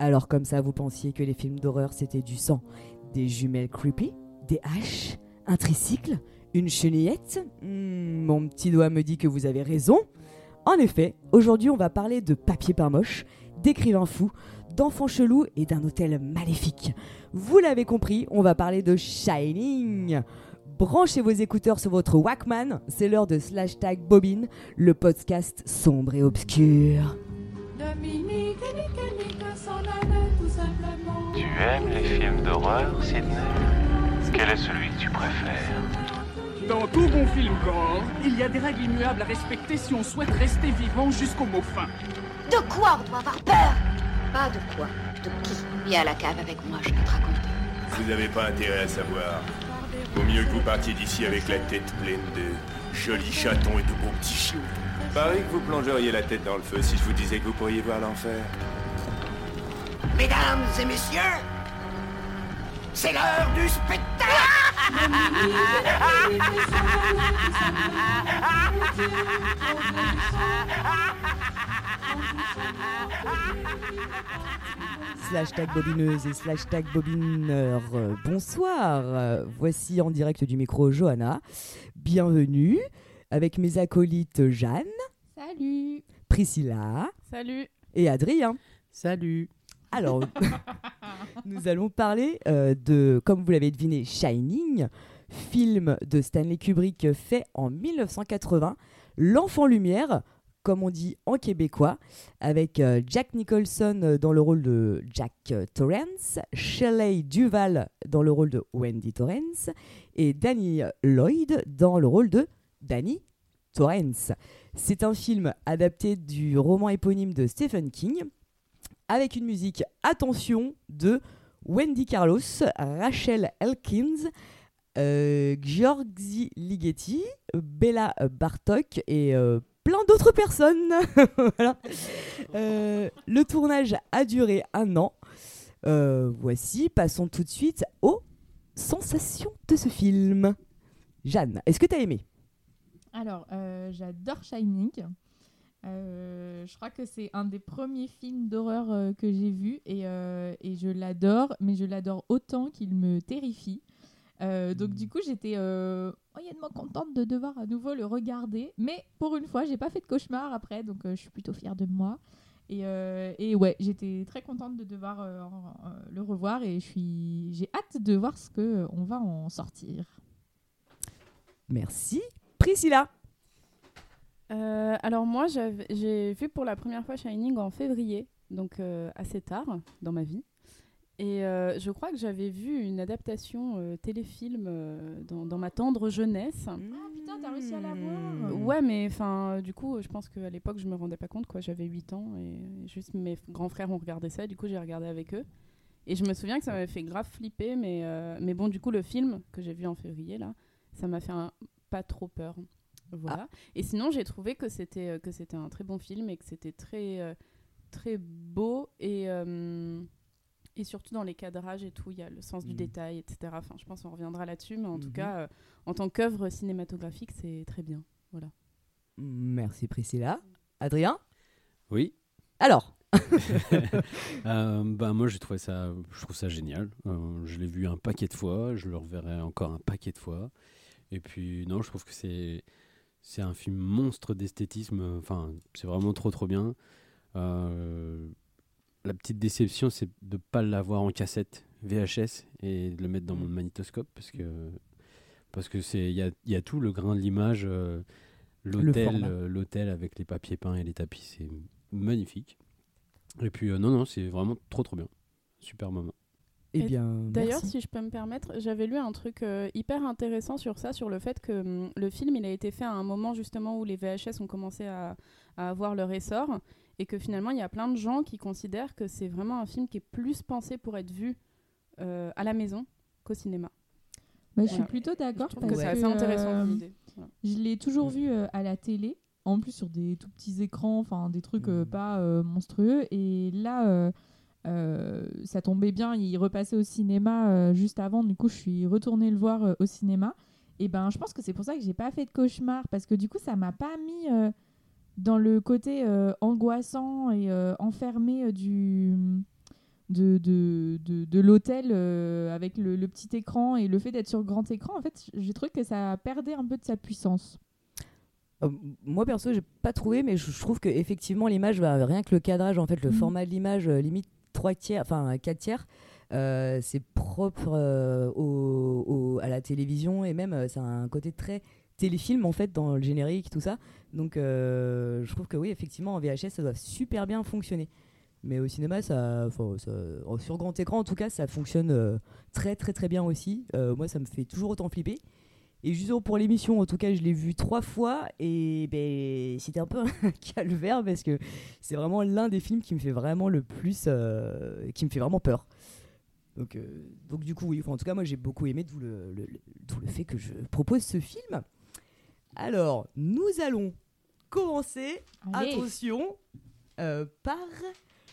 Alors comme ça, vous pensiez que les films d'horreur c'était du sang, des jumelles creepy, des haches, un tricycle, une chenillette Hmm, Mon petit doigt me dit que vous avez raison. En effet, aujourd'hui on va parler de papier peint moche, d'écrivains fous, d'enfants chelous et d'un hôtel maléfique. Vous l'avez compris, on va parler de Shining. Branchez vos écouteurs sur votre Walkman, c'est l'heure de Slash Tag Bobine, le podcast sombre et obscur. Dominique Nick s'en allaient tout simplement. Tu aimes les films d'horreur, Sidney Quel est celui que tu préfères? Dans tout bon film gore, il y a des règles immuables à respecter si on souhaite rester vivant jusqu'au mot fin. De quoi on doit avoir peur? Pas de quoi, de qui? Viens à la cave avec moi, je vais te raconter. Vous n'avez pas intérêt à savoir. Vaut mieux que vous partiez d'ici avec la tête pleine de jolis chatons et de beaux petits chiots. Pareil que vous plongeriez la tête dans le feu si je vous disais que vous pourriez voir l'enfer. Mesdames et messieurs, c'est l'heure du spectacle Slash tag bobineuse et slash tag bobineur. Bonsoir, voici en direct du micro Johanna. Bienvenue avec mes acolytes Jeanne, Salut Priscilla Salut et Adrien. Salut. Alors, nous allons parler euh, de, comme vous l'avez deviné, Shining, film de Stanley Kubrick fait en 1980, L'Enfant Lumière, comme on dit en québécois, avec euh, Jack Nicholson dans le rôle de Jack euh, Torrance, Shelley Duval dans le rôle de Wendy Torrance et Danny Lloyd dans le rôle de Danny Torrance. C'est un film adapté du roman éponyme de Stephen King avec une musique, attention, de Wendy Carlos, Rachel Elkins, euh, Giorgi Ligeti, Bella Bartok et euh, plein d'autres personnes. Euh, le tournage a duré un an. Voici, passons tout de suite aux sensations de ce film. Jeanne, est-ce que tu as aimé? Alors, euh, j'adore Shining. Euh, je crois que c'est un des premiers films d'horreur euh, que j'ai vu et, et je l'adore, mais je l'adore autant qu'il me terrifie. Donc du coup, j'étais moyennement contente de devoir à nouveau le regarder, mais pour une fois, j'ai pas fait de cauchemar après, donc je suis plutôt fière de moi. Et, et ouais, j'étais très contente de devoir le revoir et j'ai hâte de voir ce que euh, on va en sortir. Merci. Priscilla Euh, alors moi, j'ai vu pour la première fois Shining en février, donc euh, assez tard dans ma vie. Et euh, je crois que j'avais vu une adaptation euh, téléfilm euh, dans, dans ma tendre jeunesse. Ah putain, t'as réussi à la voir. Ouais, mais enfin, du coup, je pense qu'à l'époque, je me rendais pas compte, quoi. J'avais 8 ans et juste mes grands frères ont regardé ça, du coup, j'ai regardé avec eux. Et je me souviens que ça m'avait fait grave flipper, mais, euh, mais bon, du coup, le film que j'ai vu en février, là, ça m'a fait un- pas trop peur. Voilà. Et sinon, j'ai trouvé que c'était euh, que c'était un très bon film et que c'était très, euh, très beau et, euh, et surtout dans les cadrages et tout, il y a le sens du Mhm. détail, etc. Enfin, je pense qu'on reviendra là-dessus, mais en tout Mhm. cas, euh, en tant qu'œuvre cinématographique, c'est très bien. Merci Priscilla. Adrien? Oui. Alors? Euh, bah, moi, j'ai trouvé ça, je trouve ça génial. Euh, je l'ai vu un paquet de fois, je le reverrai encore un paquet de fois. Et puis, non, je trouve que c'est, c'est un film monstre d'esthétisme. Enfin, c'est vraiment trop, trop bien. Euh, la petite déception, c'est de ne pas l'avoir en cassette VHS et de le mettre dans mon magnétoscope parce que parce que c'est il y a, il y a tout le grain de l'image, euh, l'hôtel, euh, l'hôtel avec les papiers peints et les tapis, c'est magnifique. Et puis non non, c'est vraiment trop trop bien, super moment. Eh Et bien, D'ailleurs, si je peux me permettre, j'avais lu un truc euh, hyper intéressant sur ça, sur le fait que hum, le film, il a été fait à un moment justement où les VHS ont commencé à, à avoir leur essor, et que finalement, il y a plein de gens qui considèrent que c'est vraiment un film qui est plus pensé pour être vu euh, à la maison qu'au cinéma. Bah, je suis plutôt d'accord parce que c'est que assez intéressant euh. Voilà. je l'ai toujours vu euh, à la télé, en plus sur des tout petits écrans, enfin des trucs euh, Mhm. pas euh, monstrueux. Et là, euh, ça tombait bien, il repassait au cinéma euh, juste avant. Du coup, je suis retournée le voir euh, au cinéma. Et ben, je pense que c'est pour ça que j'ai pas fait de cauchemar parce que du coup, ça m'a pas mis dans le côté angoissant et enfermé du de, de, de, de l'hôtel avec le, le petit écran et le fait d'être sur grand écran, en fait, j'ai trouvé que ça perdait un peu de sa puissance. Moi perso, j'ai pas trouvé, mais je, trouve que effectivement l'image, bah, rien que le cadrage, en fait, le Mhm. format de l'image, limite 3 tiers, enfin 4 tiers, euh, c'est propre euh, au- à la télévision et même euh, a un côté très téléfilm en fait dans le générique, tout ça. Donc je trouve que oui, effectivement en VHS ça doit super bien fonctionner. Mais au cinéma, ça, sur grand écran en tout cas, ça fonctionne très très très bien aussi. Moi, ça me fait toujours autant flipper. Et justement pour l'émission, en tout cas, je l'ai vu trois fois et ben, c'était un peu un calvaire parce que c'est vraiment l'un des films qui me fait vraiment le plus, euh, qui me fait vraiment peur. Donc, euh, donc du coup, oui. Enfin, en tout cas, moi, j'ai beaucoup aimé d'où le, le- le- d'où le fait que je propose ce film. Alors, nous allons commencer, Allez. attention, euh, par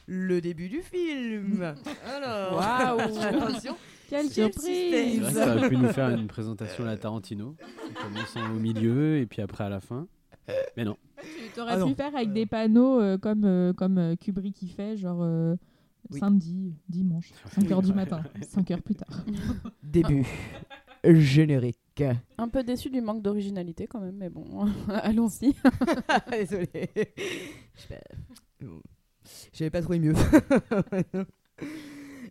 le début du film. Alors, attention. Quelle Quel surprise vrai que ça aurait pu nous faire une présentation à la Tarantino, en commençant au milieu et puis après à la fin. Mais non. Tu aurais Ah pu non. faire avec des panneaux euh, comme, euh, comme euh, Kubrick y fait, genre euh, Oui. samedi, dimanche, 5h du matin, 5h plus tard. Début. Générique. Un peu déçu du manque d'originalité quand même, mais bon, allons-y. Désolé. Je sais pas. Bon. J'avais pas trouvé mieux.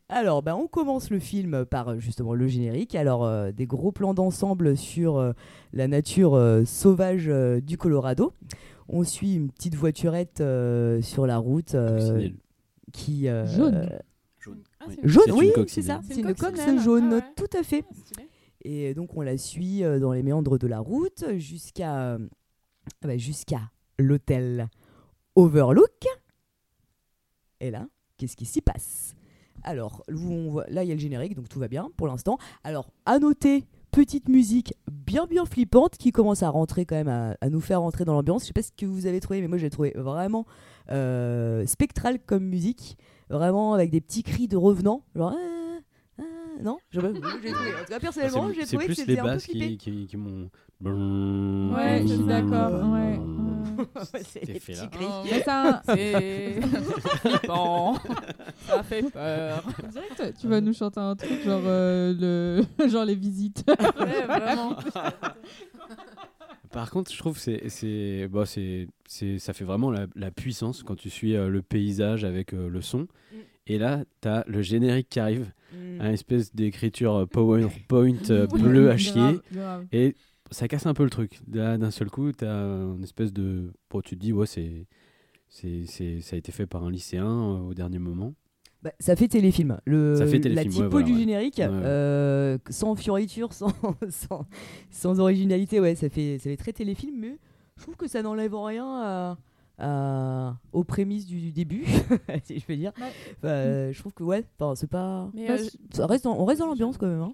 Alors, bah, on commence le film par euh, justement le générique. Alors, euh, des gros plans d'ensemble sur euh, la nature euh, sauvage euh, du Colorado. On suit une petite voiturette euh, sur la route euh, Coccinelle. qui. euh, Jaune. Jaune. Ah, Oui. c'est une- Jaune, C'est une oui, c'est ça. C'est une coque jaune, Ah ouais. tout à fait. Ah. Et donc on la suit euh, dans les méandres de la route jusqu'à euh, ah bah, jusqu'à l'hôtel Overlook. Et là, qu'est-ce qui s'y passe? Alors, là il y a le générique, donc tout va bien pour l'instant. Alors, à noter, petite musique bien bien flippante qui commence à rentrer quand même, à, nous faire rentrer dans l'ambiance. Je sais pas ce que vous avez trouvé, mais moi j'ai trouvé vraiment euh, spectral comme musique. Vraiment avec des petits cris de revenants. Ah, non, j'ai j'ai trouvé. En tout cas, personnellement, C'est- j'ai C'est trouvé que plus les c'était un peu basses qui, qui, qui m'ont. Ouais, je suis d'accord. Ouais. Ouais, c'est des petits cris. Oh, Mais ça, C'est flippant. Ça fait peur. tu vas nous chanter un truc genre, euh, le... genre les visites. Ouais, vraiment. Par contre, je trouve que c'est, c'est, bah, c'est, c'est, ça fait vraiment la, la puissance quand tu suis euh, le paysage avec euh, le son. Et là, tu as le générique qui arrive, Mm. une espèce d'écriture euh, PowerPoint euh, bleu à chier. grave, grave. Et ça casse un peu le truc. Là, d'un seul coup, tu as une espèce de. Bon, tu te dis, ouais, c'est, c'est, c'est, ça a été fait par un lycéen euh, au dernier moment. Bah, ça fait téléfilm. Le, Ça fait la typo ouais, voilà, du ouais. générique, Ouais, ouais. euh, sans fioriture, sans, sans, sans originalité, ouais, ça fait, ça fait très téléfilm, mais je trouve que ça n'enlève rien à, à- aux prémices du, du début, si je peux dire. Ouais. Enfin, euh, je trouve que, ouais, enfin, c'est pas. Mais, Bah, euh, Ça reste dans- on reste dans l'ambiance quand même. hein.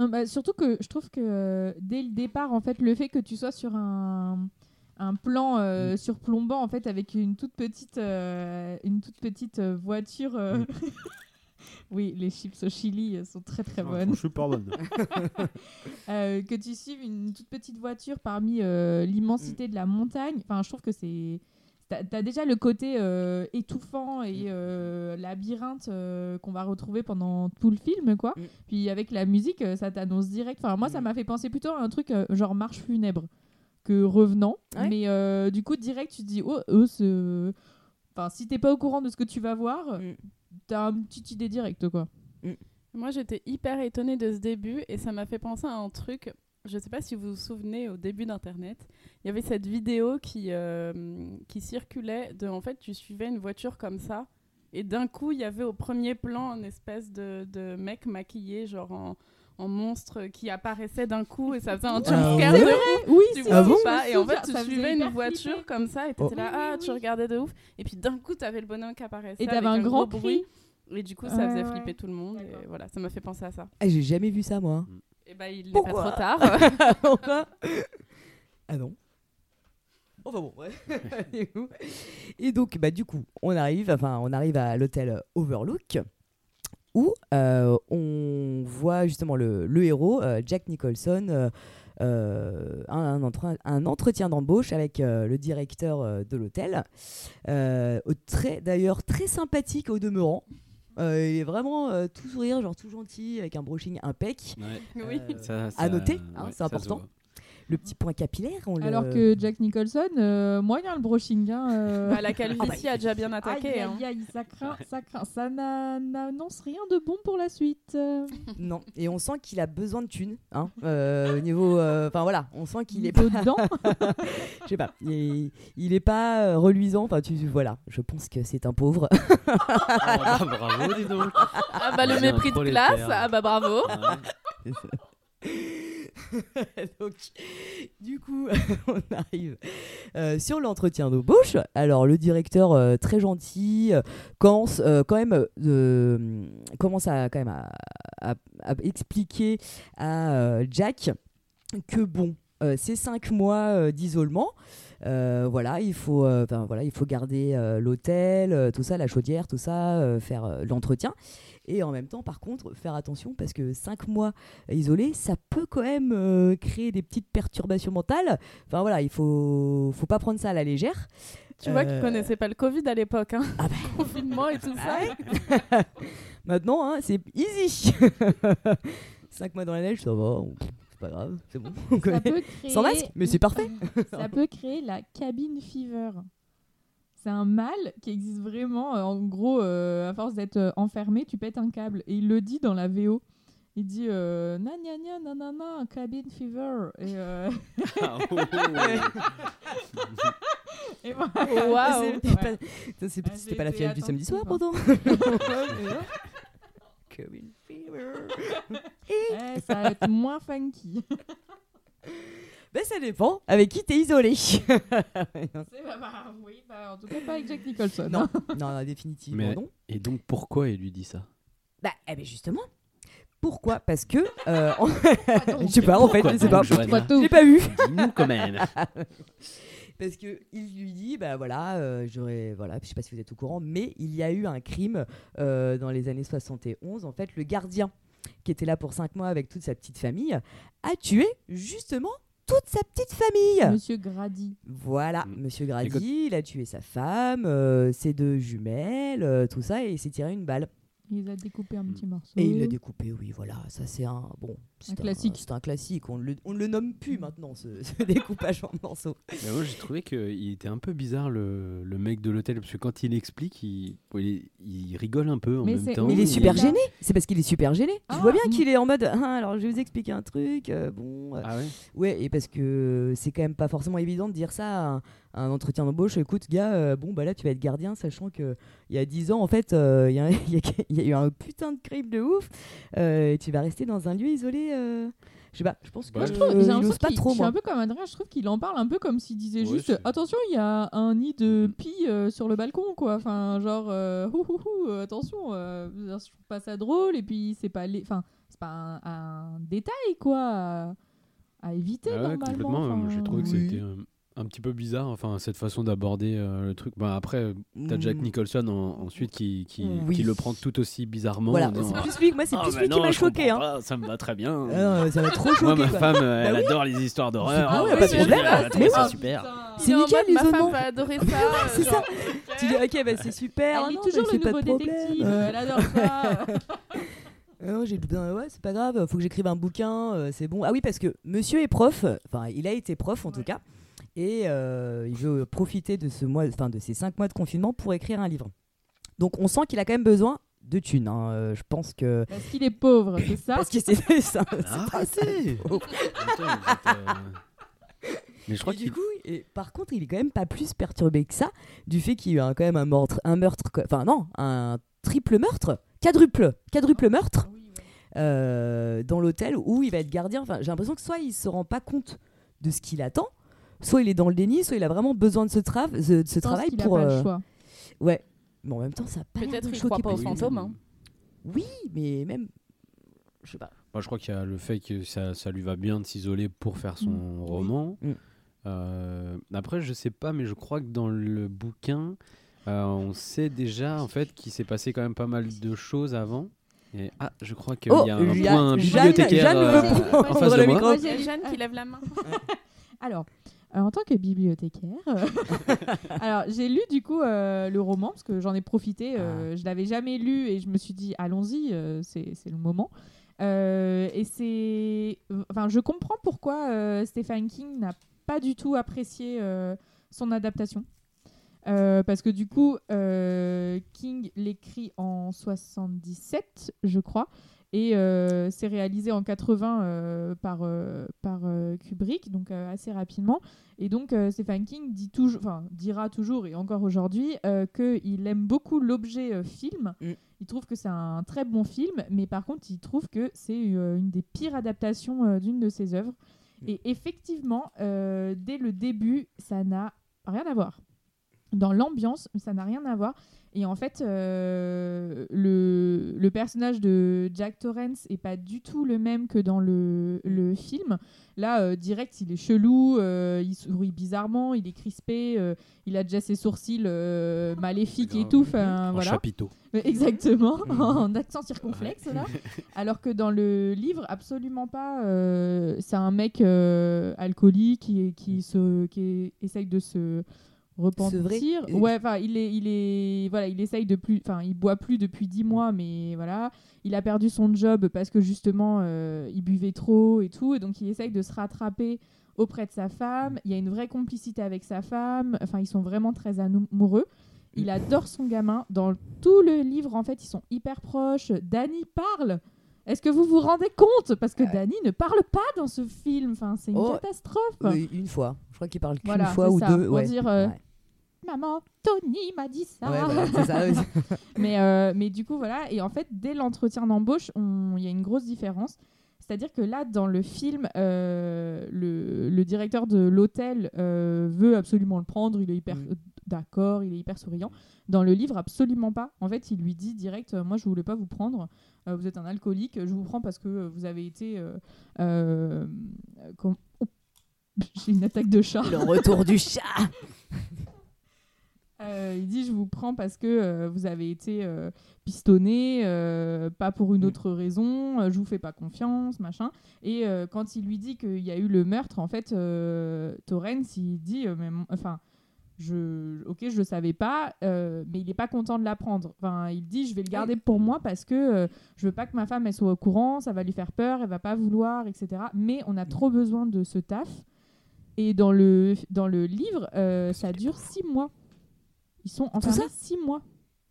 Non, bah, surtout que je trouve que euh, dès le départ, en fait, le fait que tu sois sur un, un plan euh, surplombant, en fait, avec une toute petite, euh, une toute petite euh, voiture. euh, oui, les chips au chili euh, sont très très bonnes. Je suis pas bonne. Euh, que tu suives une toute petite voiture parmi euh, l'immensité de la montagne. Enfin, je trouve que c'est. T'as as déjà le côté euh, étouffant et euh, labyrinthe euh, qu'on va retrouver pendant tout le film, quoi. Mm. Puis avec la musique, ça t'annonce direct. Enfin, moi, ça Mm. m'a fait penser plutôt à un truc genre marche funèbre que revenant. Ouais. Mais du coup, direct, tu te dis, oh, eux, ce- Enfin, si t'es pas au courant de ce que tu vas voir, Mm. t'as une petite idée directe, quoi. Moi, j'étais hyper étonnée de ce début et ça m'a fait penser à un truc. Je sais pas si vous vous souvenez au début d'Internet, il y avait cette vidéo qui, euh, qui circulait de en fait, tu suivais une voiture comme ça et d'un coup, il y avait au premier plan une espèce de, de mec maquillé, genre en, en monstre qui apparaissait d'un coup et ça faisait un Ah jumpscare ouais de ouf. Oui, Tu Ah bon pas et en fait, tu suivais une voiture flipper. comme ça et t'étais Oh. là, ah, oui, tu regardais de ouf. Et puis d'un coup, t'avais le bonhomme qui apparaissait. Et t'avais un grand gros bruit. Et du coup, ça Ouais, faisait ouais. flipper tout le monde. Et voilà, ça m'a fait penser à ça. Ah, J'ai jamais vu ça, moi. Et bah, il n'est pas trop tard. Ah non. Enfin bon, ouais. Et donc, bah, du coup, on arrive, enfin, on arrive à l'hôtel Overlook où euh, on voit justement le, le héros, euh, Jack Nicholson, euh, un, un entre- un entretien d'embauche avec euh, le directeur euh, de l'hôtel. Euh, au très- D'ailleurs, très sympathique au demeurant. Euh, il est vraiment euh, tout sourire, genre tout gentil, avec un brushing impec. Ouais. Oui. Euh, Ça- à ça- noter, hein, ouais, c'est important. Le petit point capillaire, on le... Alors que Jack Nicholson, euh, moyen le brushing. Hein, euh. Bah, la calvitie a déjà bien attaqué. Aïe, hein. aïe, aïe, ça craint, ça craint. Ça n'a- n'annonce rien de bon pour la suite. Non, et on sent qu'il a besoin de thunes, hein, euh, au niveau... euh, Enfin voilà, on sent qu'il est pas... dedans. Je sais pas, il est, il est pas reluisant, enfin tu... Voilà, je pense que c'est un pauvre. Ah, bah, bravo, dis donc. Ah bah le mépris de classe, ah bah bravo. Ouais. Du coup, on arrive euh, sur l'entretien d'embauche. Alors, le directeur, euh, très gentil, commence euh, quand même, commence à, expliquer à Jack que bon, ces cinq mois d'isolement, voilà, il faut, garder l'hôtel, tout ça, la chaudière, tout ça, faire l'entretien. Et en même temps, par contre, faire attention parce que cinq mois isolé, ça peut quand même euh, créer des petites perturbations mentales. Enfin voilà, il faut, faut pas prendre ça à la légère. Tu vois Euh, qu'ils connaissaient pas le Covid à l'époque. Hein. Ah bah. Confinement et tout ça. Maintenant, hein, c'est easy. Cinq mois dans la neige, ça va, on- c'est pas grave, c'est bon. on Ça connaît. peut créer... Sans masque, mais c'est parfait. ça peut créer la cabin fever. C'est un mal qui existe vraiment. euh, En gros, euh, à force d'être euh, enfermé, tu pètes un câble. Et il le dit dans la VO. Il dit euh, na gna na na na cabin fever. Et, euh, Ah, oh, oh. et voilà. Waouh. C'est- Ouais. pas- ça, c'est- Ah, C'était pas la fièvre du samedi soir, attentive, pourtant. Cabin fever. Ouais, ça va être moins funky. Ben, ça dépend avec qui t'es isolé. C'est- bah, bah, oui, bah, en tout cas pas avec Jack Nicholson. non, hein. non, non, définitivement Mais- non. Et donc, pourquoi il lui dit ça? Bah, eh ben justement. Pourquoi? Parce que. euh, en- donc je sais pas, en fait, je sais pas. J'ai pas vu. Dis-nous quand même. Parce que il lui dit, bah voilà, euh, j'aurais, voilà, je sais pas si vous êtes au courant, mais il y a eu un crime euh, dans les années 71. En fait, le gardien qui était là pour cinq mois avec toute sa petite famille a tué justement toute sa petite famille. Monsieur Grady. Voilà, Mm. Monsieur Grady, il a tué sa femme, euh, ses deux jumelles, euh, tout ça, et il s'est tiré une balle. Il les a découpés en petits morceaux. Et il l'a découpé, oui, voilà, ça c'est un bon, c'est classique. C'est un classique. On ne le, on ne le nomme plus maintenant ce, ce découpage en morceaux. Mais moi, j'ai trouvé qu'il était un peu bizarre, le, le mec de l'hôtel, parce que quand il explique, il, il, il rigole un peu en Mais même temps. Mais il est super il gêné. C'est parce qu'il est super gêné. Ah, je vois bien mm. qu'il est en mode. Ah, alors je vais vous expliquer un truc. euh, bon. euh, Ah ouais Ouais, et parce que c'est quand même pas forcément évident de dire ça à un, entretien d'embauche. Écoute, gars, euh, bon, bah là, tu vas être gardien, sachant que il y a 10 ans, en fait, euh, il y, a- y y eu un putain de crime de ouf. euh, et tu vas rester dans un lieu isolé. euh, Je sais pas, je pense que Moi, je Euh, trouve, il pas qu'il- trop, je suis moi. un peu comme Adrien, je trouve qu'il en parle un peu comme s'il disait Ouais, juste attention, il y a un nid de pie euh, sur le balcon, quoi. Enfin, genre, hou, hou, hou, attention, euh, je trouve pas ça drôle, et puis c'est pas, les... enfin, c'est pas un, un détail, quoi, à, à éviter Ah ouais, normalement. complètement. enfin, J'ai trouvé que oui. c'était euh, un petit peu bizarre, enfin, cette façon d'aborder euh, le truc. Bah, après, t'as Jack Mm. Nicholson en- ensuite qui, qui, Oui. qui le prend tout aussi bizarrement. Voilà, en disant, c'est plus lui, moi, c'est Ah, plus bah lui qui non, m'a je choqué. comprends Hein. pas, ça me va très bien. Ah non, ça m'a trop choqué. Moi, ma quoi. femme, euh, Bah elle oui. adore les histoires d'horreur. Ah ouais, Euh, pas de c'est problème. génial, Mais ça oui. super. C'est Il est en nickel, mode, les Ma femme va adorer ça. c'est ça. ok. Tu dis, ok, bah c'est super. Elle ah lit non, toujours bah, le c'est pas nouveau de problème. détective, Euh, elle adore ça. Ah non, j'ai ben, ouais, c'est pas grave, faut que j'écrive un bouquin, euh, c'est bon. Ah oui, parce que monsieur est prof, enfin, il a été prof en tout cas, et euh, il veut profiter de ce mois, enfin, de ces cinq mois de confinement pour écrire un livre. Donc, on sent qu'il a quand même besoin de thunes. hein. Euh, je pense que Parce qu'il est pauvre, c'est ça? Parce que c'est ça. Ah. Arrêtez euh, Mais je crois Et du qu'il coup, et par contre, il est quand même pas plus perturbé que ça du fait qu'il y a eu quand même un meurtre, un meurtre, enfin non, un triple meurtre, quadruple, quadruple meurtre euh, dans l'hôtel où il va être gardien. Enfin, j'ai l'impression que soit il se rend pas compte de ce qu'il attend, soit il est dans le déni, soit il a vraiment besoin de ce, tra- de ce Je pense travail qu'il a pour. pas euh, le choix. Ouais, mais en même temps, ça a Peut-être de il choquer croit pas aux fantômes. hein. Oui, mais même, je sais pas. Moi, je crois qu'il y a le fait que ça, ça lui va bien de s'isoler pour faire son Mm. roman. Mm. Euh, après, je sais pas, mais je crois que dans le bouquin, euh, on sait déjà en fait qu'il s'est passé quand même pas mal de choses avant. Et, ah, je crois qu'il Oh, y a un Jeanne- point Jeanne- bibliothécaire Jeanne euh, veut en face le de moi. Jeanne qui lève la main. Alors, Alors, en tant que bibliothécaire, alors j'ai lu du coup euh, le roman parce que j'en ai profité. euh, Je l'avais jamais lu et je me suis dit allons-y, euh, c'est c'est le moment. Euh, et c'est, enfin, je comprends pourquoi euh, Stephen King n'a pas du tout apprécié euh, son adaptation. Euh, parce que du coup, euh, King l'écrit en 77, je crois, et euh, c'est réalisé en 80 euh, par, par Kubrick, donc assez rapidement. Et donc, Stephen King dit toujours, dira toujours, et encore aujourd'hui, qu'il aime beaucoup l'objet film. Mm. Il trouve que c'est un très bon film, mais par contre, il trouve que c'est une des pires adaptations d'une de ses œuvres. Et effectivement, dès le début, ça n'a rien à voir. Dans l'ambiance, ça n'a rien à voir. Et en fait, euh, le, le personnage de Jack Torrance est pas du tout le même que dans le, le film. Là, euh, direct, il est chelou, euh, il sourit bizarrement, il est crispé, euh, il a déjà ses sourcils euh, maléfiques et tout. En voilà. chapiteau. Exactement, en accent circonflexe là. Alors que dans le livre, absolument pas. euh, c'est un mec euh, alcoolique qui, qui, se, qui essaye de se repentir. Ouais, enfin, il est, il est, voilà, il essaye de plus, enfin, il boit plus depuis 10 mois, mais voilà, il a perdu son job parce que justement, euh, il buvait trop et tout, et donc il essaye de se rattraper auprès de sa femme. Il y a une vraie complicité avec sa femme. Enfin, ils sont vraiment très amoureux. Il adore son gamin. Dans tout le livre, en fait, ils sont hyper proches. Danny parle. Est-ce que vous vous rendez compte? Parce que Danny ne parle pas dans ce film. Enfin, c'est une Oh, catastrophe. Une fois. Je crois qu'il parle qu'une Voilà, fois ou ça, deux. pour ouais. dire, euh, Ouais. Maman, Tony m'a dit ça. Ouais, ça, oui. mais, euh, mais du coup, voilà. Et en fait, dès l'entretien d'embauche, il y a une grosse différence. C'est-à-dire que là, dans le film, euh, le, le directeur de l'hôtel euh, veut absolument le prendre. Il est hyper d'accord, il est hyper souriant. Dans le livre, absolument pas. En fait, il lui dit direct Moi, je voulais pas vous prendre. Euh, vous êtes un alcoolique. Je vous prends parce que vous avez été. com- Oh, J'ai une attaque de chat. Le retour du chat. Euh, il dit je vous prends parce que euh, vous avez été euh, pistonné, pas pour une Mm. autre raison, je vous fais pas confiance, machin. Et quand il lui dit qu'il y a eu le meurtre, en fait, Torrens, il dit, mais enfin, je, ok, je le savais pas, mais il est pas content de l'apprendre. Enfin, il dit je vais le garder pour moi parce que je veux pas que ma femme elle soit au courant, ça va lui faire peur, elle va pas vouloir, etc. Mais on a trop besoin de ce taf. Et dans le, dans le livre, ça dure six mois. Ils sont enfermés ça six mois.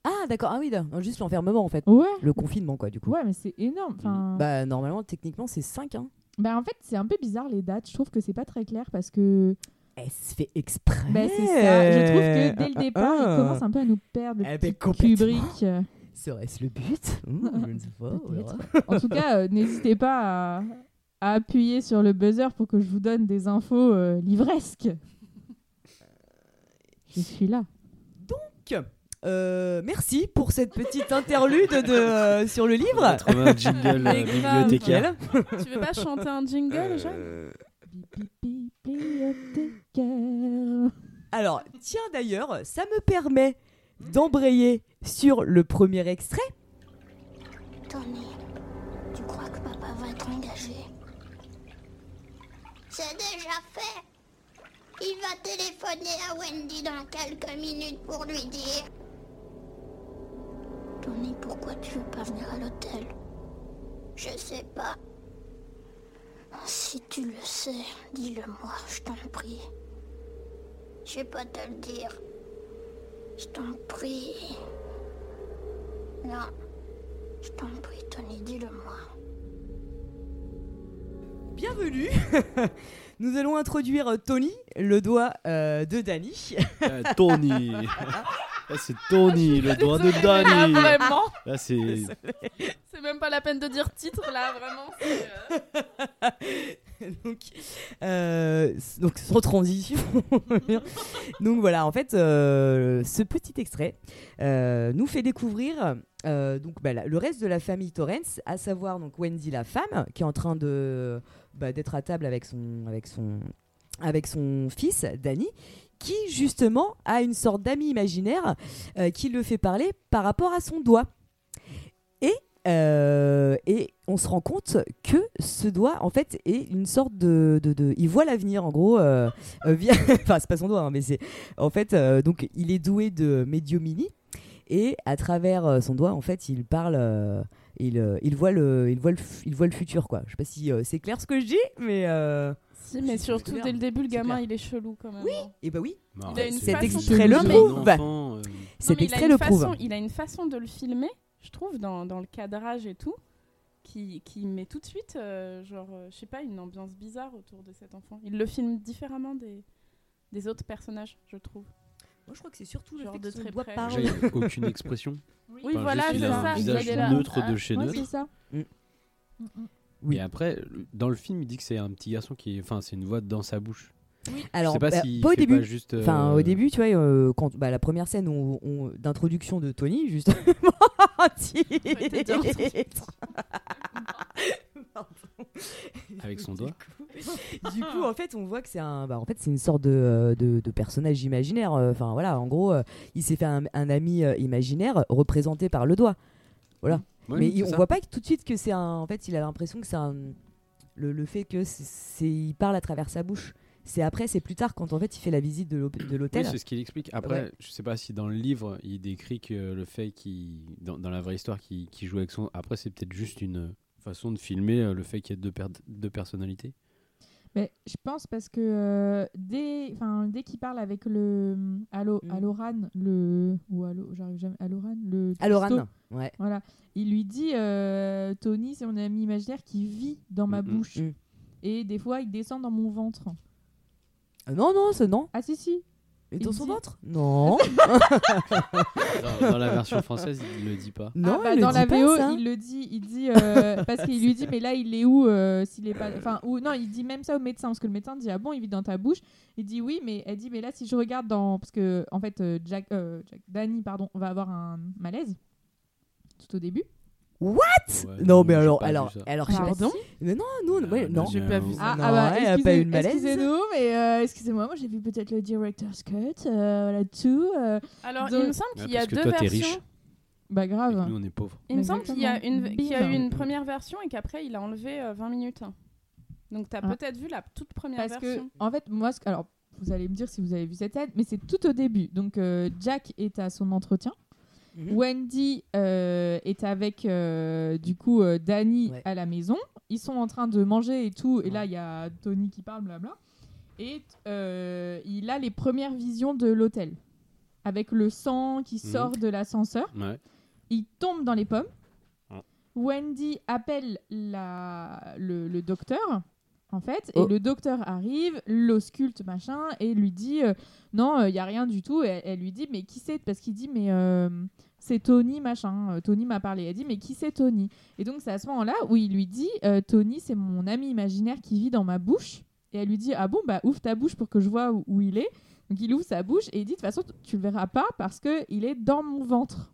Ah, d'accord. Ah oui, juste l'enfermement en fait. Ouais. Le confinement, quoi, du coup. Ouais, mais c'est énorme. Enfin, bah... Bah, normalement, techniquement, c'est 5. Hein. en fait, c'est un peu bizarre les dates. Je trouve que c'est pas très clair parce que. Elle se fait exprès. Bah, c'est ça. Je trouve que dès le départ, Ah. il commence un peu à nous perdre. Le Eh petit ben. Kubrick. euh. Serait-ce le but? Mmh, Je ne sais pas. on verra. En tout cas, euh, n'hésitez pas à, à appuyer sur le buzzer pour que je vous donne des infos euh, livresques. Je suis là. Donc, euh, merci pour cette petite interlude de, euh, sur le livre. Un jingle euh, bibliothécaire. Tu veux pas chanter un jingle, Euh, Bibliothécaire. Alors, tiens d'ailleurs, ça me permet d'embrayer sur le premier extrait. Tony, tu crois que papa va être engagé? C'est déjà fait. Il va téléphoner à Wendy dans quelques minutes pour lui dire. Tony, pourquoi tu veux pas venir à l'hôtel? Je sais pas. Si tu le sais, dis-le-moi, je t'en prie. Je vais pas te le dire. Je t'en prie. Non. Je t'en prie, Tony, dis-le-moi. Bienvenue Nous allons introduire Tony, le doigt euh, de Danny. Euh, Tony. Là, c'est Tony, le doigt de Là, Danny. vraiment, Là, c'est. c'est même pas la peine de dire titre là, vraiment. euh, donc, euh, donc, sans transition. donc voilà, en fait, euh, ce petit extrait euh, nous fait découvrir euh, donc, bah, la- le reste de la famille Torrance, à savoir donc Wendy la femme, qui est en train de bah, d'être à table avec son, avec son, avec son fils Danny, qui justement a une sorte d'ami imaginaire euh, qui le fait parler par rapport à son doigt. Et, euh, et on se rend compte que ce doigt, en fait, est une sorte de. de, de- il voit l'avenir, en gros. euh, euh, via... enfin, c'est pas son doigt, hein, mais c'est. En fait, donc, il est doué de médiumnie. Et à travers son doigt, en fait, il parle. Il, euh, il, voit le, il, voit le, il voit le futur, quoi. Je sais pas si euh, c'est clair ce que je dis, mais. euh, Si, mais surtout dès le début, le gamin, clair. il est chelou quand même. hein. Et bah oui, Bah, Il a une c'est extrait le prouve. euh, cet extrait une le prouve. façon- Il a une façon de le filmer, je trouve, dans, dans le cadrage et tout, qui, qui met tout de suite, euh, genre, je sais pas, une ambiance bizarre autour de cet enfant. Il le filme différemment des, des autres personnages, je trouve. Moi, je crois que c'est surtout le Genre fait de que son très doigt près. parle. A aucune expression. Oui, Enfin, voilà, juste, c'est il a un ça. visage Il est là. neutre Ah, de chez Ouais, neutre. c'est ça. Mm. Mm, mm. Oui. Et après, dans le film, il dit que c'est un petit garçon qui est. Enfin, c'est une voix dans sa bouche. Alors, je sais pas bah, pas au début. pas juste. Enfin, euh, au début, tu vois, euh, quand bah, la première scène on- on- d'introduction de Tony, justement. titre. Avec son Du doigt. coup- Du coup, en fait, on voit que c'est un, bah, en fait, c'est une sorte de, euh, de, de personnage imaginaire. euh, Enfin, voilà, en gros, euh, il s'est fait un, un ami imaginaire représenté par le doigt. Voilà. Ouais, Mais il- on ça. voit pas que tout de suite que c'est un. En fait, il a l'impression que c'est un. Le, le fait que c'est, il parle à travers sa bouche. C'est après, c'est plus tard quand en fait il fait la visite de l'hôp- de Oui, l'hôtel. c'est ce qu'il explique. Après, Ouais. je sais pas si dans le livre, il décrit que le fait qu'il, dans, dans la vraie histoire, qu'il qu'il joue avec son. Après, c'est peut-être juste une façon de filmer euh, le fait qu'il y ait deux, per- deux personnalités. Mais je pense parce que euh, dès, enfin, dès qu'il parle avec le Allo, Mm. Alloran, le ou Allo, j'arrive jamais, Alloran, le Aloran. cuistot, Ouais. voilà, il lui dit euh, Tony, c'est mon ami imaginaire qui vit dans ma Mm, mm, bouche mm. et des fois il descend dans mon ventre. Euh, non, non, c'est non. Ah si si. Et Il dans son dit- ventre Non. Dans, dans la version française, il le dit pas. non, Ah, bah, il le dans dit la pas, VO, ça. il le dit, il dit euh, parce qu'il lui dit mais là il est où euh, s'il est pas, enfin ou non il dit même ça au médecin parce que le médecin dit ah bon il vit dans ta bouche, il dit oui mais elle dit mais là si je regarde dans parce que en fait euh, Jack, euh, Jack Danny pardon va avoir un malaise tout au début. Ouais, Non, mais alors, alors, alors, Pardon si- Mais non, nous, Ah, ouais, non. non, J'ai pas vu ça. Ah, Non, ah bah, elle a pas eu de malaise. Excusez-nous, mais euh, excusez-moi, moi j'ai vu peut-être le director's cut, euh, euh, Alors, Donc- il me semble Ouais, qu'il y a parce que deux toi, versions. riche. bah grave. que nous, on est pauvres. Il me semble qu'il y, a une, qu'il y a eu une première version et qu'après il a enlevé euh, 20 minutes. Donc t'as Ah. peut-être vu la toute première Parce que, version. en fait, moi, que- alors, vous allez me dire si vous avez vu cette scène, mais c'est tout au début. Donc, euh, Jack est à son entretien. Mhm. Wendy euh, est avec, euh, du coup, euh, Danny Ouais. à la maison. Ils sont en train de manger et tout. Et là, il y a Tony qui parle, blabla. Et il a les premières visions de l'hôtel. Avec le sang qui Mhm. sort de l'ascenseur. Ouais. Il tombe dans les pommes. Wendy appelle la, le, le docteur, en fait, Oh. et le docteur arrive, l'ausculte, machin, et lui dit euh, Non, il y a rien du tout. Et elle, lui dit Mais qui c'est? Parce qu'il dit Mais euh, c'est Tony, machin. Euh, Tony m'a parlé. Elle dit Mais qui c'est Tony? Et donc, c'est à ce moment-là où il lui dit euh, Tony, c'est mon ami imaginaire qui vit dans ma bouche. Et elle lui dit Ah bon, bah ouvre ta bouche pour que je vois où, où il est. Donc, il ouvre sa bouche et il dit De toute façon, tu le verras pas parce qu'il est dans mon ventre.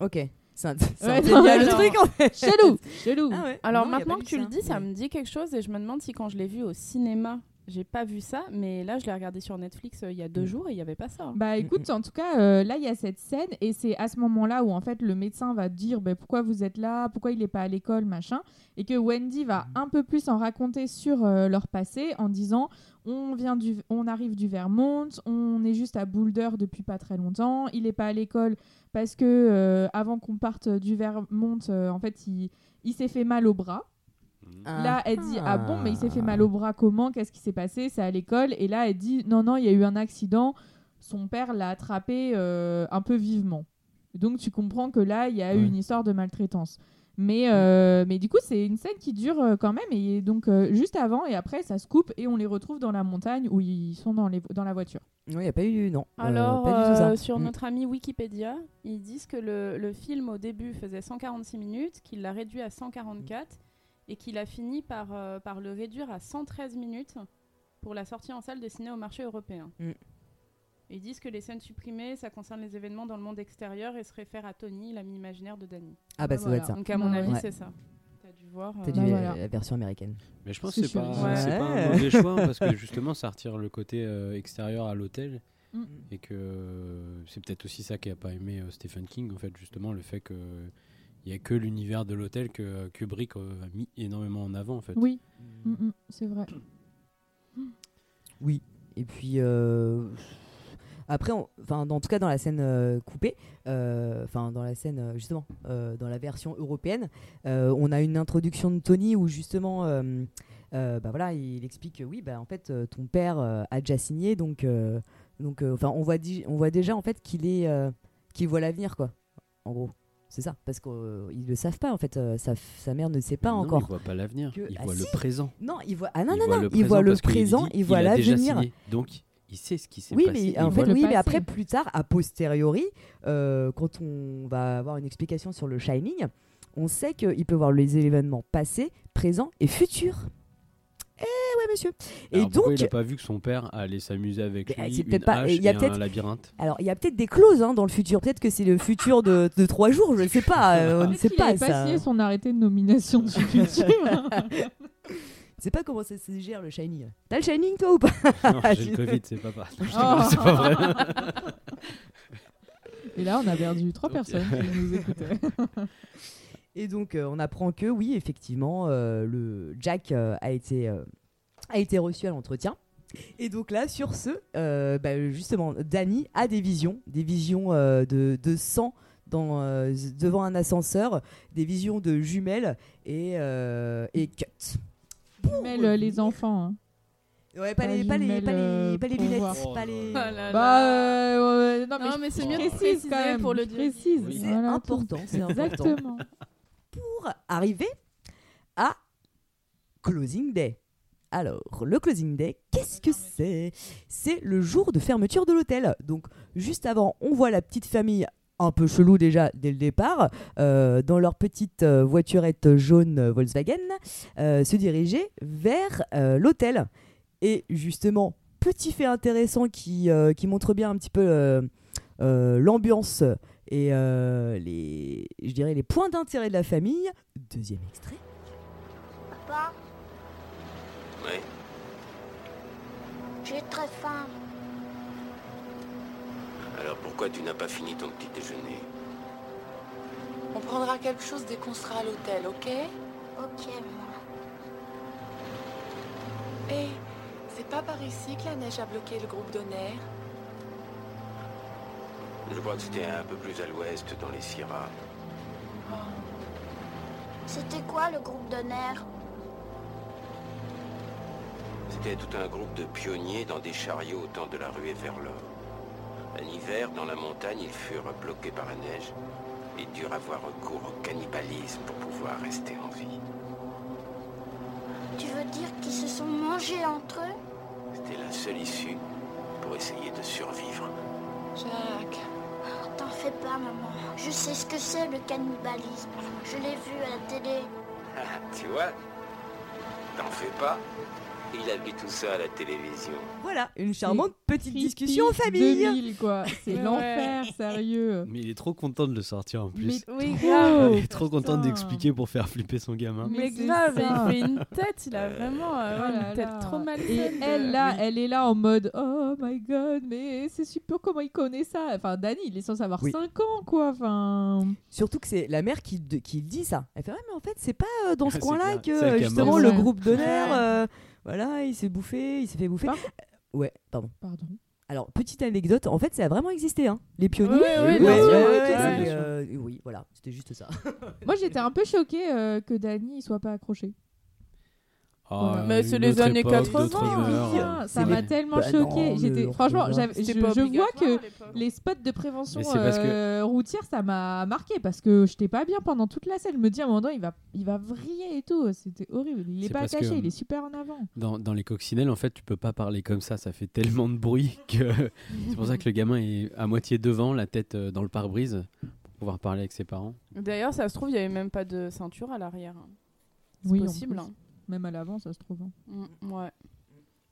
Ok. C'est un, Ouais, un non, génial non. truc en fait. Chelou Chelou Ah ouais. Alors Non, maintenant que tu le dis, ça Ouais. me dit quelque chose et je me demande si quand je l'ai vu au cinéma, j'ai pas vu ça. Mais là, je l'ai regardé sur Netflix euh, il y a deux Mm. jours et il y avait pas ça. hein. Bah écoute, en tout cas, euh, là, il y a cette scène et c'est à ce moment-là où en fait le médecin va dire bah, pourquoi vous êtes là, pourquoi il n'est pas à l'école, machin. Et que Wendy va un peu plus en raconter sur euh, leur passé en disant on, vient du, on arrive du Vermont, on est juste à Boulder depuis pas très longtemps, il n'est pas à l'école parce que euh, avant qu'on parte du Vermont, euh, en fait, il, il s'est fait mal au bras. Ah. Là, elle dit Ah bon, mais il s'est fait mal au bras comment? Qu'est-ce qui s'est passé? C'est à l'école. Et là, elle dit Non, non, il y a eu un accident. Son père l'a attrapé euh, un peu vivement. Donc, tu comprends que là, il y a eu Ouais. une histoire de maltraitance. Mais, euh, mais du coup, c'est une scène qui dure euh, quand même. Et donc, euh, juste avant et après, ça se coupe et on les retrouve dans la montagne où ils sont dans, les, dans la voiture. Non, il n'y a pas eu. Non. Euh, Alors, pas du tout ça. euh, sur Mm. notre ami Wikipédia, ils disent que le, le film au début faisait 146 minutes, qu'il l'a réduit à 144 et qu'il a fini par, euh, par le réduire à 113 minutes pour la sortie en salle destinée au marché européen. Mm. Ils disent que les scènes supprimées, ça concerne les événements dans le monde extérieur et se réfère à Tony, l'ami imaginaire de Danny. Ah bah Bah ça doit être ça. Donc à mon avis, Ouais. c'est ça. T'as dû voir. T'as euh, dû Bah voilà. la version américaine. Mais je pense que c'est pas. Ouais. un mauvais choix hein, parce que justement ça retire le côté euh, extérieur à l'hôtel Mm. et que c'est peut-être aussi ça qui a pas aimé euh, Stephen King en fait justement le fait que il y a que l'univers de l'hôtel que euh, Kubrick euh, a mis énormément en avant en fait. Oui, Mm, mm, c'est vrai. Oui. Et puis euh, après, enfin, en tout cas dans la scène euh, coupée, euh, enfin dans la scène justement euh, dans la version européenne, euh, on a une introduction de Tony où justement, euh, euh, bah voilà, il explique que oui, bah en fait, ton père euh, a déjà signé, donc euh, donc euh, enfin on voit on voit déjà en fait qu'il est euh, qu'il voit l'avenir quoi. En gros, c'est ça, parce qu'ils le savent pas en fait. euh, sa, sa mère ne sait pas Non, encore. Il voit pas l'avenir, Que- il Ah, voit le présent. Non, il voit ah non non non, le il voit présent le présent, dit, il voit a déjà l'avenir. donc il sait ce qui s'est Oui, passé. mais en fait, oui, mais après, plus tard, a posteriori, euh, quand on va avoir une explication sur le Shining, on sait qu'il peut voir les événements passés, présents et futurs. Eh ouais, monsieur. Et Alors, donc, il a pas vu que son père allait s'amuser avec lui c'est une peut-être pas- hache il y a et un labyrinthe alors il y a peut-être des clauses hein, dans le futur. Peut-être que c'est le futur de, de trois jours. Je ne sais pas. euh, on ne sait pas ça. pas signé son arrêté de nomination du futur. Je sais pas comment ça se gère le Shining. T'as le Shining toi ou pas? Non, j'ai le Covid, c'est pas pareil. Oh. c'est pas vrai. Et là, on a perdu trois personnes qui nous écoutaient. Et donc, euh, on apprend que oui, effectivement, euh, le Jack euh, a, été, euh, a été reçu à l'entretien. Et donc là, sur ce, euh, bah, justement, Danny a des visions, des visions euh, de, de sang dans, euh, devant un ascenseur, des visions de jumelles et, euh, et cut. Mais le- les enfants. hein. Ouais, pas Pas les, pas les, jumelles, pas les, pas les pour lunettes, pas les... Oh là là. Bah, euh, ouais, non, mais, c'est mieux de précise préciser quand même, pour le dire. précise. Oui. C'est important, c'est important. Exactement. Pour arriver à Closing Day. Alors, le Closing Day, qu'est-ce que c'est? C'est le jour de fermeture de l'hôtel. Donc, juste avant, on voit la petite famille un peu chelou déjà dès le départ, euh, dans leur petite euh, voiturette jaune Volkswagen, euh, se diriger vers l'hôtel. Et justement, petit fait intéressant qui, montre bien un petit peu l'ambiance et euh, les, je dirais les points d'intérêt de la famille. Deuxième extrait. Papa, Oui. j'ai très faim. Alors pourquoi tu n'as pas fini ton petit déjeuner? On prendra quelque chose dès qu'on sera à l'hôtel, ok? Ok, maman. Et c'est pas par ici que la neige a bloqué le groupe d'honneur? Je crois que c'était un peu plus à l'ouest, dans les Sierras. C'était quoi le groupe d'honneur C'était tout un groupe de pionniers dans des chariots au temps de la ruée vers l'or. En hiver, dans la montagne, ils furent bloqués par la neige et durent avoir recours au cannibalisme pour pouvoir rester en vie. Tu veux dire qu'ils se sont mangés entre eux? C'était la seule issue pour essayer de survivre. Jacques, Oh, T'en fais pas, maman. Je sais ce que c'est le cannibalisme. Je l'ai vu à la télé. Ah, tu vois T'en fais pas Il a vu tout ça à la télévision. Voilà, une charmante petite discussion en famille. 2000, quoi. C'est Ouais. l'enfer, sérieux. Mais il est trop content de le sortir en plus. Mais Oui, grave. il est trop content d'expliquer pour faire flipper son gamin. Mais Mais grave, ça. il fait une tête, il a vraiment euh, Oh là une tête là. trop mal Et elle là, elle est là en mode Oh my god, mais c'est super comment il connaît ça? Enfin, Danny, il est censé avoir Oui. 5 ans quoi. Enfin, Surtout que c'est la mère qui, qui dit ça. Elle fait ouais, mais en fait c'est pas euh, dans ce coin-là que euh, justement le groupe d'honneur, euh, voilà, il s'est bouffé, il s'est fait bouffer. Par- Euh, Ouais, pardon. pardon. Alors petite anecdote, en fait ça a vraiment existé, hein. Les pionniers. Ouais, Ouais, bien sûr, euh, oui, voilà, c'était juste ça. Moi, j'étais un peu choquée euh, que Danny il soit pas accroché. Ah, Mais c'est les années époque, 80, d'autres oui. Ah, ça m'a tellement Bah J'étais le- franchement, je, vois que les spots de prévention parce que- euh, routière, ça m'a marqué parce que j'étais pas bien pendant toute la scène. Je me dis à un moment donné, il va, il va vriller et tout. C'était horrible. Il est pas attaché, que- il est super en avant. Dans, dans les coccinelles, en fait, tu peux pas parler comme ça. Ça fait tellement de bruit que c'est pour ça que le gamin est à moitié devant, la tête euh, dans le pare-brise, pour pouvoir parler avec ses parents. D'ailleurs, ça se trouve, il n'y avait même pas de ceinture à l'arrière. hein. C'est Oui, en possible. plus. Même à l'avant, ça se trouve. hein. Mm, ouais.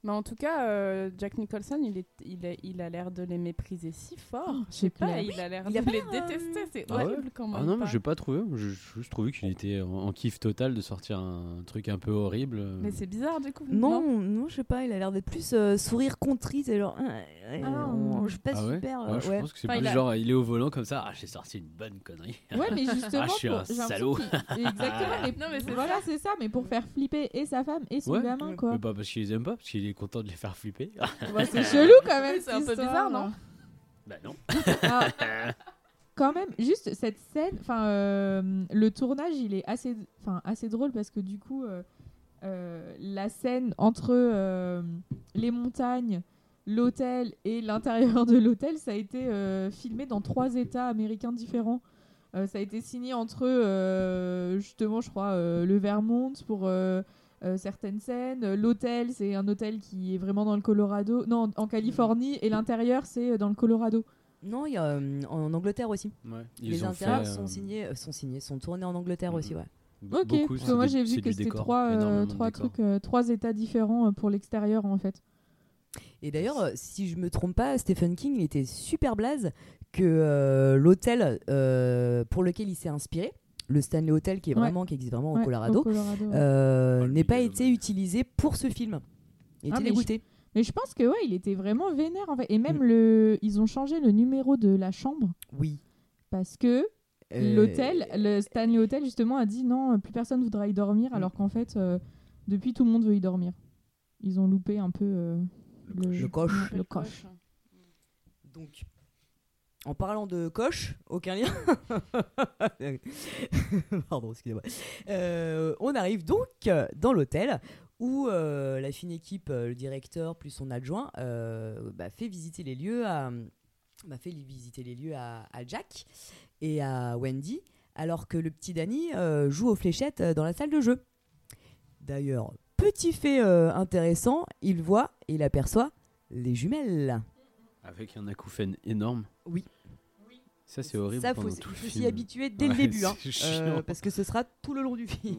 Mais en tout cas, euh, Jack Nicholson, il, est, il, est- il a l'air de les mépriser si fort. Oh, je sais pas, il a l'air de les euh, détester. C'est Ah ouais horrible quand même. Ah non, mais pas. j'ai pas trouvé. J'ai juste trouvé qu'il était en, en kiff total de sortir un truc un peu horrible. Mais c'est bizarre du coup. Non, non, je sais pas, il a l'air d'être plus euh, sourire contrit, c'est genre. euh, Ah, on- je suis pas Ah ouais super. Ouais, je ouais. pense que c'est Enfin, plus il a- genre, il est au volant comme ça. Ah, j'ai sorti une bonne connerie. Ouais, mais justement, Ah, je suis un salaud. Exactement, mais, Non, mais c'est voilà, c'est ça, mais pour faire flipper et sa femme et son Ouais. gamin, quoi. Mais pas parce qu'il les aime pas, parce qu'il est content de les faire flipper. Bah, c'est chelou quand même. C'est un cette peu histoire. bizarre, non? Bah non. Ah, quand même, juste cette scène, enfin, euh, le tournage, il est assez, enfin, assez drôle parce que du coup, euh, euh, la scène entre euh, les montagnes, l'hôtel et l'intérieur de l'hôtel, ça a été euh, filmé dans trois États américains différents. Euh, ça a été signé entre euh, justement, je crois, euh, le Vermont pour euh, euh, certaines scènes. L'hôtel, c'est un hôtel qui est vraiment dans le Colorado, non, en Californie, et l'intérieur, c'est dans le Colorado. Non, il y a euh, en Angleterre aussi. Ouais. Ils Les intérieurs fait, euh, sont signés, euh, sont signés, sont tournés en Angleterre Mhm. aussi, ouais. b- Ok, beaucoup, parce que moi j'ai vu que c'était trois, euh, trois trucs, euh, trois états différents euh, pour l'extérieur en fait. Et d'ailleurs, euh, si je me trompe pas, Stephen King, il était super blaze que euh, l'hôtel euh, pour lequel il s'est inspiré, le Stanley Hotel qui est Ouais. vraiment qui existe vraiment Ouais, au Colorado, Colorado, ouais. euh, le n'est pas été utilisé pour ce film. Il Ah, était mais dégoûté. Mais je pense que ouais, il était vraiment vénère en fait. Et même Mm. le, ils ont changé le numéro de la chambre Oui. parce que Euh, l'hôtel, le Stanley Hotel justement a dit non, plus personne voudra y dormir, Mm. alors qu'en fait euh, depuis tout le monde veut y dormir. Ils ont loupé un peu euh, le, Le coche. le coche. Donc, en parlant de coche, aucun lien. Pardon, excusez-moi. Euh, on arrive donc dans l'hôtel où euh, la fine équipe, euh, le directeur plus son adjoint, euh, bah, fait visiter les lieux à, bah, fait visiter les lieux à, à Jack et à Wendy, alors que le petit Danny joue aux fléchettes dans la salle de jeu. D'ailleurs, petit fait intéressant, il voit et il aperçoit les jumelles. Avec un acouphène énorme. Oui. Ça, c'est horrible. Ça, faut, tout faut s'y habituer dès le début, hein, euh, parce que ce sera tout le long du film.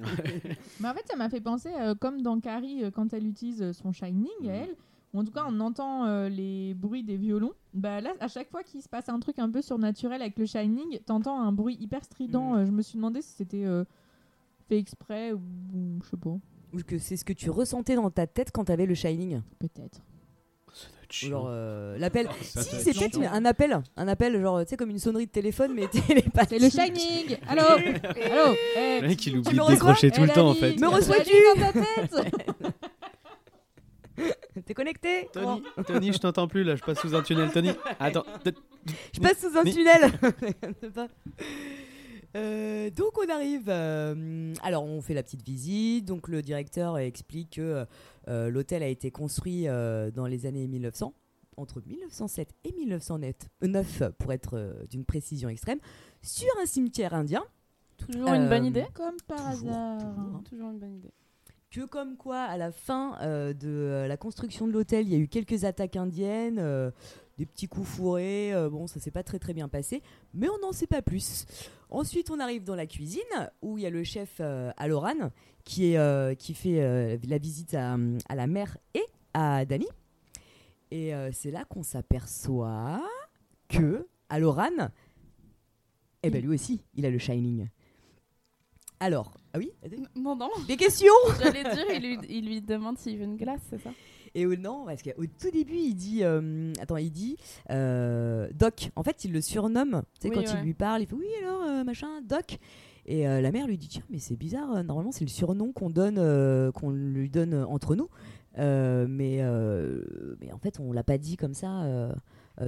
Mais en fait, ça m'a fait penser, euh, comme dans Carrie, euh, quand elle utilise son Shining, Mhm. elle, ou en tout cas on entend euh, les bruits des violons, bah là, à chaque fois qu'il se passe un truc un peu surnaturel avec le Shining, t'entends un bruit hyper strident. Euh, je me suis demandé si c'était euh, fait exprès ou, ou je sais pas, Ou que c'est ce que tu ressentais dans ta tête quand t'avais le Shining. peut-être. Genre euh, l'appel. Ça si, c'est être peut-être un appel. Un appel, genre, tu sais, comme une sonnerie de téléphone, mais télépathique. C'est le Shining Allô Allô Eh, Le mec, il tu- oublie me de reçois décrocher tout Eh, le temps, en fait. Me reçois-tu Dani dans ta tête T'es connecté Tony, Tony, je t'entends plus là, je passe sous un tunnel. Tony, attends. Je passe sous un tunnel. Euh, donc on arrive. euh, alors on fait la petite visite. Donc le directeur explique que euh, l'hôtel a été construit euh, dans les années 1900, entre 1907 et 1909 pour être euh, d'une précision extrême, sur un cimetière indien. Toujours une bonne idée Comme par Toujours, hasard. toujours. Toujours une bonne idée. Que comme quoi, à la fin euh, de la construction de l'hôtel, il y a eu quelques attaques indiennes, euh, des petits coups fourrés. euh, bon, ça s'est pas très très bien passé, mais on n'en sait pas plus. Ensuite, on arrive dans la cuisine où il y a le chef euh, Aloran qui, est, euh, qui fait la visite à, à la mère et à Dani. Et c'est là qu'on s'aperçoit que Aloran, eh ben lui aussi, il a le Shining. Alors, ah oui Non, non. Des questions? J'allais dire, il lui, il lui demande s'il veut une glace, c'est ça? Et au- non, parce qu'au tout début, il dit, euh, attends, il dit euh, Doc. En fait, il le surnomme. Tu sais, Oui, quand ouais. il lui parle, il fait oui alors euh, machin, Doc. Et euh, la mère lui dit tiens, mais c'est bizarre. euh, Normalement, c'est le surnom qu'on donne, euh, qu'on lui donne euh, entre nous. Euh, mais, euh, mais en fait, on l'a pas dit comme ça euh,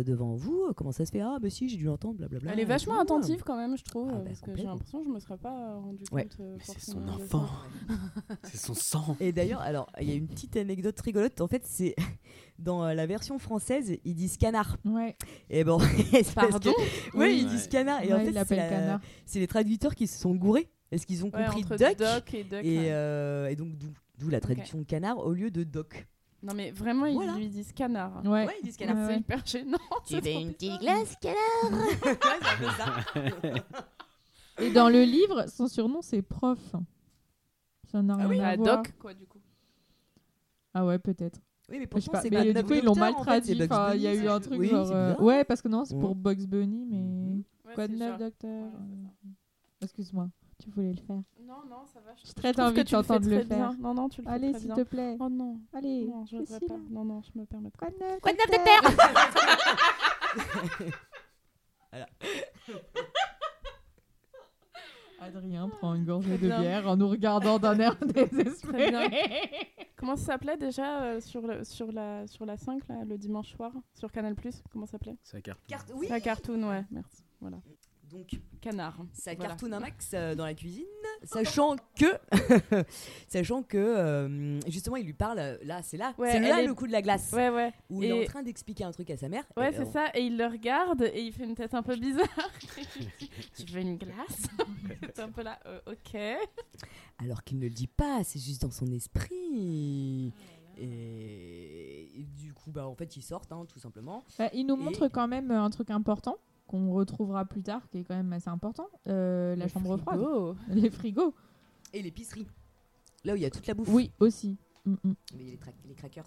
devant vous. Comment ça se fait? Ah, bah si, j'ai dû l'entendre, blablabla. Elle est vachement attentive quand même, je trouve, Ah bah, parce que j'ai l'impression que je me serais pas rendu compte. Ouais. euh, Mais c'est son enfant. C'est son sang. Et d'ailleurs, alors, il y a une petite anecdote rigolote. En fait, c'est dans euh, la version française, ils disent canard. Ouais, Et bon, Pardon que- Ouais, Oui. ils disent canard. Et en fait, c'est l'appelle la- canard. c'est les traducteurs qui se sont gourés. Est-ce qu'ils ont Ouais, compris entre duck, Doc et Duck. et, euh, donc d'où d'où la traduction canard au lieu de doc. Non, mais vraiment, Voilà. ils lui disent canard. Ouais. Ouais, ils disent C'est canard. Ouais. hyper gênant. c'est trop bizarre. canard Ouais, c'est un peu ça. Et dans le livre, son surnom c'est prof. Ça n'a Ah rien oui, à Ah, voir. Doc, quoi, du coup. Ah ouais, peut-être. Oui, mais Je sais pourtant, pas, c'est mais pas du coup, ils l'ont mal c'est traduit. Enfin, Il y a Bunny, eu un c'est- truc oui, genre. c'est euh. Ouais, parce que non, c'est Ouais. pour Bugs Bunny, mais. Ouais, Quoi de c'est neuf, docteur Ouais, c'est. Excuse-moi, tu voulais le faire. Non, non, ça va. Je, J'ai très envie que de t'entendre le bien. faire. Non, non, tu le fais Allez, s'il te plaît. Oh non. Allez, Non, je je voudrais suis pas. là. Non, non, je me permets pas. Quoi de neuf, Quoi de neuf, docteur Adrien prend une gorgée de bière en nous regardant d'un air Très désespéré. bien. Comment ça s'appelait déjà euh, sur, le, sur, la, sur la 5, là, le dimanche soir, sur Canal Comment ça s'appelait? Ça carte. Carte- oui. La cartoon, ouais, merci. Voilà. Donc, Canard. ça Voilà. cartonne un max euh, dans la cuisine, sachant que, sachant que euh, justement, il lui parle. euh, Là, c'est là, Ouais, c'est là est- le coup de la glace, Ouais, ouais. où il est en train d'expliquer un truc à sa mère. Ouais, c'est euh, ça. Et il le regarde et il fait une tête un peu bizarre. tu veux une glace C'est un peu là, euh, ok. Alors qu'il ne le dit pas, c'est juste dans son esprit. Et, et du coup, bah, en fait, ils sortent, hein, tout simplement. Bah, il nous Et- montre quand même un truc important qu'on retrouvera plus tard, qui est quand même assez important euh, la chambre froide, Oh. les frigos. Et l'épicerie. Là où il y a toute la bouffe. Oui, aussi. Mm, mm. Mais les, les crackers.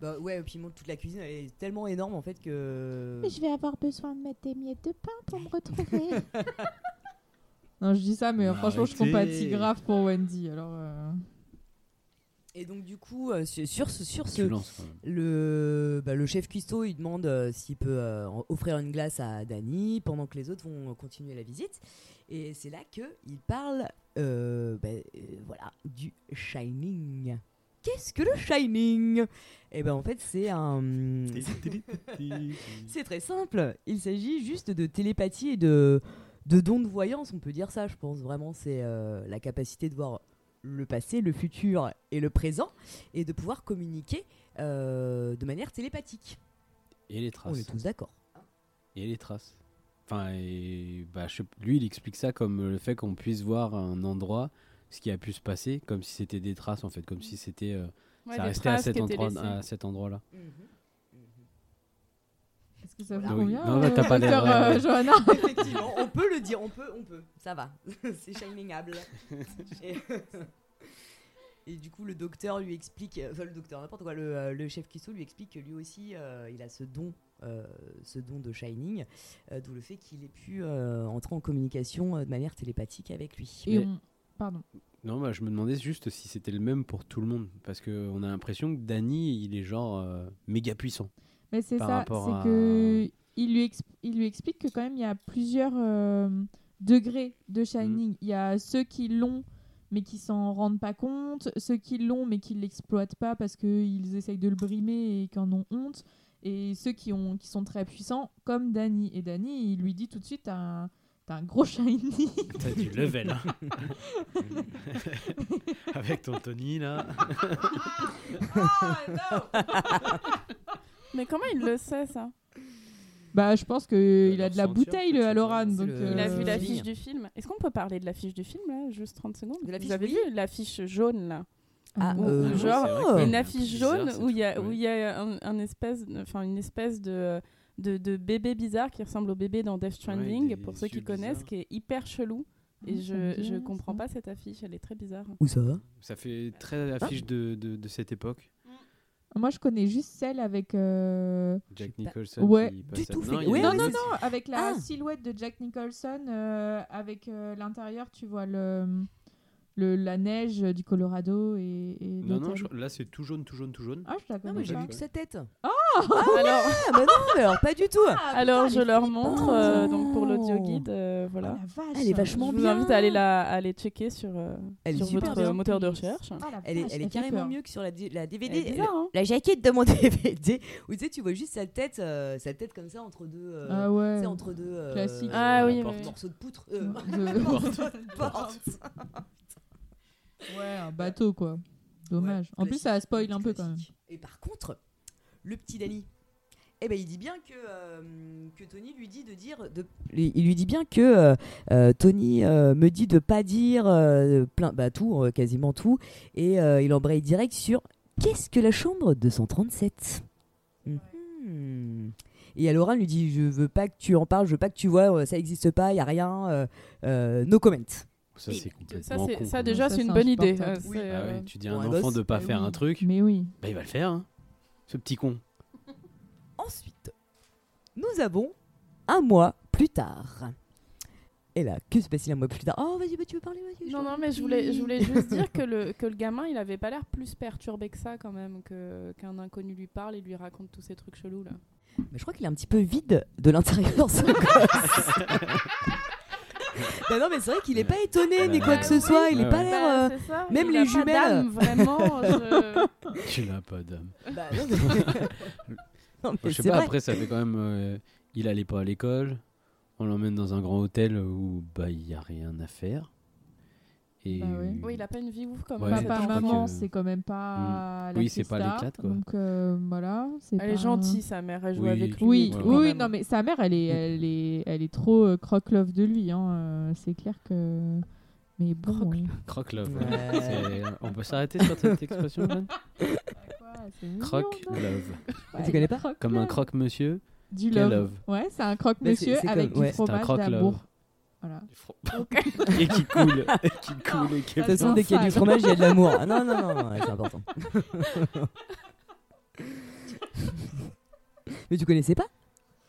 Bah ouais, et puis toute la cuisine, elle est tellement énorme en fait que. Mais je vais avoir besoin de mettre des miettes de pain pour me retrouver. non, je dis ça, mais euh, franchement, je Arrêtez. compatis grave pour Wendy. Alors, euh, Et donc du coup, euh, sur, sur ce, sur ce le, bah, le chef cuistot, il demande euh, s'il peut euh, offrir une glace à Danny pendant que les autres vont continuer la visite. Et c'est là que il parle, euh, bah, euh, voilà, du Shining. Qu'est-ce que le Shining? Eh ben en fait, c'est un, c'est très simple. Il s'agit juste de télépathie et de, de don de voyance, on peut dire ça, je pense vraiment. C'est euh, la capacité de voir le passé, le futur et le présent et de pouvoir communiquer euh, de manière télépathique. Et les On traces. est tous d'accord. Et les traces. Enfin, et, bah, je lui, il explique ça comme le fait qu'on puisse voir un endroit, ce qui a pu se passer, comme si c'était des traces en fait, comme si c'était. euh, Ouais, ça restait à cet, endroit, à endroit-là. Est-ce que ça vous convient Non, t'as euh, pas l'air, docteur, euh, euh, Johanna Effectivement, on peut le dire, on peut, on peut, ça va, c'est shiningable. et, et du coup, le docteur lui explique, enfin le docteur, n'importe quoi, le, le chef cuistot lui explique que lui aussi, euh, il a ce don, euh, ce don de shining, euh, d'où le fait qu'il ait pu euh, entrer en communication euh, de manière télépathique avec lui. Et Mais- on- Pardon. Non, bah, je me demandais juste si c'était le même pour tout le monde, parce qu'on a l'impression que Danny, il est genre euh, méga puissant. Mais c'est ça, c'est à- que il lui, exp- il lui explique que quand même il y a plusieurs euh, degrés Mm. de Shining. Il y a ceux qui l'ont mais qui s'en rendent pas compte, ceux qui l'ont mais qui l'exploitent pas parce qu'ils essayent de le brimer et qui en ont honte, et ceux qui, ont, qui sont très puissants comme Danny. Et Danny, il lui dit tout de suite, t'as un, t'as un gros Shining. T'as du level. hein. Avec ton Tony là. Mais comment il le sait, ça? Bah je pense qu'il a de la bouteille, peut-être, le Aloran. Donc, le- Il a euh, vu la l'affiche du film. Est-ce qu'on peut parler de l'affiche du film, là? Juste 30 secondes De Vous avez vu l'affiche jaune, là? Ah, euh, genre, oh. une affiche jaune où il y a, où il y a un, un espèce, enfin une espèce de, de, de bébé bizarre qui ressemble au bébé dans Death Stranding, pour ceux qui connaissent, qui est hyper chelou. Et Ah, me je, je comprends ça. pas cette affiche, elle est très bizarre. Où ça va? Ça fait très affiche de, de, de cette époque. Moi, je connais juste celle avec. euh, Jack Nicholson. Ouais, qui du tout Non, fait- une non, non, non, avec la Ah. silhouette de Jack Nicholson, euh, avec euh, l'intérieur, tu vois le, le, la neige du Colorado et, et Non, non, je- là c'est tout jaune, tout jaune, tout jaune. Ah, je la Non, connais mais j'ai vu que sa tête. Alors, Ah, bah non, mais alors pas du tout. alors je leur montre, euh, donc pour l'audio guide, euh, Oh, voilà. vache. Elle est vachement Je vous bien. invite à aller, la, à aller checker sur, euh, Elle sur votre bien. euh, moteur de recherche. Ah, Elle est, elle est carrément peur. mieux que sur la, la DVD. Elle est bizarre, hein la jaquette de mon DVD, où tu sais, tu vois juste sa tête, euh, sa tête comme ça entre deux. euh, Ah ouais. entre deux. euh, Classique. Ah oui, porte. oui. morceaux de poutre. De- morceaux de porte. ouais, un bateau, quoi. Dommage. Ouais, en plus, ça spoil un peu quand même. Et par contre, le petit Danny, eh ben, il dit bien que, euh, que Tony lui dit de dire. De, il lui dit bien que euh, euh, Tony euh, me dit de pas dire euh, plein, bah, tout, euh, quasiment tout. Et euh, il embraye direct sur Qu'est-ce que la chambre 237 Mhm. Et Alora lui dit Je veux pas que tu en parles, je veux pas que tu vois, ça existe pas, il y a rien, euh, euh, no comment. Ça c'est complètement con. ça déjà, Ça, c'est une bonne idée. Euh, Oui. Ah ouais, tu dis à un enfant gosse, de pas bah faire oui. un truc, Mais oui. bah il va le faire. hein. Ce petit con. Ensuite, nous avons un mois plus tard. Et là, que se passe-t-il un mois plus tard? Oh, vas-y, bah, tu veux parler vas-y, Non, non, mais je voulais, je voulais juste dire que le, que le gamin, il avait pas l'air plus perturbé que ça quand même, que- qu'un inconnu lui parle et lui raconte tous ces trucs chelous là. Mais je crois qu'il est un petit peu vide de l'intérieur, ce gosse. Bah non, mais c'est vrai qu'il est pas étonné ni quoi que ce soit. Il est pas ouais. l'air. euh, Bah, même les jumelles. d'âme, vraiment. je- Tu n'as pas d'âme. bah, non, mais- Non, mais Je sais c'est pas, vrai. après, ça fait quand même. euh, il allait pas à l'école. On l'emmène dans un grand hôtel où bah il y a rien à faire. Et Bah ouais. Oui, il a pas une vie ouf comme Ouais, Papa, maman, que- c'est quand même pas. la Oui, c'est pas l'éclate, quoi. Donc euh, voilà. Elle est gentille, sa mère, elle joue Oui. avec lui. Oui, non, mais sa mère, elle est, elle est, elle est trop euh, croque-love de lui. Hein. euh, c'est clair que. Mais bon. Croque-love. euh. Ouais. On peut s'arrêter sur cette expression, Jeanne? Quoi, c'est mignon, Croque non love. Ouais, Tu connais pas? croque Comme un croque-monsieur. Du love. love? Ouais, c'est un croque c'est- monsieur c'est avec du fromage d'amour. Voilà. et qui coule. Et qui coule. Et qui De toute façon, dès qu'il y a du fromage, il y a de l'amour. Ah, non, non, non, non, ouais, c'est important. Mais tu connaissais pas?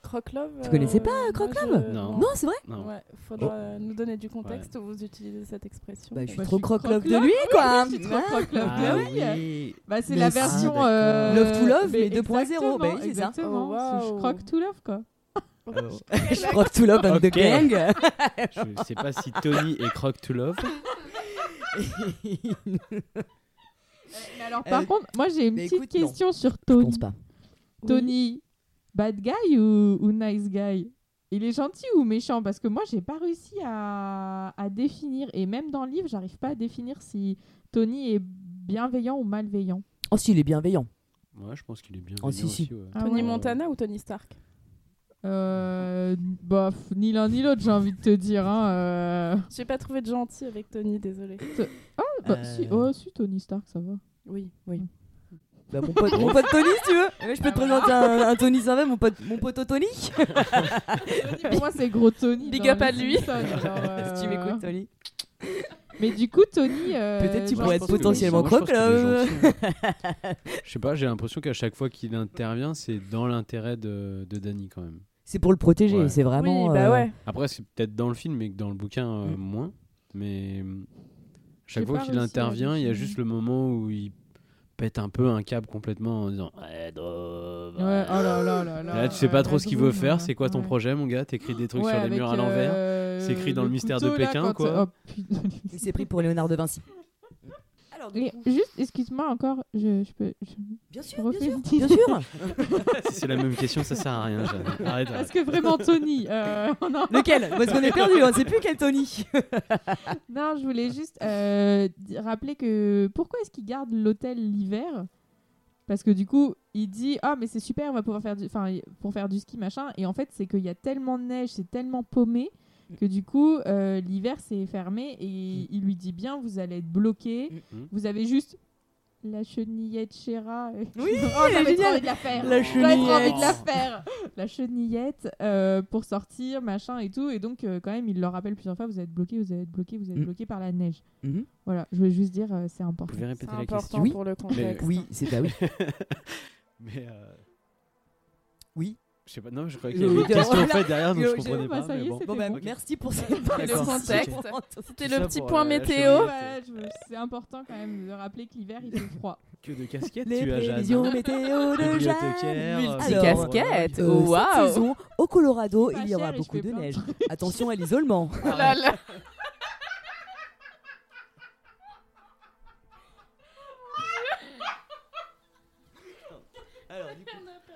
Croque-love. Tu connaissais pas, euh, moi, Croque-Love je- Non. Non, c'est vrai? Non. Ouais, faudra euh, nous donner du contexte où vous utilisez cette expression. Bah, je suis Bah, trop croque-love de lui, quoi. Je suis trop Ah. croque-love Ah de lui. oui. Bah, c'est la c'est- version. Ah, euh, Love to love, mais 2.0, exactement, bah oui, c'est ça. Exactement. Oh, c'est- Je waouh. croque to love, quoi. Je croque tout love and the Ok. gang. Je sais pas si Tony est croque to love. Mais alors, par Euh, contre, moi, j'ai une petite écoute, non. question sur Je Tony. pense pas. Tony, bad guy ou, ou nice guy? Il est gentil ou méchant? Parce que moi, j'ai pas réussi à, à définir. Et même dans le livre, j'arrive pas à définir si Tony est bienveillant ou malveillant. Oh, si, il est bienveillant. Ouais, je pense qu'il est. Oh, si, si. Ah Tony ouais. Montana ou Tony Stark? Euh, bah, ni l'un ni l'autre, j'ai envie de te dire. Hein, euh. J'ai pas trouvé de gentil avec Tony, désolé. Ah, bah, Euh. si, oh, si, Tony Stark, ça va. Oui, oui. Bah, mon, pote, mon pote Tony, si tu veux. Euh, Je peux te présenter un, un Tony Servet, mon pote, mon pote Tony. Tony, pour moi, c'est gros Tony. Big up à lui. Simpsons, genre, euh, Si tu m'écoutes, Tony. Mais du coup, Tony. euh, Peut-être tu pourrais être potentiellement est croque-love. gentil. Je sais pas, j'ai l'impression qu'à chaque fois qu'il intervient, c'est dans l'intérêt de, de Danny quand même. C'est pour le protéger, Ouais. c'est vraiment. oui, bah euh, ouais. Après, c'est peut-être dans le film, mais que dans le bouquin, euh, Mm. moins. Mais euh, chaque fois qu'il à intervient, il y a juste le moment où il pète un peu un câble complètement en disant Ouais, drôle, Ouais, oh là là là Et là. Là, tu sais pas trop ce qu'il veut faire. C'est quoi ton Ouais. projet, mon gars? T'écris des trucs Ouais, sur les murs à l'envers euh, C'est écrit dans le mystère de couteau, Pékin, quoi. oh. Il s'est pris pour Léonard de Vinci. Alors, juste, excuse-moi encore, je, je peux. je- bien sûr, bien sûr, une petite- bien sûr. Si c'est la même question, ça sert à rien. Jeanne. Arrête. Parce arrête. que vraiment, Tony. euh, Lequel? Parce qu'on est perdu, on sait plus quel Tony. Non, je voulais juste euh, rappeler que pourquoi est-ce qu'il garde l'hôtel l'hiver? Parce que du coup, il dit ah mais c'est super, on va pouvoir faire du, enfin pour faire du ski machin. Et en fait, c'est qu'il y a tellement de neige, c'est tellement paumé que du coup euh, l'hiver c'est fermé et il lui dit bien vous allez être bloqué. Mm. Vous avez juste la chenillette Chéra. Oui, oh, j'avais trop envie de la faire. La J'avais trop envie chenillette. de la faire. La chenillette euh, pour sortir, machin et tout. Et donc, euh, quand même, il leur rappelle plusieurs fois vous être bloqué, vous allez être bloqué, vous allez être Mm. bloqué par la neige. Mhm. Voilà, je voulais juste dire, euh, c'est Vous important. pouvez C'est répéter la important question Oui. pour le contexte. Oui, c'est bah oui. Mais euh, Oui. Je sais pas. Non, je croyais qu'il y avait une question en fait derrière, donc je comprenais bah, pas. ça y mais est, bon. bah, bon. merci pour cette Le contexte. C'était le petit point euh, météo. C'est important quand même de rappeler que l'hiver il fait froid. Que de casquettes Les tu as, Jeanne. prévisions météo de Jeanne. Bibliothécaire, Multi euh, Alors, casquette. euh, Waouh. Cette saison, au Colorado, il y aura beaucoup de neige. Attention à l'isolement. Oh là là.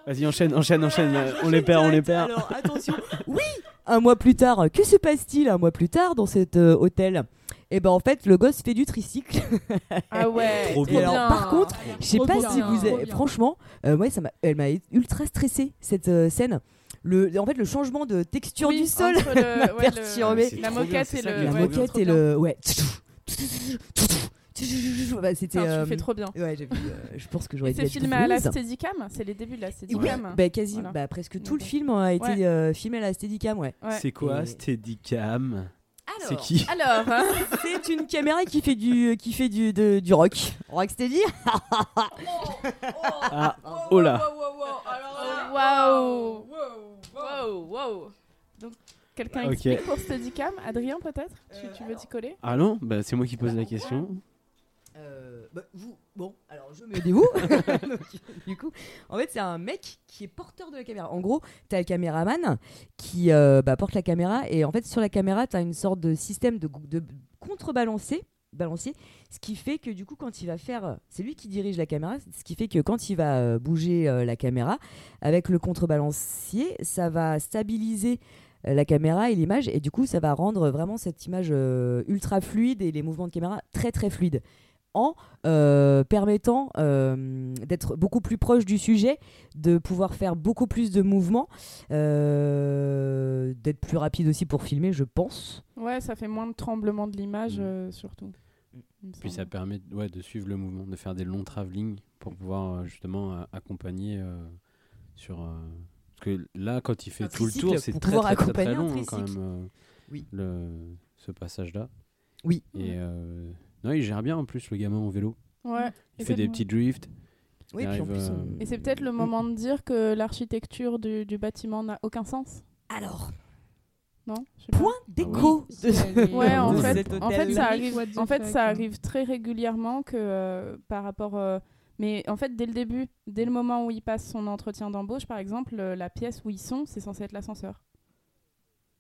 Vas-y, enchaîne, enchaîne, enchaîne. euh, On les perd, on les perd. Alors attention, oui, un mois plus tard, que se passe-t-il un mois plus tard dans cet euh, hôtel? Eh ben en fait, le gosse fait du tricycle. Ah ouais. Trop Et bien. alors, par contre, je sais pas bien, si vous avez, franchement, euh, ouais, ça m'a, elle m'a ultra stressée cette euh, scène. Le, en fait, le changement de texture Oui, du sol. entre le- m'a ouais, le- La moquette c'est et le. la moquette et le, ouais. Bah, c'était. Tu euh, le fais trop bien. Ouais, j'ai vu, euh, je pense que j'aurais dû c'est filmé à la. Steadicam? C'est les débuts de la Oui, Steadicam bah, quasi, Voilà. bah, presque tout le film a été Ouais. euh, filmé à la Steadicam, ouais. Ouais. C'est quoi Et- Steadicam? C'est qui? Alors, hein, C'est une caméra qui fait du, qui fait du, de- du rock. Rocksteady Ah, oh là waouh Waouh Waouh Donc, quelqu'un Ok. explique pour Steadicam? Adrien, peut-être? Tu, tu veux t'y coller? Ah non bah, C'est moi qui pose la question. Euh, bah, vous, bon, alors je me vous. Donc, du coup, en fait, c'est un mec qui est porteur de la caméra. En gros, t'as le caméraman qui euh, bah, porte la caméra et en fait, sur la caméra, t'as une sorte de système de, de contrebalancier. Balancier, ce qui fait que du coup quand il va faire, c'est lui qui dirige la caméra, ce qui fait que quand il va euh, bouger euh, la caméra avec le contrebalancier, ça va stabiliser euh, la caméra et l'image et du coup ça va rendre vraiment cette image euh, ultra fluide et les mouvements de caméra très très fluides en euh, permettant euh, d'être beaucoup plus proche du sujet, de pouvoir faire beaucoup plus de mouvements, euh, d'être plus rapide aussi pour filmer, je pense. Ouais, ça fait moins de tremblement de l'image, Mm. euh, surtout. Puis ça permet ouais, de suivre le mouvement, de faire des longs travelling pour pouvoir justement accompagner euh, sur. euh, Parce que là, quand il fait Un tout le tour, c'est pour très, pouvoir très, très, très long hein, quand même, euh, Oui. le, ce passage-là. Oui. Et euh, non, il gère bien en plus le gamin en vélo. Ouais. Il fait des petits drifts. Oui, Il puis en arrive, plus, euh, on- Et c'est peut-être le moment de dire que l'architecture du, du bâtiment n'a aucun sens Alors, Non point d'écho Oui, de c'est- ce- Ouais, en fait, en ça arrive, the en fait, ça hein. arrive très régulièrement que euh, par rapport. euh, mais en fait, dès le début, dès le moment où il passe son entretien d'embauche, par exemple, euh, la pièce où ils sont, c'est censé être l'ascenseur.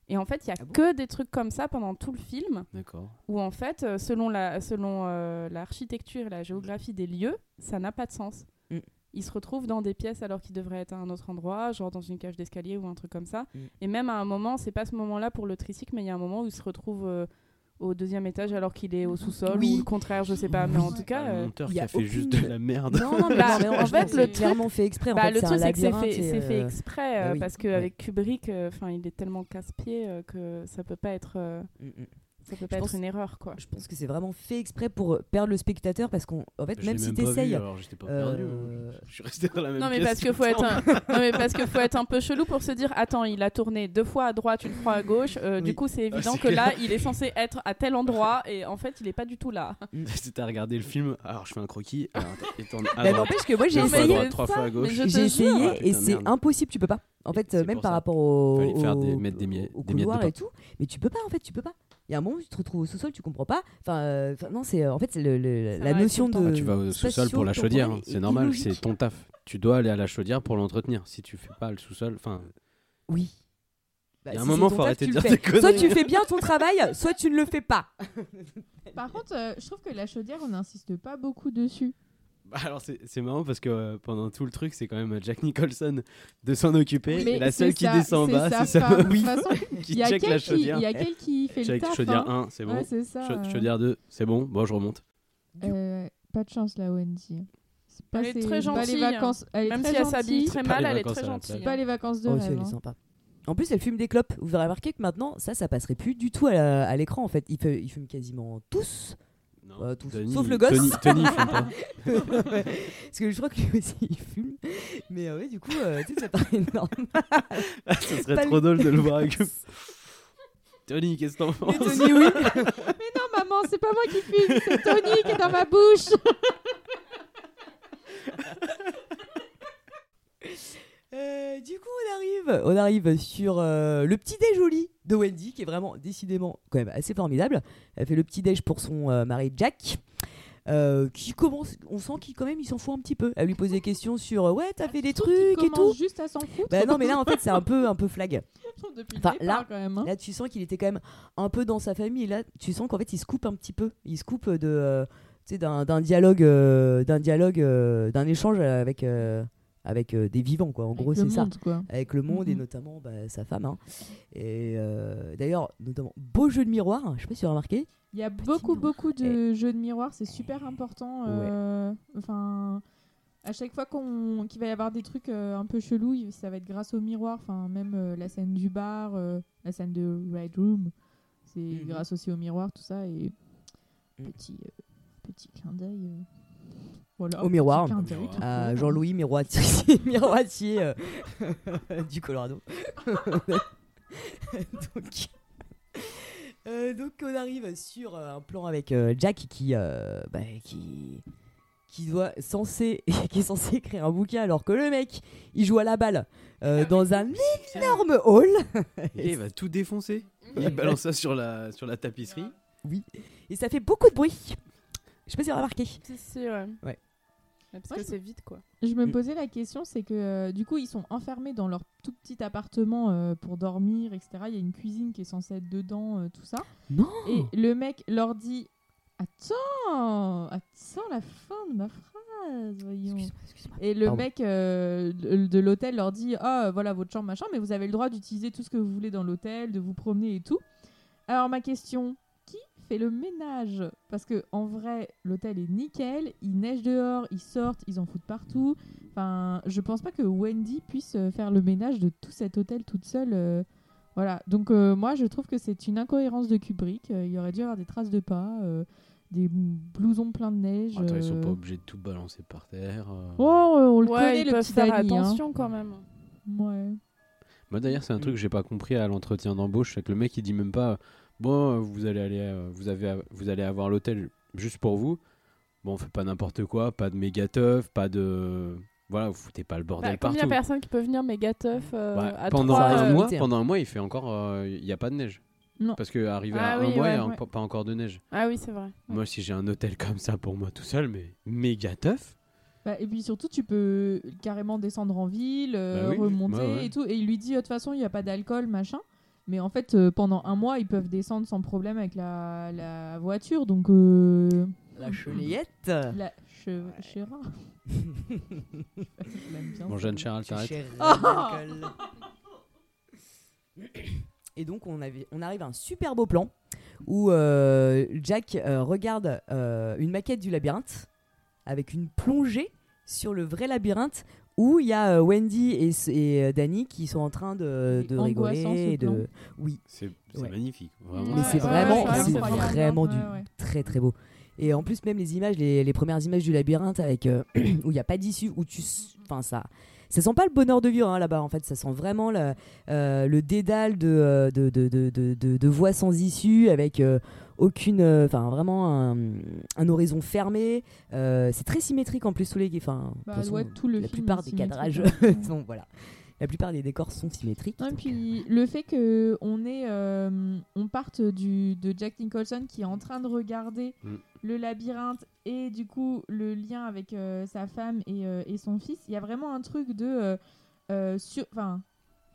Et en fait, il y a Ah bon que des trucs comme ça pendant tout le film, D'accord. où en fait, euh, selon la, selon euh, l'architecture et la géographie des lieux, ça n'a pas de sens. Mm. Ils se retrouvent dans des pièces alors qu'ils devraient être à un autre endroit, genre dans une cage d'escalier ou un truc comme ça. Mm. Et même à un moment, c'est pas ce moment-là pour le tricycle, mais il y a un moment où il se retrouve euh, au deuxième étage alors qu'il est au sous-sol Oui. ou le contraire, je sais pas. Mais en tout cas, euh, monteur il y qui a a fait juste de aucune- la merde. Non, non, mais, Bah, non, mais en fait, le c'est truc- clairement fait exprès. En bah, fait, le c'est truc c'est que c'est fait, et, c'est fait euh, exprès bah euh, oui. parce qu'avec Kubrick, euh, enfin, il est tellement casse-pied euh, que ça peut pas être, euh, mm, mm. Ça peut pas Je être pense- une erreur quoi. Je pense que c'est vraiment fait exprès pour perdre le spectateur parce qu'en en fait, Je même si t'essayes. euh, perdu. hein. Je suis resté dans la même Non mais pièce parce que faut être un... non mais parce que faut être un peu chelou pour se dire attends il a tourné deux fois à droite une fois à gauche euh, du coup c'est évident c'est que clair. là il est censé être à tel endroit et en fait il est pas du tout là. C'était à regarder le film. Alors je fais un croquis. Droite. n'empêche que moi j'ai essayé. droite, trois fois à gauche. mais je te J'ai essayé Ah, et putain, c'est impossible, tu peux pas. En fait, euh, même par rapport au, Fallait faire mettre des et tout, mais tu peux pas en fait, tu peux pas. Il y a un moment où tu te retrouves au sous-sol, tu comprends pas. Enfin, euh, non, c'est euh, en fait c'est le- la notion de. Ah, tu vas au sous-sol pour la chaudière, hein. c'est normal, c'est ton taf. Tu dois aller à la chaudière pour l'entretenir. Si tu fais pas le sous-sol, enfin, Oui. Bah, Il y a un si moment, faut arrêter tu de dire des conneries. Soit tu fais bien ton travail, soit tu ne le fais pas. Par contre, euh, je trouve que la chaudière, on n'insiste pas beaucoup dessus. Bah alors c'est c'est marrant parce que euh, pendant tout le truc, c'est quand même Jack Nicholson de s'en occuper. Mais et la seule qui descend en bas, c'est sa femme. De oui, toute façon, qui Il y a check la chaudière. il y a quel qui fait Check le taf. chaudière hein. 1, c'est bon. Ouais, ça. Chau- euh. Chaudière 2, c'est bon. Bon, je remonte. Euh, pas de chance la Wendy. C'est pas Elle est très pas gentille, les vacances. Elle est Même très si elle s'habille très mal, elle est très gentille. Pas les vacances de Oh, rêve. est hein. sympa. En plus, elle fume des clopes. Vous aurez remarqué que maintenant, ça, ça passerait plus du tout à l'écran en fait. Ils fument quasiment tous. Tony- Sauf le gosse. Tony, Tony fume pas. Parce que je crois que lui aussi il fume. Mais euh, ouais, du coup, euh, tu sais, ça paraît normal. Ce serait Pas trop le drôle de le voir avec. Tony, qu'est-ce que t'en Mais penses Tony, oui. Mais non, maman, c'est pas moi qui fume, c'est Tony qui est dans ma bouche. Euh, du coup, on arrive, on arrive sur euh, le petit déj lit de Wendy, qui est vraiment décidément quand même assez formidable. Elle fait le petit déj pour son euh, mari Jack. qui commence, on sent qu'il quand même il s'en fout un petit peu. Elle lui pose des questions sur ouais t'as fait des trucs et tout. juste à s'en foutre. Bah non mais là en fait c'est un peu un peu flag. Depuis Enfin, départ, là- quand même. hein. Là tu sens qu'il était quand même un peu dans sa famille. Et là tu sens qu'en fait il se coupe un petit peu. Il se coupe de d'un dialogue d'un dialogue d'un échange avec avec euh, des vivants quoi. En Avec gros c'est ça quoi. avec le monde et notamment bah, sa femme. hein. Et euh, d'ailleurs, notamment, beau jeu de miroir, je sais pas si tu as remarqué. Il y a beaucoup, miroir. beaucoup de jeux de miroir, c'est super important. euh, Enfin, à chaque fois qu'on qu'il va y avoir des trucs euh, un peu chelous, ça va être grâce au miroir. Enfin, même la scène du bar, la scène de Red Room, c'est Mhm. grâce aussi au miroir, tout ça. Et Mm. petit, petit clin d'œil. Euh, Voilà, Au miroir. à court. Jean-Louis Miroitier, Miroitier euh, du Colorado. Donc, Euh, donc on arrive sur euh, un plan avec euh, Jack qui, euh, bah, qui, qui doit censé, qui est censé écrire un bouquin alors que le mec il joue à la balle euh, dans un énorme hall. Et il va tout défoncer. Il balance ça sur la, sur la tapisserie. Oui. Et ça fait beaucoup de bruit. Je sais pas si vous avez remarqué. Si, si, ouais. Parce Ouais, que je- c'est vite, quoi. Je me Mm. posais la question, c'est que euh, du coup ils sont enfermés dans leur tout petit appartement euh, pour dormir, etc. Il y a une cuisine qui est censée être dedans, euh, tout ça. Non. Et le mec leur dit Attends, attends la fin de ma phrase, voyons. Excuse-moi, excuse-moi. Et le Pardon. mec euh, de de l'hôtel leur dit Ah, voilà votre chambre, machin, mais vous avez le droit d'utiliser tout ce que vous voulez dans l'hôtel, de vous promener et tout. Alors, ma question fait le ménage Parce que en vrai, l'hôtel est nickel, il neige dehors, ils sortent, ils en foutent partout. Enfin, je pense pas que Wendy puisse euh, faire le ménage de tout cet hôtel toute seule. euh, Voilà, donc euh, moi je trouve que c'est une incohérence de Kubrick. Il y aurait dû y avoir des traces de pas, euh, des blousons pleins de neige. Attends, ils sont pas obligés de tout balancer par terre. euh. Oh, on le ouais, connaît ils le peuvent petit faire hein. attention quand même. Ouais. Moi d'ailleurs, c'est un truc que j'ai pas compris à l'entretien d'embauche, c'est que le mec il dit même pas bon, vous allez aller, euh, vous avez, vous allez avoir l'hôtel juste pour vous. Bon, on fait pas n'importe quoi, pas de méga teuf, pas de, voilà, vous foutez pas le bordel Bah, combien partout. de personnes qui peuvent venir méga tough euh, Ouais, à pendant un euh, mois, pendant un mois, il fait encore, euh, il y a pas de neige. Non. Parce que arrivé Ah à oui, un mois, il ouais, y a ouais. un- pas encore de neige. Ah oui, c'est vrai. Moi, si j'ai un hôtel comme ça pour moi tout seul, mais méga teuf. Bah, et puis surtout, tu peux carrément descendre en ville, euh, Bah oui, remonter et tout. Et il lui dit, de toute façon, il n'y a pas d'alcool, machin. Mais en fait, euh, pendant un mois, ils peuvent descendre sans problème avec la, la voiture. Donc, euh, La chenillette. la che- chéra. Je l'aime bien, Bon, ça. Jeanne Charles, t'arrêtes. Et donc on, avait, on arrive à un super beau plan où euh, Jack euh, regarde euh, une maquette du labyrinthe avec une plongée sur le vrai labyrinthe où il y a euh, Wendy et, et euh, Danny qui sont en train de, de rigoler. et de... Oui, C'est c'est Ouais. magnifique. Mais Vraiment. c'est Ouais, vraiment, ouais, c'est vraiment du Ouais, ouais. très très beau. Et en plus même les images, les, les premières images du labyrinthe avec euh, où il n'y a pas d'issue, où tu, enfin ça, ça sent pas le bonheur de vivre hein, là-bas. En fait, ça sent vraiment le, euh, le dédale de de, de, de, de, voies sans issue avec euh, aucune, euh, enfin vraiment un, un horizon fermé. Euh, c'est très symétrique en plus tous les, enfin Bah, ouais, tout le la plupart des cadrages hein. sont voilà. La plupart des décors sont symétriques. Non, et puis le fait que on est, euh, on parte du de Jack Nicholson qui est en train de regarder Mm. le labyrinthe et du coup le lien avec euh, sa femme et, euh, et son fils, il y a vraiment un truc de euh, euh, sur, enfin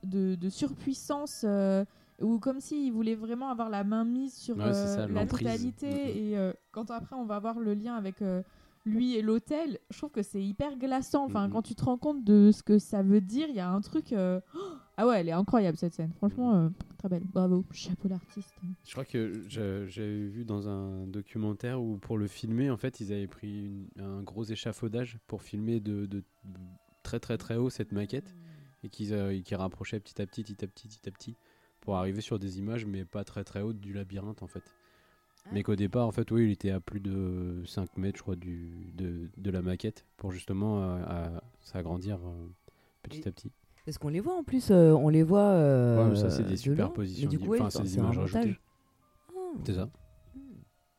de, de surpuissance euh, ou comme s'il voulait vraiment avoir la main mise sur Ouais, euh, ça, la totalité Mhm. et euh, quand après on va voir le lien avec euh, lui et l'hôtel, je trouve que c'est hyper glaçant. Enfin, Mhm. quand tu te rends compte de ce que ça veut dire, il y a un truc. Ah ouais, elle est incroyable cette scène. Franchement, très belle. Bravo. Chapeau l'artiste. Je crois que j'a- j'avais vu dans un documentaire où pour le filmer, en fait, ils avaient pris une- un gros échafaudage pour filmer de, de- de très très très haut cette maquette et qu'ils qu'ils rapprochaient petit à petit, petit à petit, petit à petit pour arriver sur des images, mais pas très très hautes du labyrinthe en fait. Mais qu'au départ, en fait, oui, il était à plus de 5 mètres, je crois, du, de, de la maquette pour justement euh, à s'agrandir euh, petit Et- à petit. Parce qu'on les voit en plus, euh, on les voit. euh, Ouais, mais ça, c'est des de superpositions du coup, ouais, enfin, c'est des images rajoutées. Ah, C'est ça.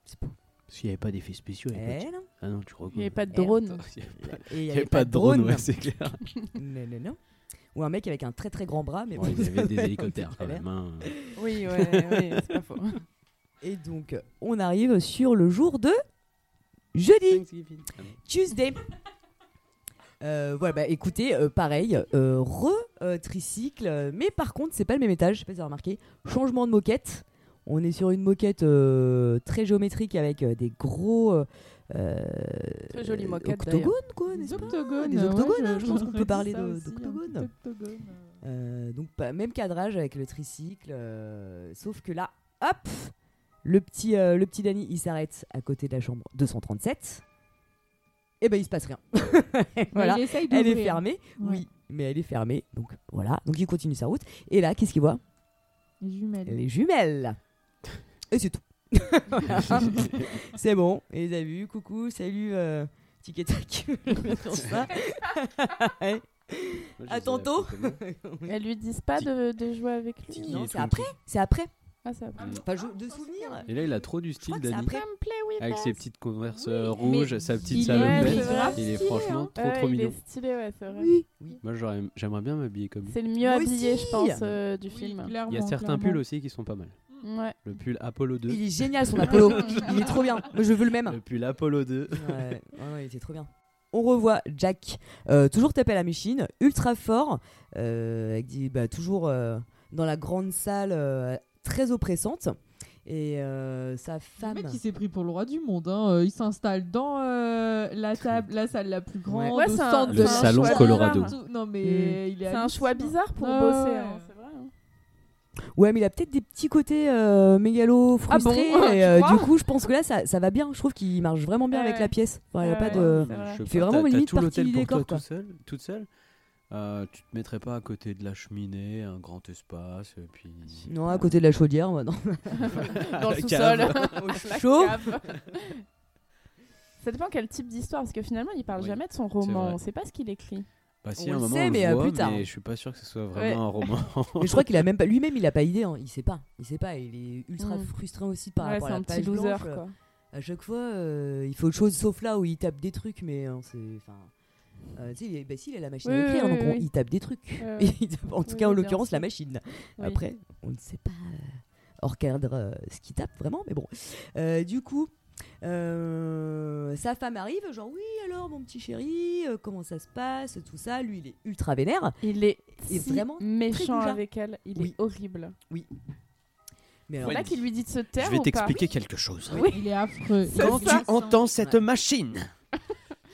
c'est beau. Parce qu'il n'y avait pas d'effets spéciaux. Eh non. Ah non, tu crois Il n'y avait pas de Eh, drone. Et il Il n'y avait pas de drone, ouais, c'est clair. non, non, non. Ou un mec avec un très très grand bras, mais Bon, bon, ils avaient des hélicoptères quand même. hein. Oui, ouais, ouais, c'est pas faux. Et donc, on arrive sur le jour de jeudi, Ah. Tuesday. Euh, voilà, bah écoutez, euh, pareil, euh, re-tricycle, euh, mais par contre, c'est pas le même étage, je sais pas si vous avez remarqué. Changement de moquette. On est sur une moquette euh, très géométrique avec euh, des gros. Euh, euh, Très jolie moquette, Octogones, quoi, n'est-ce pas octogones. Des ouais, octogones, hein, je- je pense qu'on peut parler ça de- aussi, un d'octogones. petit octogone, euh. Euh, donc pas- même cadrage avec le tricycle, euh, sauf que là, hop, le petit, euh, le petit Danny, il s'arrête à côté de la chambre 237. Et ben il se passe rien. voilà, Il essaye elle est fermée. Ouais. Oui, mais elle est fermée. Donc voilà, donc il continue sa route. Et là, qu'est-ce qu'il voit? Les jumelles. Les jumelles. Et c'est tout. C'est bon. Et les a vus. Coucou, salut. Euh, tic et tac. À tantôt. Elles lui disent pas de, de jouer avec lui. Tiki Non, c'est après. C'est après. Ah, ça je- de souvenirs. Et là, il a trop du style, with Avec us. ses petites converses Oui, euh, mais rouges, sa petite est- salopette. C'est grave il est stylé, franchement hein. trop Ouais, trop il mignon. est stylé, ouais, c'est vrai. Oui, oui. Moi, j'aimerais bien m'habiller comme lui. C'est le mieux Moi habillé, aussi. je pense, euh, du Oui, film. Il y a certains clairement. pulls aussi qui sont pas mal. Ouais. Le pull Apollo 2. Il est génial son Apollo. il est trop bien. Moi, je veux le même. Le pull Apollo 2. Ouais, ouais, ouais, il était trop bien. On revoit Jack, euh, toujours tapé à la machine, ultra fort, euh, avec des- bah, toujours euh, dans la grande salle euh, très oppressante. Et euh, sa Le femme. mec, il s'est pris pour le roi du monde. hein. Il s'installe dans euh, la table, la salle la plus grande, Ouais, au c'est un- centre Le de la salon salle, Colorado. Non mais Mm. il est. C'est un choix bizarre pour Ouais, bosser, hein. Ouais, mais il a peut-être des petits côtés euh, mégalo Ah bon frustrés. Et, euh, du coup, je pense que là, ça, ça va bien. Je trouve qu'il marche vraiment bien Ouais, avec la pièce. Enfin, il y a pas de. Il fait vraiment limite tout partie du décor, toi quoi. tout seul, toute seule. Euh, tu te mettrais pas à côté de la cheminée, un grand espace, et puis. Non, à côté de la chaudière, moi, non. Dans le sous-sol. chaud. Ça dépend quel type d'histoire, parce que finalement, il parle Oui, jamais de son roman. On sait pas ce qu'il écrit. Bah si, On à un le moment sait, on mais, le euh, voit, plus tard. mais je suis pas sûr que ce soit Ouais. vraiment un roman. Mais je crois qu'il a même pas. Lui-même, il a pas idée. hein. Il sait pas. Il sait pas. Il est ultra Mm. frustré aussi par ouais, rapport c'est à un la petit page loser, blanche. quoi. À chaque fois, euh, il fait autre chose sauf là où il tape des trucs, mais hein, c'est. Enfin. euh, tu sais, il est- bah, si, il a la machine Oui, à écrire, oui, donc oui, on- oui. il tape des trucs. Ouais, ouais. Il tape- en tout Oui, cas, en oui, bien l'occurrence, la sûr. machine. Oui. Après, on ne sait pas euh, hors cadre euh, ce qu'il tape vraiment, mais bon. Euh, du coup, euh, sa femme arrive, genre oui, alors mon petit chéri, euh, comment ça se passe, tout ça. Lui, il est ultra vénère. Il est, Il est si vraiment méchant avec elle. Il Oui. est horrible. Mais C'est alors, là qu'il lui dit de se taire. Je vais t'expliquer quelque chose. Oui. Il est affreux. Quand tu entends cette machine,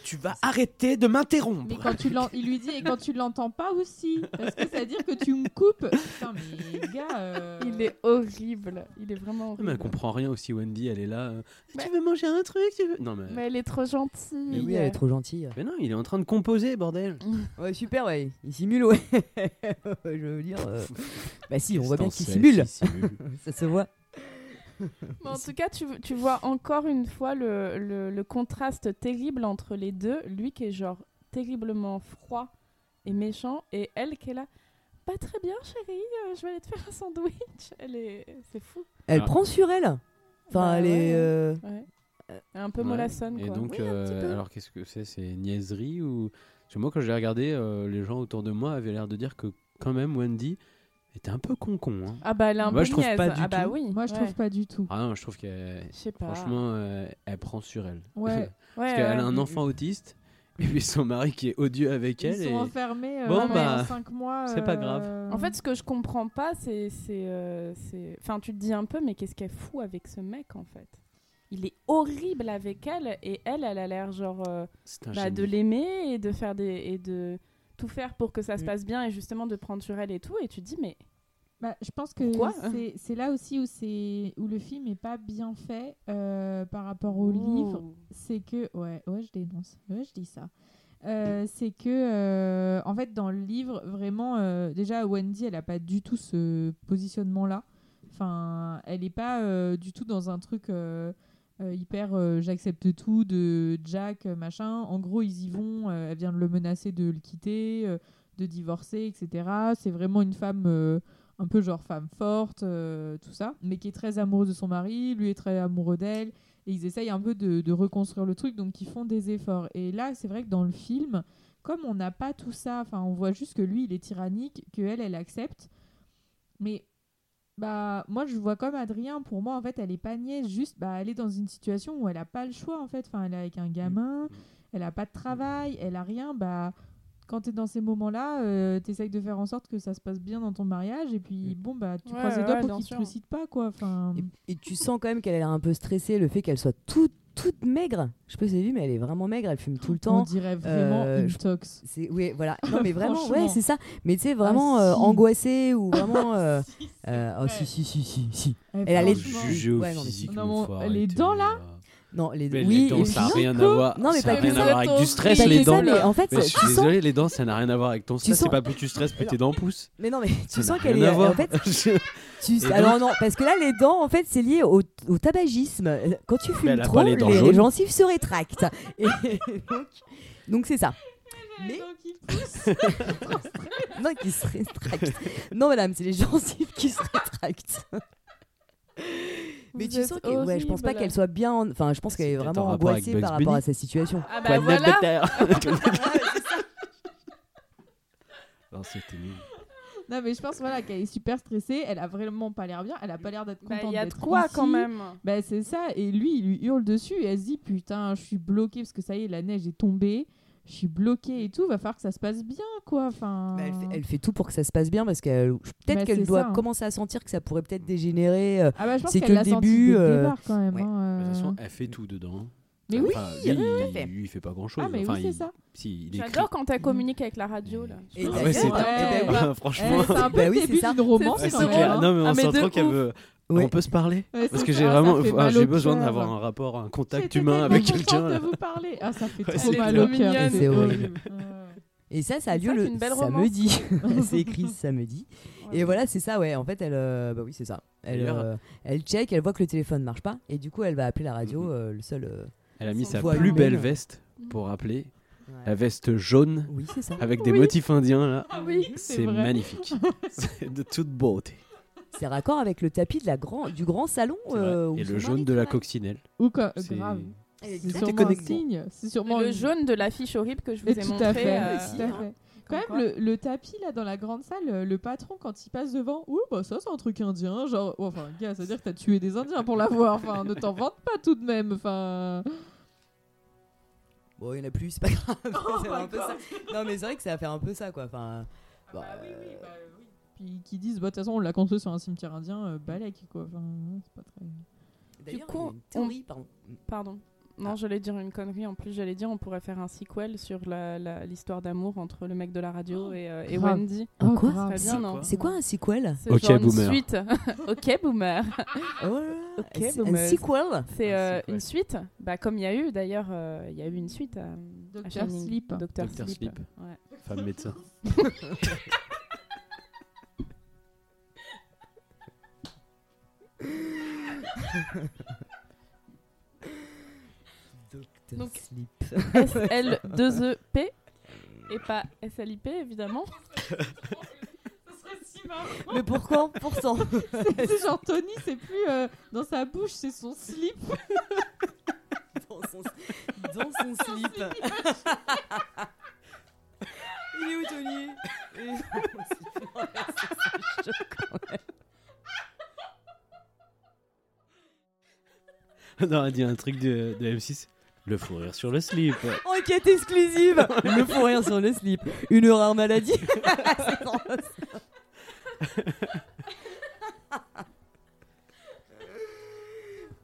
tu vas arrêter de m'interrompre. Mais quand tu il lui dit et quand tu l'entends pas aussi, parce que ça veut dire que tu me coupes. Putain mais gars. euh, Il est horrible. Il est vraiment horrible. Mais elle comprend rien aussi, Wendy, elle est là. euh, Mais- Tu veux manger un truc tu veux... Non mais... Mais elle est trop gentille. mais oui, elle est trop gentille. mais non, il est en train de composer, bordel. Ouais, super, ouais. Il simule, ouais. Je veux dire. euh, Bah si, on voit bien qu'il simule ça se voit. Mais en tout cas, tu, tu vois encore une fois le, le- le contraste terrible entre les deux. Lui qui est genre terriblement froid et méchant, et elle qui est là. Pas très bien, chérie, euh, je vais aller te faire un sandwich. Elle est. C'est fou. Elle Ah. prend sur elle. Enfin, Bah elle ouais, est. euh, Ouais. Elle est un peu Ouais. mollassonne, Et quoi. donc, Oui, euh, alors qu'est-ce que c'est? C'est niaiserie ou? Parce que moi, quand je l'ai regardé, euh, les gens autour de moi avaient l'air de dire que quand même Wendy était un peu con-con. hein. Ah bah elle est un Moi, peu je trouve niaise. pas du ah bah tout. oui. Moi je ouais. trouve pas du tout. Ah non, je trouve qu'elle, Je sais pas. franchement, euh, elle prend sur elle. Ouais. Ouais, Parce qu'elle ouais. a un enfant autiste et puis son mari qui est odieux avec Ils elle. sont et... enfermés euh, Bon, pendant bah, 5 mois. c'est pas euh, grave. En fait, ce que je comprends pas, c'est. c'est, euh, c'est- Enfin, tu te dis un peu, mais qu'est-ce qu'elle fout avec ce mec, en fait? Il est horrible avec elle, et elle, elle a l'air genre. euh, C'est un bah, de l'aimer et de faire des. et de tout faire pour que ça se Mm. passe bien, et justement de prendre sur elle et tout, et tu te dis, mais. Bah, je pense que Pourquoi c'est- là aussi où, c'est- où le film est pas bien fait euh, par rapport au livre. C'est que. Ouais, ouais, je dénonce. Ouais, je dis ça. Euh, c'est que, euh, en fait, dans le livre, vraiment, euh, déjà, Wendy, elle a pas du tout ce positionnement-là. Enfin, elle est pas euh, du tout dans un truc euh, euh, hyper euh, j'accepte tout de Jack, euh, machin. En gros, ils y vont. elle vient de le menacer de le quitter, de divorcer, etc. C'est vraiment une femme. un peu genre femme forte, tout ça, mais qui est très amoureuse de son mari, lui est très amoureux d'elle, et ils essayent un peu de, de reconstruire le truc, donc ils font des efforts. Et là, c'est vrai que dans le film, comme on n'a pas tout ça, enfin, on voit juste que lui, il est tyrannique, que elle, elle accepte, mais bah moi je vois comme Adrien. Pour moi en fait elle est pas niaise. Juste bah elle est dans une situation où elle a pas le choix en fait. Enfin elle est avec un gamin. Elle a pas de travail. Elle a rien. Bah quand tu es dans ces moments-là, euh, tu essayes de faire en sorte que ça se passe bien dans ton mariage. Et puis bon bah tu Ouais, croises les ouais, doigts pour bien qu'il te pas quoi. Enfin, Et, et tu sens quand même qu'elle a l'air un peu stressée, le fait qu'elle soit toute, toute maigre. Je sais pas si vous avez vu, mais elle est vraiment maigre, elle fume tout le on temps. dirait vraiment Euh, une je- tox. C'est oui, voilà. Non mais vraiment, ouais, c'est ça. Mais tu sais vraiment Ah, euh, angoissée ou vraiment. euh, Si, euh, oh si si si si si. Elle a les- au Ouais, physique, mais Non, arrêter, dents, là là. Non les Mais oui. les dents, ça n'a rien à voir. Non, mais ça pas n'a que rien ça. à voir avec du stress, les dents. mais en fait, Mais je suis sens- désolé, les dents, ça n'a rien à voir avec ton stress. sens- C'est pas plus tu stresses, plus tes dents poussent. Mais non mais tu Ça sens qu'elle est à voir. en fait alors non parce que là les dents en fait c'est lié au, au tabagisme. Quand tu fumes trop les gencives se rétractent. Et donc donc c'est ça. Mais non qui se rétractent. Non madame, c'est les gencives qui se rétractent. Mais Vous tu sens que ouais, je pense pas qu'elle soit bien. en- Enfin, je pense qu'elle est C'est peut-être vraiment en rapport avec angoissée Bugs par rapport à Bunny. sa situation. Ah bah voilà. Non, c'était nul. Non, mais je pense voilà, qu'elle est super stressée. Elle a vraiment pas l'air bien. Elle a pas l'air d'être Bah, contente Il y a de d'être quoi quand ici. même. Bah, c'est ça. Et lui, il lui hurle dessus. Et elle se dit Putain, je suis bloquée parce que ça y est, la neige est tombée. Je suis bloquée et tout. Va falloir que ça se passe bien, quoi. Enfin. Bah, elle, fait, elle fait tout pour que ça se passe bien parce qu'elle peut-être Bah, qu'elle doit ça, hein. commencer à sentir que ça pourrait peut-être dégénérer. euh, Ah bah, je pense c'est qu'elle que le début, euh, départ, quand même. ouais. hein, De toute euh. façon, elle fait tout dedans. Mais oui, Enfin, lui, fait. lui, il fait pas grand chose. Ah, mais enfin, oui, c'est il- ça. Si, il écrit. J'adore quand elle communique avec la radio là. Et Ah ouais, que c'est Ouais. Eh ben, Franchement. Eh, c'est un peu Bah le oui, c'est début d'une romance, C'est quand c'est même, clair. hein. Non, mais on Ah, mais sent trop qu'elle veut. On peut se parler Ouais, Parce que j'ai vraiment. ah, J'ai besoin d'avoir un rapport, un contact humain avec quelqu'un. de vous parler. Ah, ça fait Ouais, trop c'est mal au cœur. C'est horrible. Ouais. Et ça, ça a lieu ça, le c'est une belle samedi. c'est écrit samedi. Ouais. Et voilà, c'est ça, ouais. En fait, elle. euh, bah oui, c'est ça. Elle, euh, elle check, elle voit que le téléphone marche pas. Et du coup, elle va appeler la radio, euh, le seul. euh, Elle a mis sa plus belle veste pour appeler. ouais. La veste jaune Oui, c'est ça. avec des Oui. motifs indiens là. Oui, C'est magnifique. C'est de toute beauté. C'est raccord avec le tapis de la grand... du grand salon. Euh, Et le jaune de la coccinelle. Ou quoi C'est- Grave. C'est sûrement un signe. C'est sûrement Le une- jaune de l'affiche horrible que je vous ai tout montré. à fait. euh, tout à fait. Quand Comme même, le, le tapis là dans la grande salle, euh, le patron, quand il passe devant, ouh, bah ça c'est un truc indien. Genre, oh, enfin, gars, ça veut dire que t'as tué des Indiens pour l'avoir. Enfin, ne t'en vante pas tout de même. Enfin, Bon, il y en a plus, c'est pas grave. Oh un peu ça. Non, mais c'est vrai que ça va faire un peu ça, quoi. Enfin, bah, Puis qui disent, bah, de toute façon, on l'a construit sur un cimetière indien, euh, balèque, quoi. Enfin, c'est pas très. D'ailleurs, coup, il y a une théorie, pardon. Pardon. Non, j'allais dire une connerie. En plus, j'allais dire on pourrait faire un sequel sur l'histoire d'amour entre le mec de la radio et, euh, et grave. Wendy. Un quoi grave. Très bien, non C'est quoi un sequel C'est Ok, genre une boomer. suite. ok, boomer. Oh Ok, c'est un boomer. sequel C'est euh, une suite. Bah, comme il y a eu d'ailleurs, euh, il y a eu une suite à, Docteur. Sleep. Docteur. Sleep. Sleep. Ouais. Femme médecin. Docteur Donc- Sleep. SL2EP et pas SLIP évidemment. Mais pourquoi Pourtant. c'est genre Tony, c'est plus euh, dans sa bouche, c'est son slip. dans son, dans son slip. Il est où Tony? Il est dans non, elle dit un truc de, de M6. Le fou rire sur le slip. Enquête exclusive Le fou rire sur le slip. Une rare maladie. C'est drôle, ça.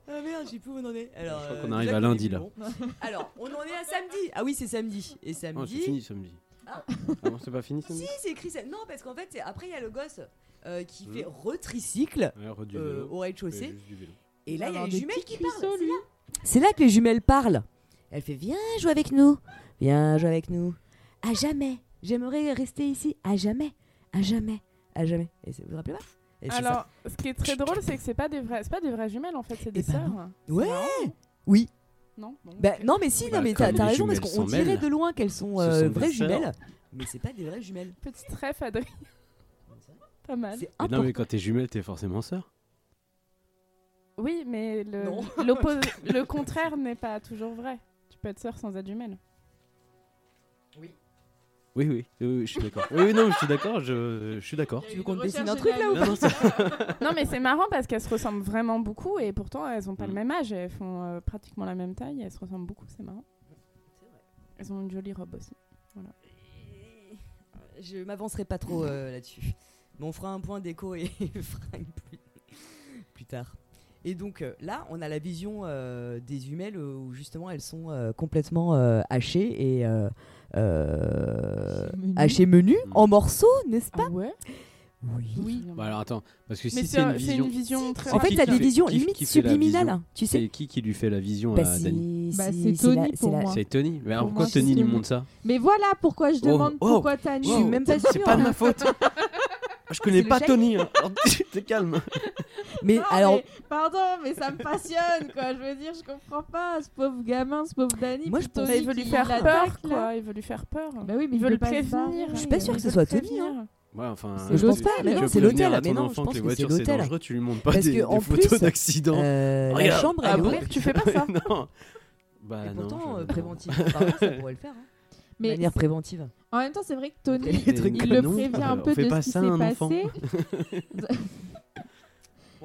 Ah merde, j'ai plus où on en est. Alors, Je crois euh, qu'on arrive à lundi, là. bon. Alors, on en est à samedi. Ah oui, c'est samedi. Et Oh, samedi. c'est fini samedi. Ah. Ah non, c'est pas fini samedi Si, c'est écrit ça. Non, parce qu'en fait, c'est- après, il y a le gosse euh, qui fait retricycle Ouais, euh, au rez-de-chaussée. Et là, il y a les jumelles qui parlent. C'est là. C'est là que les jumelles parlent. Elle fait Viens jouer avec nous. Viens jouer avec nous. À jamais. J'aimerais rester ici. À jamais. À jamais. À jamais. Et vous vous rappelez pas? Et. Alors, ce qui est très drôle, c'est que c'est pas des vrais, c'est pas des vraies jumelles en fait, c'est des ben sœurs. non. C'est Ouais. Oui. Non. Bon, Bah, ok. non, mais si, Bah, non, mais t'as raison, parce qu'on dirait de loin qu'elles sont, euh, sont vraies sœurs. jumelles. Mais c'est pas des vraies jumelles. Petite ref, Adrien. Pas mal. Non, mais quand t'es jumelle, t'es forcément sœur. Oui, mais le, le contraire n'est pas toujours vrai. Tu peux être sœur sans être jumelle. Oui, oui, oui, oui, je suis d'accord. Oui, oui, non, je suis d'accord, je, je suis d'accord. Tu veux qu'on te dessine un truc là ou Non, non, c'est- Non, mais c'est marrant parce qu'elles se ressemblent vraiment beaucoup et pourtant elles ont pas le Mm. même âge. Elles font euh, pratiquement la même taille. Elles se ressemblent beaucoup, c'est marrant. Elles ont une jolie robe aussi. Je m'avancerai pas trop euh, là-dessus. Mais on fera un point d'écho et fringues plus, plus tard. Et donc euh, là, on a la vision euh, des jumelles euh, où justement elles sont euh, complètement euh, hachées et euh, euh, Menu. hachées menu Mm. en morceaux, n'est-ce pas Ah ouais Oui. Oui. Bah alors attends, parce que Mais si c'est une vision. une vision très En fait, t'as des visions qui- limite qui subliminales, vision tu sais. C'est qui qui lui fait la vision Bah, à Dani Bah, c'est- c'est la- Tony c'est pour la- moi. C'est Tony. Mais alors pourquoi moi, Tony lui Tony. montre ça Mais voilà pourquoi je Oh, demande oh, pourquoi Tani. Je suis même pas C'est pas de ma faute. Je connais C'est pas Tony. hein. Alors, T'es calme. Mais Non, alors, mais pardon, mais ça me passionne, quoi. Je veux dire, je comprends pas ce pauvre gamin, ce pauvre Danny. Moi, je Tony il veut lui faire peur, quoi. Il veut lui faire peur. Bah oui, mais il veut le prévenir. Je suis pas sûre que ce soit Tony, hein. Ouais, enfin, C'est Je pense l'hôtel, pas, mais non, c'est l'hôtel. Mais non, je enfant pense que c'est voitures c'est l'hôtel. dangereux, tu lui montres pas Parce des, que, en des photos plus, d'accidents. Euh, la chambre, elle Ah est bon ouverte. Tu fais pas ça non. Bah Et non. pourtant, je- euh, préventive. Ça pourrait le faire. hein. De Mais manière préventive. En même temps, c'est vrai que Tony, il le non, prévient un peu de pas ce qui s'est passé.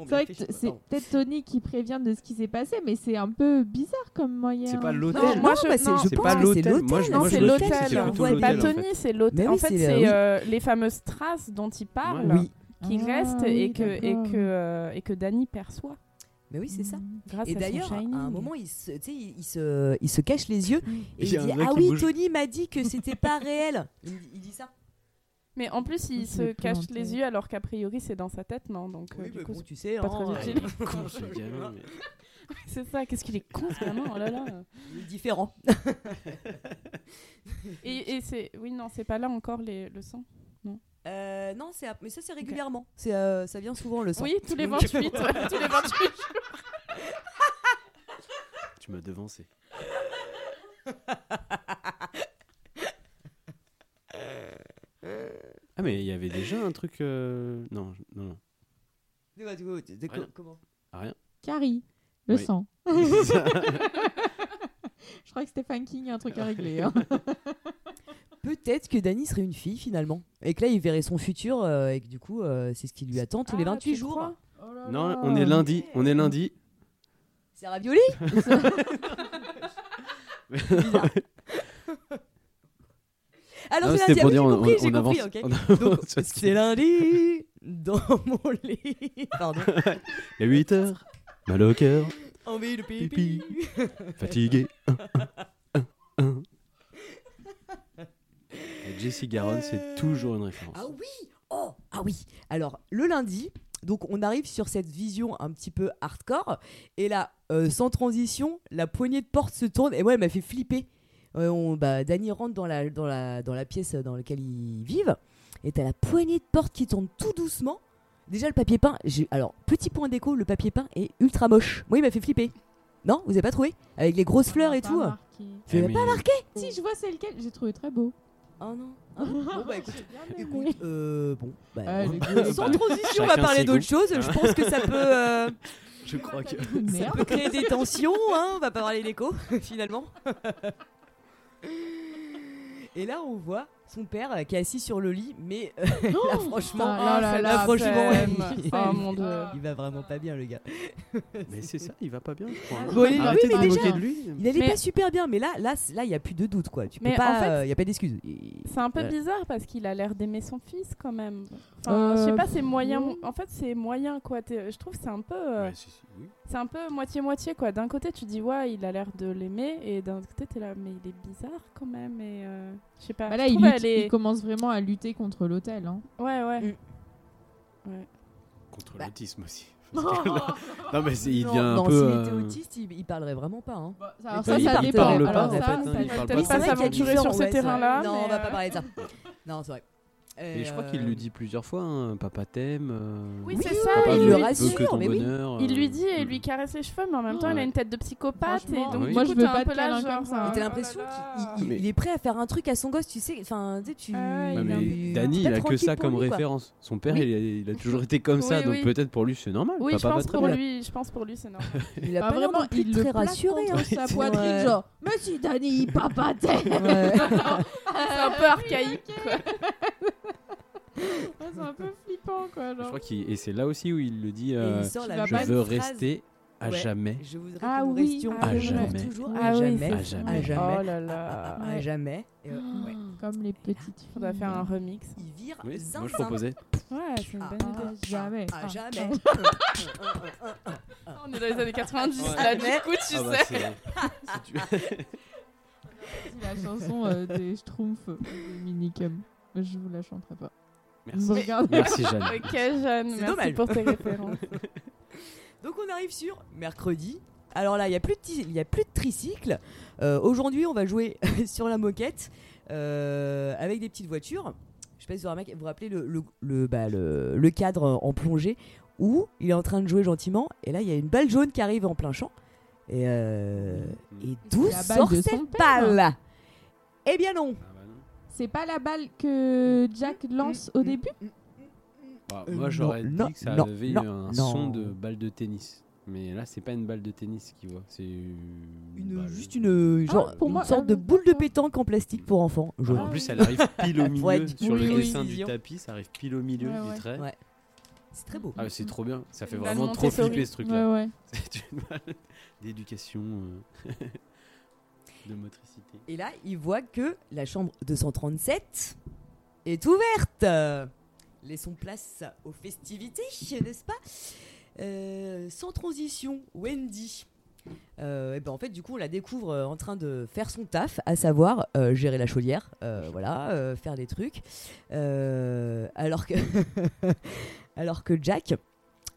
C'est vrai que c'est pardon. peut-être Tony qui prévient de ce qui s'est passé, mais c'est un peu bizarre comme moyen. C'est pas l'hôtel. Non, moi, je- c'est- non, je c'est pense pas que l'hôtel. c'est Moi, je- Non, moi, c'est l'hôtel. l'hôtel, Pas Tony, c'est l'hôtel. En fait, c'est- c'est oui. euh, les fameuses traces dont il parle qui Ah, restent oui, et que et d'accord. que euh, et que Danny perçoit mais oui, c'est ça. grâce Et d'ailleurs, à un moment, il se, tu sais, il, il se, il se cache les yeux et Il dit Ah oui, bouge. Tony m'a dit que c'était pas réel. Il, il dit ça. Mais en plus, il se cache planté. les yeux alors qu'a priori c'est dans sa tête, non Donc euh, Oui, du mais coup, bon, tu sais, pas hein, très euh, utile. Mais- c'est ça. Qu'est-ce qu'il est con, ce gamin Oh là là. il est différent. Et, et c'est oui non, c'est pas là encore les, le sang. Euh, non, c'est mais ça c'est régulièrement. C'est euh, ça vient souvent le sang. Oui, tous les 28, ouais, tous les 28. Tu m'as devancé. Ah mais il y avait déjà un truc euh, non non non De quoi, de quoi, de- quoi- Rien. comment Ah, rien Carrie, le Oui. sang. Je crois que Stephen King a un truc à régler. hein. Peut-être que Danny serait une fille finalement. Et que là il verrait son futur euh, et que du coup euh, c'est ce qui lui attend tous les Ah, 28 tu jours. crois non on est lundi on est lundi C'est ravioli Alors c'est lundi, pour ah dire oui, on, compris, on j'ai avance compris, on Donc, C'est lundi dans mon lit. Pardon. il est 8 heures mal au cœur Envie de pipi. Pipi. fatigué Et Jessie Garonne c'est toujours une référence Ah oui Oh Ah oui Alors, le lundi, donc on arrive sur cette vision un petit peu hardcore. Et là, euh, sans transition, la poignée de porte se tourne. Et ouais, elle m'a fait flipper. Euh, on, bah, Danny rentre dans la, dans, la, dans la pièce dans laquelle ils vivent. Et t'as la poignée de porte qui tourne tout doucement. Déjà, le papier peint. j'ai- Alors, petit point d'écho, le papier peint est ultra moche. Moi, il m'a fait flipper. Non Vous avez pas trouvé? Avec les grosses fleurs et Pas tout. marqué. Tu Eh, pas marqué? Si, je vois c'est lequel, j'ai trouvé très beau. Oh non Ah bon bah écoute. Euh, bon. Bah, Ah, euh, sans transition, on va Chacun parler ses d'autre goûts. chose. Je pense que ça peut, euh, je crois que ça peut créer des tensions. Hein on va pas parler d'écho, finalement. Et là, on voit son père euh, qui est assis sur le lit, mais euh, là, franchement, Ah, là, là, là, là, franchement, il, Oh mon dieu. il va vraiment pas bien, le gars. mais c'est ça il va pas bien je crois Bon, il- oui, mais déjà, de lui Il allait Mais- pas super bien, mais là, là, là, il y a plus de doute, quoi. Tu peux Mais pas, en fait- euh, il y a pas d'excuse. Il- C'est un peu Ouais. bizarre parce qu'il a l'air d'aimer son fils quand même. Enfin, je Euh, sais pas, c'est moyen. En fait, c'est moyen quoi. T'es- Je trouve que c'est un peu, euh, Ouais, si, si, oui. c'est un peu moitié moitié quoi. D'un côté, tu dis ouais, il a l'air de l'aimer, et d'un autre côté, t'es là, mais il est bizarre quand même. Et euh, je sais pas. Bah là, je il, trouve lutte- elle est- il commence vraiment à lutter contre l'hôtel. Hein. Ouais, ouais. Mm. contre Bah. l'autisme aussi non mais c'est- il devient un non, peu s'il était euh, autiste, il, il parlerait vraiment pas. Hein. Alors Bah, ça, il- ça il dépend. parle Alors pas, en ça, fait, ça il peut-être pas s'aventurer sur vrai. terrains-là. Non, on va euh, pas parler de ça. Non, c'est vrai. Mais je crois Euh, qu'il le dit plusieurs fois hein, papa t'aime euh, Oui, Oui, c'est oui, ça. papa il veut- le rassure, mais oui. bonheur, Il euh, lui dit et lui caresse les cheveux, mais en même temps, il a une tête de psychopathe. Et donc, Oui. moi, je veux pas un peu là, genre, ça. euh, Mais t'as oh l'impression qu'il Mais- est prêt à faire un truc à son gosse, tu sais. Enfin, tu sais, tu. Ah, Ouais, il a- mais il- Danny, il peut-être a que ça comme lui, référence. Son père, il, a, il a toujours été comme ça, donc peut-être pour lui c'est normal. Oui, je pense pour lui, je pense pour lui, c'est normal. Il a Ah, pas vraiment, il très rassuré. hein. sa poitrine, genre, Monsieur Danny, papa t'aime. C'est un peu archaïque, quoi. Ouais, c'est un peu flippant, quoi. Je crois qu'il et c'est là aussi où il le dit euh, il sort tu la vas je veux rester à Ouais. jamais. Je voudrais Ah que nous oui, restions ah À pour jamais. toujours, Ah à oui, jamais, À jamais. à jamais, Oh là là. à Ouais. jamais. Et, euh, ouais. Comme les petites filles. Faudrait faire un remix. Il vire Oui, moi je proposais. Ouais, c'est une Ah, bonne Ah, idée. jamais. À Ah, jamais. On est dans les années 90 Ouais. là, du Mais- coup, tu Ah bah, sais. C'est la chanson euh, des Schtroumpfs de Minicum. Je vous la chanterai pas. Merci. Jeanne. Ok, Jeanne, C'est merci dommage. pour tes références. Donc on arrive sur mercredi. Alors là, il n'y a, plus de ti- il y a plus de tricycle. Euh, Aujourd'hui, on va jouer sur la moquette euh, avec des petites voitures. Je sais pas si vous vous vous rappelez le, le, le, bah, le- le cadre en plongée où il est en train de jouer gentiment. Et là, il y a une balle jaune qui arrive en plein champ. Et, euh, et d'où sort cette père. balle? Eh bien non, Ah bah non. C'est pas la balle que Jack lance au début Bah, Euh, moi, j'aurais non, dit que ça non, avait non, un non. son de balle de tennis. Mais là, c'est pas une balle de tennis qu'il voit. C'est Une, juste une, genre, Ah, pour une moi, sorte ah, de boule de pétanque en plastique pour enfants. Ah, en plus, elle arrive pile au milieu Ouais, sur oui, le oui, dessin du tapis. Ça arrive pile au milieu Ouais, du ouais. trait. Ouais. C'est très beau. Ah, c'est trop bien. Ça fait vraiment trop flipper ce truc-là. Ouais, ouais. C'est une balle d'éducation euh, Et là, il voit que la chambre 237 est ouverte. Laissons place aux festivités, n'est-ce pas? Euh, Sans transition, Wendy. Euh, et ben en fait, du coup, on la découvre euh, en train de faire son taf, à savoir gérer la chaudière, voilà, faire des trucs. Alors que, alors que Jack,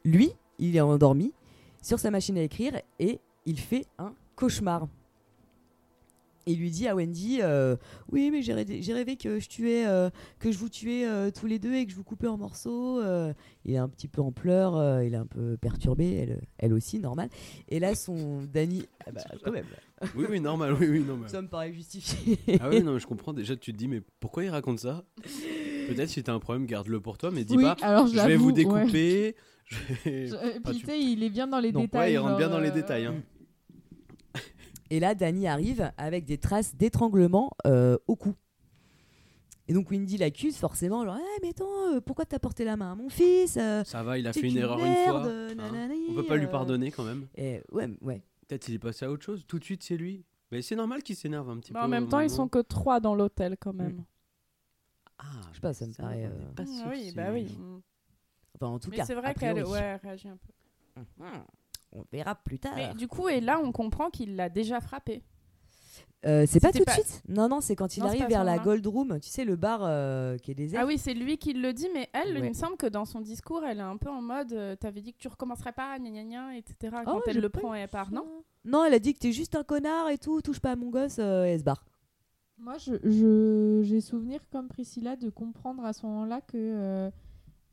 lui, il est endormi sur sa machine à écrire et il fait un cauchemar. Et il lui dit à Wendy euh, Oui, mais j'ai rêvé, que je tuais, euh, que je vous tuais euh, tous les deux et que je vous coupais en morceaux. euh. il est un petit peu en pleurs, euh, il est un peu perturbé, elle, elle aussi, normal. Et là, son Danny. Ah bah, quand même, Oui, oui, normal. Oui, oui, normal. ça me paraît justifié. Ah oui, non, mais je comprends. Déjà, tu te dis, mais pourquoi il raconte ça? Peut-être si t'as un problème, garde-le pour toi, mais dis Oui, pas. alors Je vais vous ouais. découper. je vais- Je- puis tu- tu sais, il est bien dans les Non, ouais, détails. Ouais, il rentre genre, bien dans les détails. hein. Et là, Danny arrive avec des traces d'étranglement euh, au cou. Et donc Wendy l'accuse forcément, genre, Eh, mais attends, euh, pourquoi t'as porté la main à mon fils euh, Ça va, il a fait une erreur une merde, fois. euh, hein. nanani, On peut pas lui pardonner quand même. Et ouais, ouais. Peut-être il est passé à autre chose. Tout de suite, c'est lui. Mais c'est normal qu'il s'énerve un petit Bah, peu. en même temps, ils moment. sont que trois dans l'hôtel quand même. Ah, Je sais pas, ça me ça, paraît, euh, pas Ah sûr oui, bah oui. Mm. Enfin, en tout Mais cas, c'est vrai qu'elle ouais, réagit un peu. Mhm. On verra plus tard. Mais du coup, et là, on comprend qu'il l'a déjà frappé. Euh, c'est pas tout de suite Non, non, c'est quand il Non, arrive vers la. Gold Room, tu sais, le bar euh, qui est désert. Ah oui, c'est lui qui le dit, mais elle, il me semble que dans son discours, elle est un peu en mode euh, T'avais dit que tu recommencerais pas, gna gna gna, etc. Oh, Quand elle j'ai le prend et elle part, non? Non, elle a dit que t'es juste un connard et tout, touche pas à mon gosse euh, et elle se barre. Moi, je, je- j'ai souvenir comme Priscilla de comprendre à ce moment-là que euh,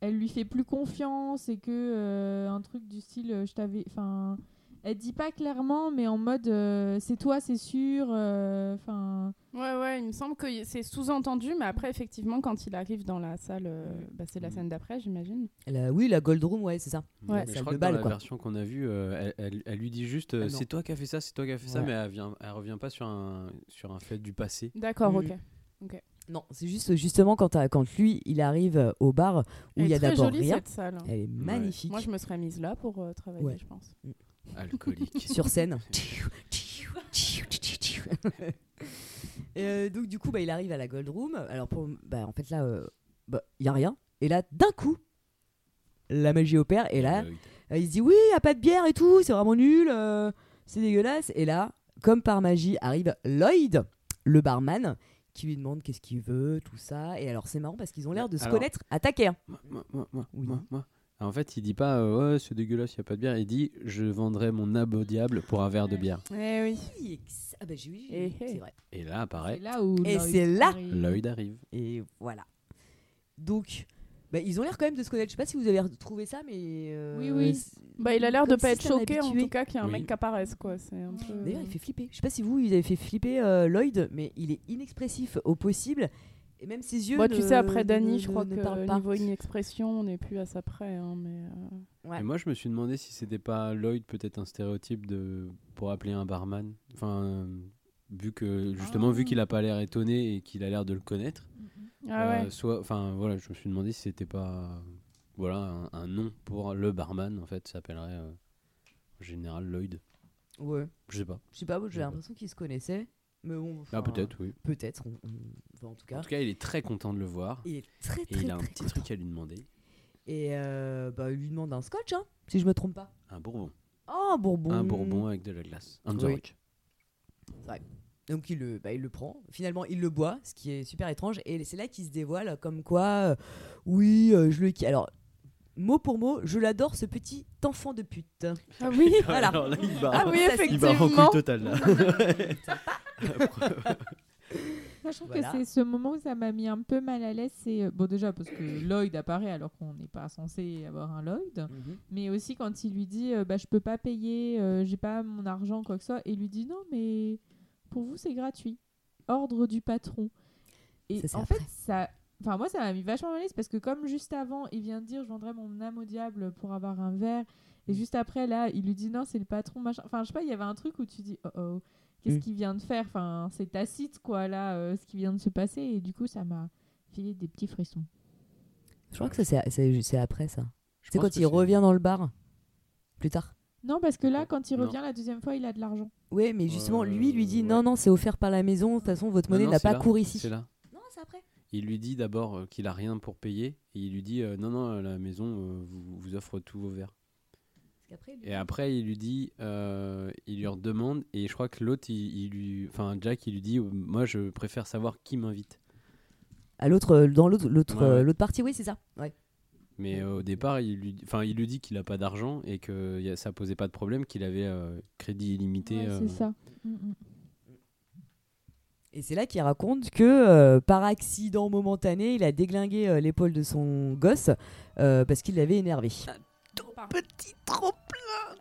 elle lui fait plus confiance et que euh, un truc du style, euh, je t'avais, enfin, elle dit pas clairement, mais en mode, euh, c'est toi, c'est sûr, euh, enfin. Ouais, ouais, il me semble que c'est sous-entendu, mais après, effectivement, quand il arrive dans la salle, euh, bah, c'est la scène d'après, j'imagine. Oui, la Gold Room, ouais, c'est ça. Ouais. Je crois que dans la quoi. version qu'on a vue, euh, elle, elle- elle lui dit juste euh, Ah c'est toi qui as fait ça, c'est toi qui as fait ça, mais elle, vient, elle revient pas sur un, sur un fait du passé. D'accord, Mm. ok. Non, c'est juste justement quand, quand lui, il arrive euh, au bar où il y a d'abord rien. cette salle. hein. Elle est magnifique. Moi, je me serais mise là pour euh, travailler, Ouais. je pense. Alcoolique. sur scène. Et, euh, donc du coup, bah, il arrive à la Gold Room. Alors pour, bah, en fait là, euh, bah, il y a rien. Et là, d'un coup, la magie opère. Et là, Euh, euh, il se dit oui, y a pas de bière et tout, c'est vraiment nul, euh, c'est dégueulasse. Et là, comme par magie, arrive Lloyd, le barman, qui lui demande qu'est-ce qu'il veut, tout ça. Et alors c'est marrant parce qu'ils ont l'air de se Alors- connaître à taquet. moi, moi, moi, moi, Oui. moi, moi. En fait, il dit pas euh, ouais, c'est dégueulasse, il y a pas de bière. Il dit je vendrai mon âme au diable pour un verre de bière. Eh oui. Oui, ex- Ah bah j'ai- oui, Eh, eh. c'est vrai. Et là apparaît C'est là où. Et c'est là-. Lloyd arrive. Et voilà. Donc, bah, ils ont l'air quand même de se connaître. Je sais pas si vous avez trouvé ça, mais. euh, Oui, oui. Bah, il a l'air de pas si être choqué, en tout cas, qu'il y a un Oui. mec qui apparaisse, quoi. C'est un peu... D'ailleurs, il fait flipper. Je sais pas si vous, ils avez fait flipper euh, Lloyd, mais il est inexpressif au possible. Et même ses yeux. Bon, ne- tu sais, après ne- Dany, ne- je crois ne que parlent pas. niveau une expression, on n'est plus à ça près. Hein, mais, euh, Ouais. Et moi, je me suis demandé si c'était pas Lloyd, peut-être un stéréotype de pour appeler un barman. Enfin, euh, vu que justement, vu Ah. qu'il a pas l'air étonné et qu'il a l'air de le connaître. Ah euh, ouais. soit, enfin voilà, je me suis demandé si c'était pas voilà un, un nom pour le barman en fait, ça s'appellerait euh, en général Lloyd. Ouais. Je sais pas. Je sais pas, j'ai l'impression qu'ils se connaissaient. Mais bon. Ah peut-être oui. Peut-être. on- on- enfin, en tout cas. En tout cas, il est très content de le voir Il est très et très il a un petit content. truc à lui demander, Et euh, bah, il lui demande un scotch, hein, si je me trompe pas. un bourbon, Oh, un bourbon. un bourbon avec de la glace, un Oui. Zork. Donc il le, bah, il le prend. Finalement, il le boit, ce qui est super étrange. Et c'est là qu'il se dévoile comme quoi, euh, oui, euh, je le qui. Alors, mot pour mot, je l'adore, ce petit enfant de pute. Ah oui Voilà. Alors là, il barre, Ah oui, c'est- il barre en couille effectivement totale là. Moi, je trouve Voilà. que c'est ce moment où ça m'a mis un peu mal à l'aise. C'est euh, bon déjà parce que Lloyd apparaît alors qu'on n'est pas censé avoir un Lloyd, mais aussi quand il lui dit euh, bah je peux pas payer, euh, j'ai pas mon argent quoi que ce soit, et lui dit non mais pour vous c'est gratuit, ordre du patron. Et Ça, c'est en après. fait, ça. Enfin, moi, ça m'a mis vachement mal à l'aise parce que, comme juste avant, il vient de dire Je vendrai mon âme au diable pour avoir un verre. Et juste après, là, il lui dit Non, c'est le patron, machin. Enfin, je sais pas, il y avait un truc où tu dis Oh oh, qu'est-ce Mm. qu'il vient de faire? Enfin, c'est tacite, quoi, là, euh, ce qui vient de se passer. Et du coup, ça m'a filé des petits frissons. Je crois que ça, c'est- après ça. Je C'est quand il revient dans le bar. Plus tard. Non, parce que là, quand il Non. revient la deuxième fois, il a de l'argent. Oui, mais justement, Euh, lui, lui dit ouais. non, non, c'est offert par la maison. De toute façon, votre monnaie n'a pas là, cours ici. C'est là. Non, c'est après. Il lui dit d'abord euh, qu'il a rien pour payer et il lui dit euh, non non la maison euh, vous, vous offre tous vos verres. Et après il lui dit euh, il lui redemande et je crois que l'autre il, il lui enfin Jack il lui dit euh, moi je préfère savoir qui m'invite. À l'autre, euh, dans l'autre, l'autre, Ouais, ouais. euh, l'autre partie, oui, c'est ça. Ouais. Mais euh, au départ il lui enfin il lui dit qu'il a pas d'argent et que y a- ça posait pas de problème qu'il avait euh, crédit illimité. Ouais, euh, c'est ça. Mm, mm. Et c'est là qu'il raconte que euh, par accident momentané, il a déglingué euh, l'épaule de son gosse euh, parce qu'il l'avait énervé. Petit trop plein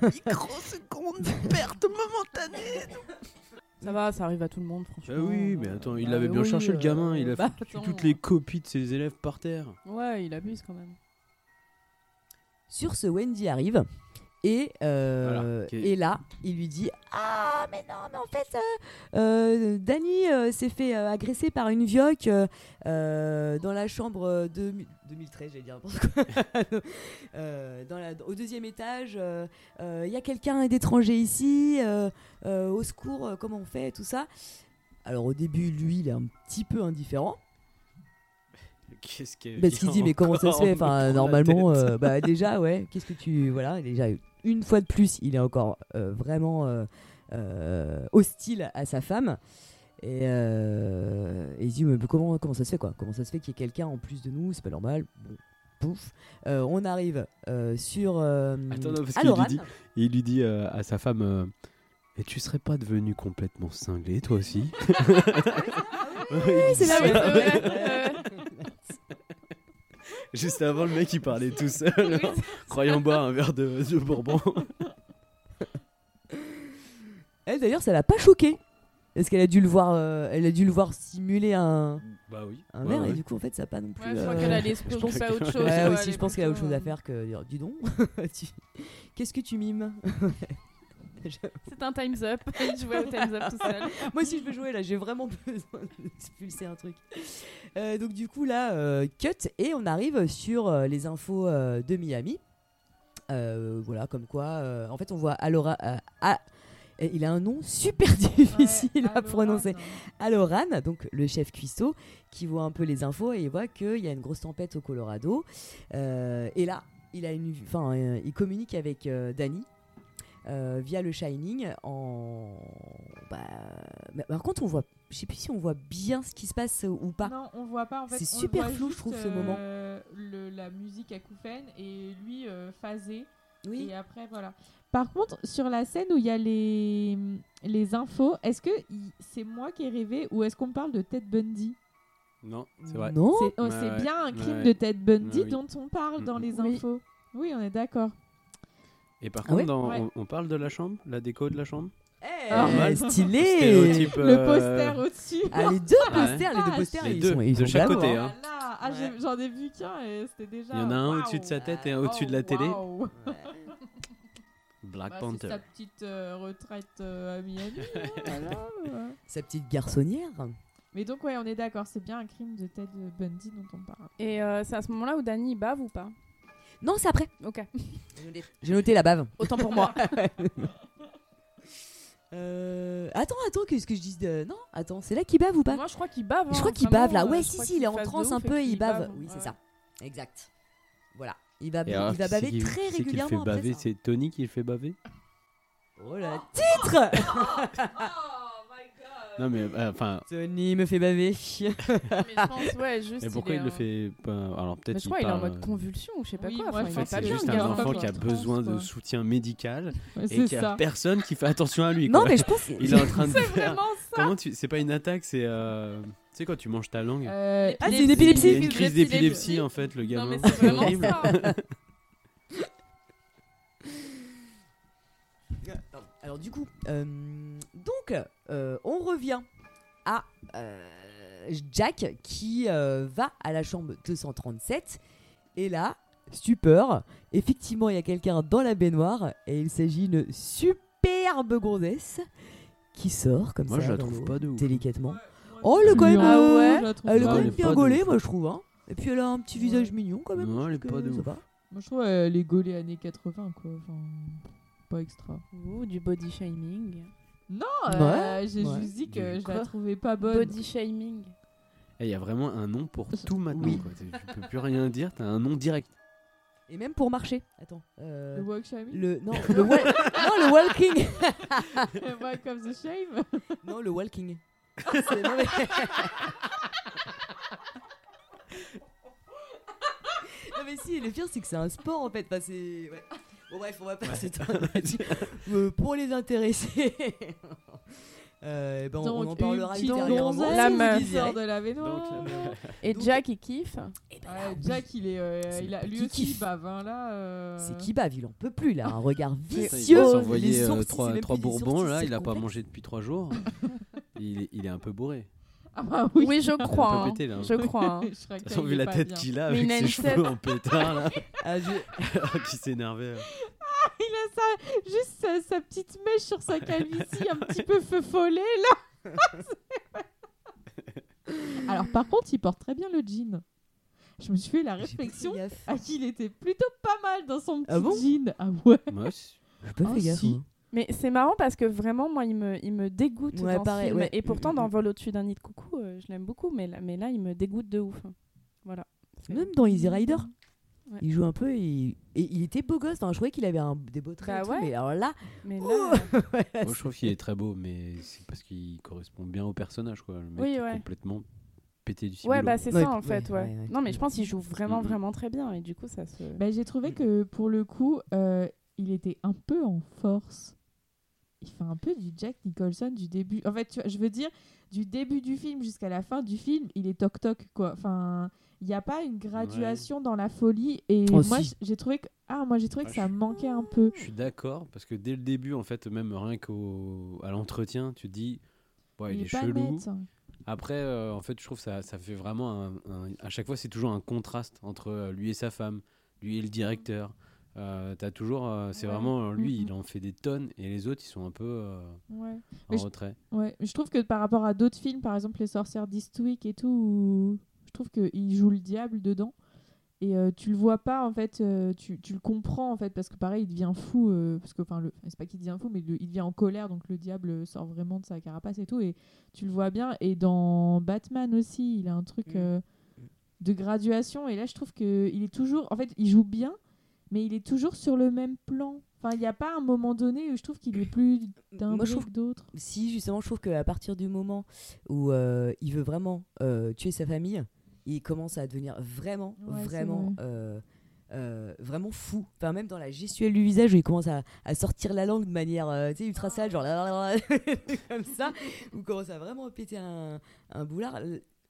de microsecondes de perte momentanée. Ça va, ça arrive à tout le monde, franchement. Bah oui, mais attends, il Bah avait bien oui, cherché le euh, gamin, il a bah foutu attends. toutes les copies de ses élèves par terre. Ouais, il abuse quand même. Sur ce, Wendy arrive et, euh, Voilà, et là, il lui dit Ah, mais non, mais en fait, euh, euh, Danny euh, s'est fait euh, agresser par une vioque dans la chambre de 2013, j'allais dire n'importe quoi. Euh, dans la- au deuxième étage. euh, euh, Il y a quelqu'un d'étranger ici, euh, euh, au secours, euh, comment on fait, tout ça. Alors, au début, lui, il est un petit peu indifférent. Qu'est-ce qu'il Parce qu'il dit mais comment ça se fait? Enfin normalement euh, bah déjà ouais qu'est-ce que tu voilà déjà une fois de plus il est encore euh, vraiment euh, euh, hostile à sa femme et, euh, et il se dit mais comment comment ça se fait quoi? Comment ça se fait qu'il y ait quelqu'un en plus de nous? C'est pas normal. Bon pouf. Euh, on arrive euh, sur euh, Attends, non, parce qu'il lui dit, il lui dit euh, à sa femme euh, Et tu serais pas devenu complètement cinglé, toi aussi? Oui, c'est là, Ah oui, c'est. Juste avant, le mec il parlait tout seul, croyant boire un verre de, de bourbon. elle d'ailleurs ça l'a pas choqué parce qu'elle a dû le voir euh, elle a dû le voir simuler un bah oui. un verre ouais. et du coup en fait ça a pas non plus Ouais, je crois euh, qu'elle allait se je pense préoccuper à autre chose. Ouais, aussi, je pense qu'elle a autre chose à faire que dire dis donc, tu- qu'est-ce que tu mimes? C'est un Time's Up. Il jouait au Time's Up tout seul. Moi aussi, je veux jouer là, j'ai vraiment besoin d'expulser un truc. Euh, donc, du coup, là, euh, cut et on arrive sur euh, les infos euh, de Miami. Euh, voilà, comme quoi, euh, en fait, on voit Alora. euh, ah, et il a un nom super difficile à prononcer. Aloran, donc le chef cuistot, qui voit un peu les infos et il voit qu'il y a une grosse tempête au Colorado. Euh, et là, il, a une, enfin, euh, il communique avec euh, Danny. euh, via le Shining en bah, par contre on voit je sais plus si on voit bien ce qui se passe ou pas Non, on voit pas en fait. C'est super flou, je trouve, ce moment. le- la musique acouphène et lui phasé. Oui. Et après, voilà. Par contre, sur la scène où il y a les, les infos, est-ce que c'est moi qui ai rêvé ou est-ce qu'on parle de Ted Bundy? Non, c'est vrai. non C'est oh, Ouais, c'est ouais. bien un crime Ouais. de Ted Bundy Ouais, oui. dont on parle dans Mm, les Oui. infos. Oui, on est d'accord. Et par Ah contre, ouais dans- Ouais. on, on parle de la chambre, la déco de la chambre? Eh, Ah, stylé Stéréotype, Le euh, poster au-dessus. ah, les deux Ah, posters les deux posters Les ils deux, sont, ils de sont chaque côté, hein. hein. Ah, j'ai- j'en ai vu qu'un et c'était déjà. Il y en a un au-dessus de sa tête et un au-dessus de la Oh, télé. waouh. Black Bah, Panther. sa petite euh, retraite euh, à Miami. hein, voilà, ouais. sa petite garçonnière Mais donc, ouais, on est d'accord, c'est bien un crime de Ted Bundy dont on parle. Et euh, c'est à ce moment-là où Danny bave ou pas? Non c'est après Ok. j'ai noté la bave Autant pour moi. Euh, attends attends qu'est-ce que je dis de... non attends c'est là qu'il bave ou pas? Moi, je crois qu'il bave. je hein, crois qu'il bave là ouais si si il est en transe un peu et il bave oui Ouais. c'est ça exact voilà il va, Et alors, il va qui baver qui- très qui régulièrement fait. après baver? Ça. C'est Tony qui le fait baver? Oh la titre Non mais euh, enfin. Tony me fait baver Mais je pense, ouais, juste. Mais pourquoi est, il le euh, fait pas Alors peut-être Mais je crois qu'il est en mode euh, convulsion ou je sais pas Oui, quoi. moi, Enfin, il En fait, c'est juste un enfant quoi. qui a besoin de soutien médical Ouais, et c'est qui a ça. personne qui fait attention à lui. non quoi. mais je pense il est en train de C'est faire. vraiment ça. Comment tu C'est pas une attaque, c'est euh... tu sais quand tu manges ta langue. Euh, Ah, c'est une Il y épilepsie a une crise d'épilepsie en fait, le Non, gamin. mais c'est vraiment ça. Alors du coup, euh, donc euh, on revient à euh, Jack qui euh, va à la chambre 237 et là, stupeur, effectivement il y a quelqu'un dans la baignoire et il s'agit d'une superbe gonzesse qui sort comme Moi, ça je la trouve pas de ouf. délicatement. Oh, elle est quand même, Ah ouais, je la trouve elle est pas. quand Elle même est bien gaulée, moi je trouve. Hein. Et puis elle a un petit visage mignon quand même. Non, elle est pas de ouf. Moi, je trouve euh, les gaulées années 80, quoi. Enfin, pas extra. Ouh, du body shaming. Non, Ouais, euh, j'ai ouais. juste dit que Du je la trouvais pas bonne. Body shaming. Et il y a vraiment un nom pour tout maintenant. Oui. quoi. Tu peux plus rien dire, t'as un nom direct. Et même pour marcher. Attends. euh, Le walk shaming le non, le wa- non, le walking. Walk of the shame non, le walking. Non, mais- non mais si, le pire c'est que c'est un sport en fait. Enfin, c'est ouais. Bon bref, on va pas s'étendre là-dessus. Euh, pour les intéressés. euh, ben, on- on, Donc, en parlera ultérieurement. La meuf. qui sort de la. Donc, Et Donc- Jack, il kiffe. Eh ben, là. Jack, il est, euh, il a, lui petit aussi, il bave, hein, là. euh, C'est qui bave, il en peut plus là, un regard Il vicieux. euh, sourcils, c'est trois, bourbons là, il a pas mangé depuis trois jours. il, est, il est un peu bourré. Ah bah oui. Oui, je crois. hein. pété, là. Je crois. hein. Je toute façon, vu la tête qu'il a avec ses cheveux en pétard là, Ah, je- qui s'énervait. Il a ça, juste sa, sa petite mèche sur sa calvitie, un petit peu feu follet, là. Alors, par contre, il porte très bien le jean. Je me suis fait la réflexion à qu'il était plutôt pas mal dans son petit Ah bon? jean. Ah ouais. Moi, Ah, fait gaffe. si. Mais c'est marrant parce que vraiment, moi, il me, il me dégoûte Ouais, dans ce pareil, film. ouais. Et pourtant, Mm, dans mm. Vol au-dessus d'un nid de coucou, euh, je l'aime beaucoup. Mais là, mais là, il me dégoûte de ouf. Voilà. Même dans Easy Rider. Ouais. Il joue un peu et, et il était beau gosse. hein. Je croyais qu'il avait un, des beaux traits. Bah et tout, ouais. mais alors là, Mais là, Oh moi, je trouve qu'il est très beau, mais c'est parce qu'il correspond bien au personnage. Quoi. Le mec Oui, est ouais. complètement pété du ouais, ciboulot. bah c'est Ouais, ça en ouais, fait, ouais. ouais, ouais. Non, mais je pense qu'il joue vraiment, Mhm. vraiment très bien. Et du coup, ça se. Bah, J'ai trouvé que pour le coup, euh, il était un peu en force. Il fait un peu du Jack Nicholson du début. En fait, tu vois, je veux dire, du début du film jusqu'à la fin du film, il est toc-toc, quoi. Enfin, il n'y a pas une graduation dans la folie. Et moi, j'ai trouvé que, ah, moi, j'ai trouvé Ah, que ça suis- manquait un peu. Je suis d'accord, parce que dès le début, en fait, même rien qu'à l'entretien, tu te dis, ouais, il, est, pas chelou. net. Après, euh, en fait, je trouve que ça, ça fait vraiment un, un- À chaque fois, c'est toujours un contraste entre euh, lui et sa femme, lui et le directeur. Euh, t'as toujours. euh, c'est Ouais. vraiment. euh, Lui, il en fait des tonnes et les autres, ils sont un peu euh, Ouais. en Mais je- retrait. Ouais, je trouve que par rapport à d'autres films, par exemple Les Sorcières d'Eastwick et tout, où je trouve qu'il joue le diable dedans. Et euh, tu le vois pas, en fait, euh, tu, tu le comprends, en fait, parce que pareil, il devient fou. euh, parce que, enfin, le- c'est pas qu'il devient fou, mais le- il devient en colère, donc le diable sort vraiment de sa carapace et tout. Et tu le vois bien. Et dans Batman aussi, il a un truc Mm. euh, de graduation. Et là, je trouve qu'il est toujours. En fait, il joue bien, mais il est toujours sur le même plan. Enfin, il n'y a pas un moment donné où je trouve qu'il est plus d'un Moi, je trouve- d'autre. si justement, je trouve qu'à partir du moment où euh, il veut vraiment euh, tuer sa famille, il commence à devenir vraiment, Ouais, vraiment, vrai. euh, euh, vraiment fou. Enfin, même dans la gestuelle du visage, où il commence à, à sortir la langue de manière euh, ultra sale, genre comme ça, où il commence à vraiment péter un, un boulard.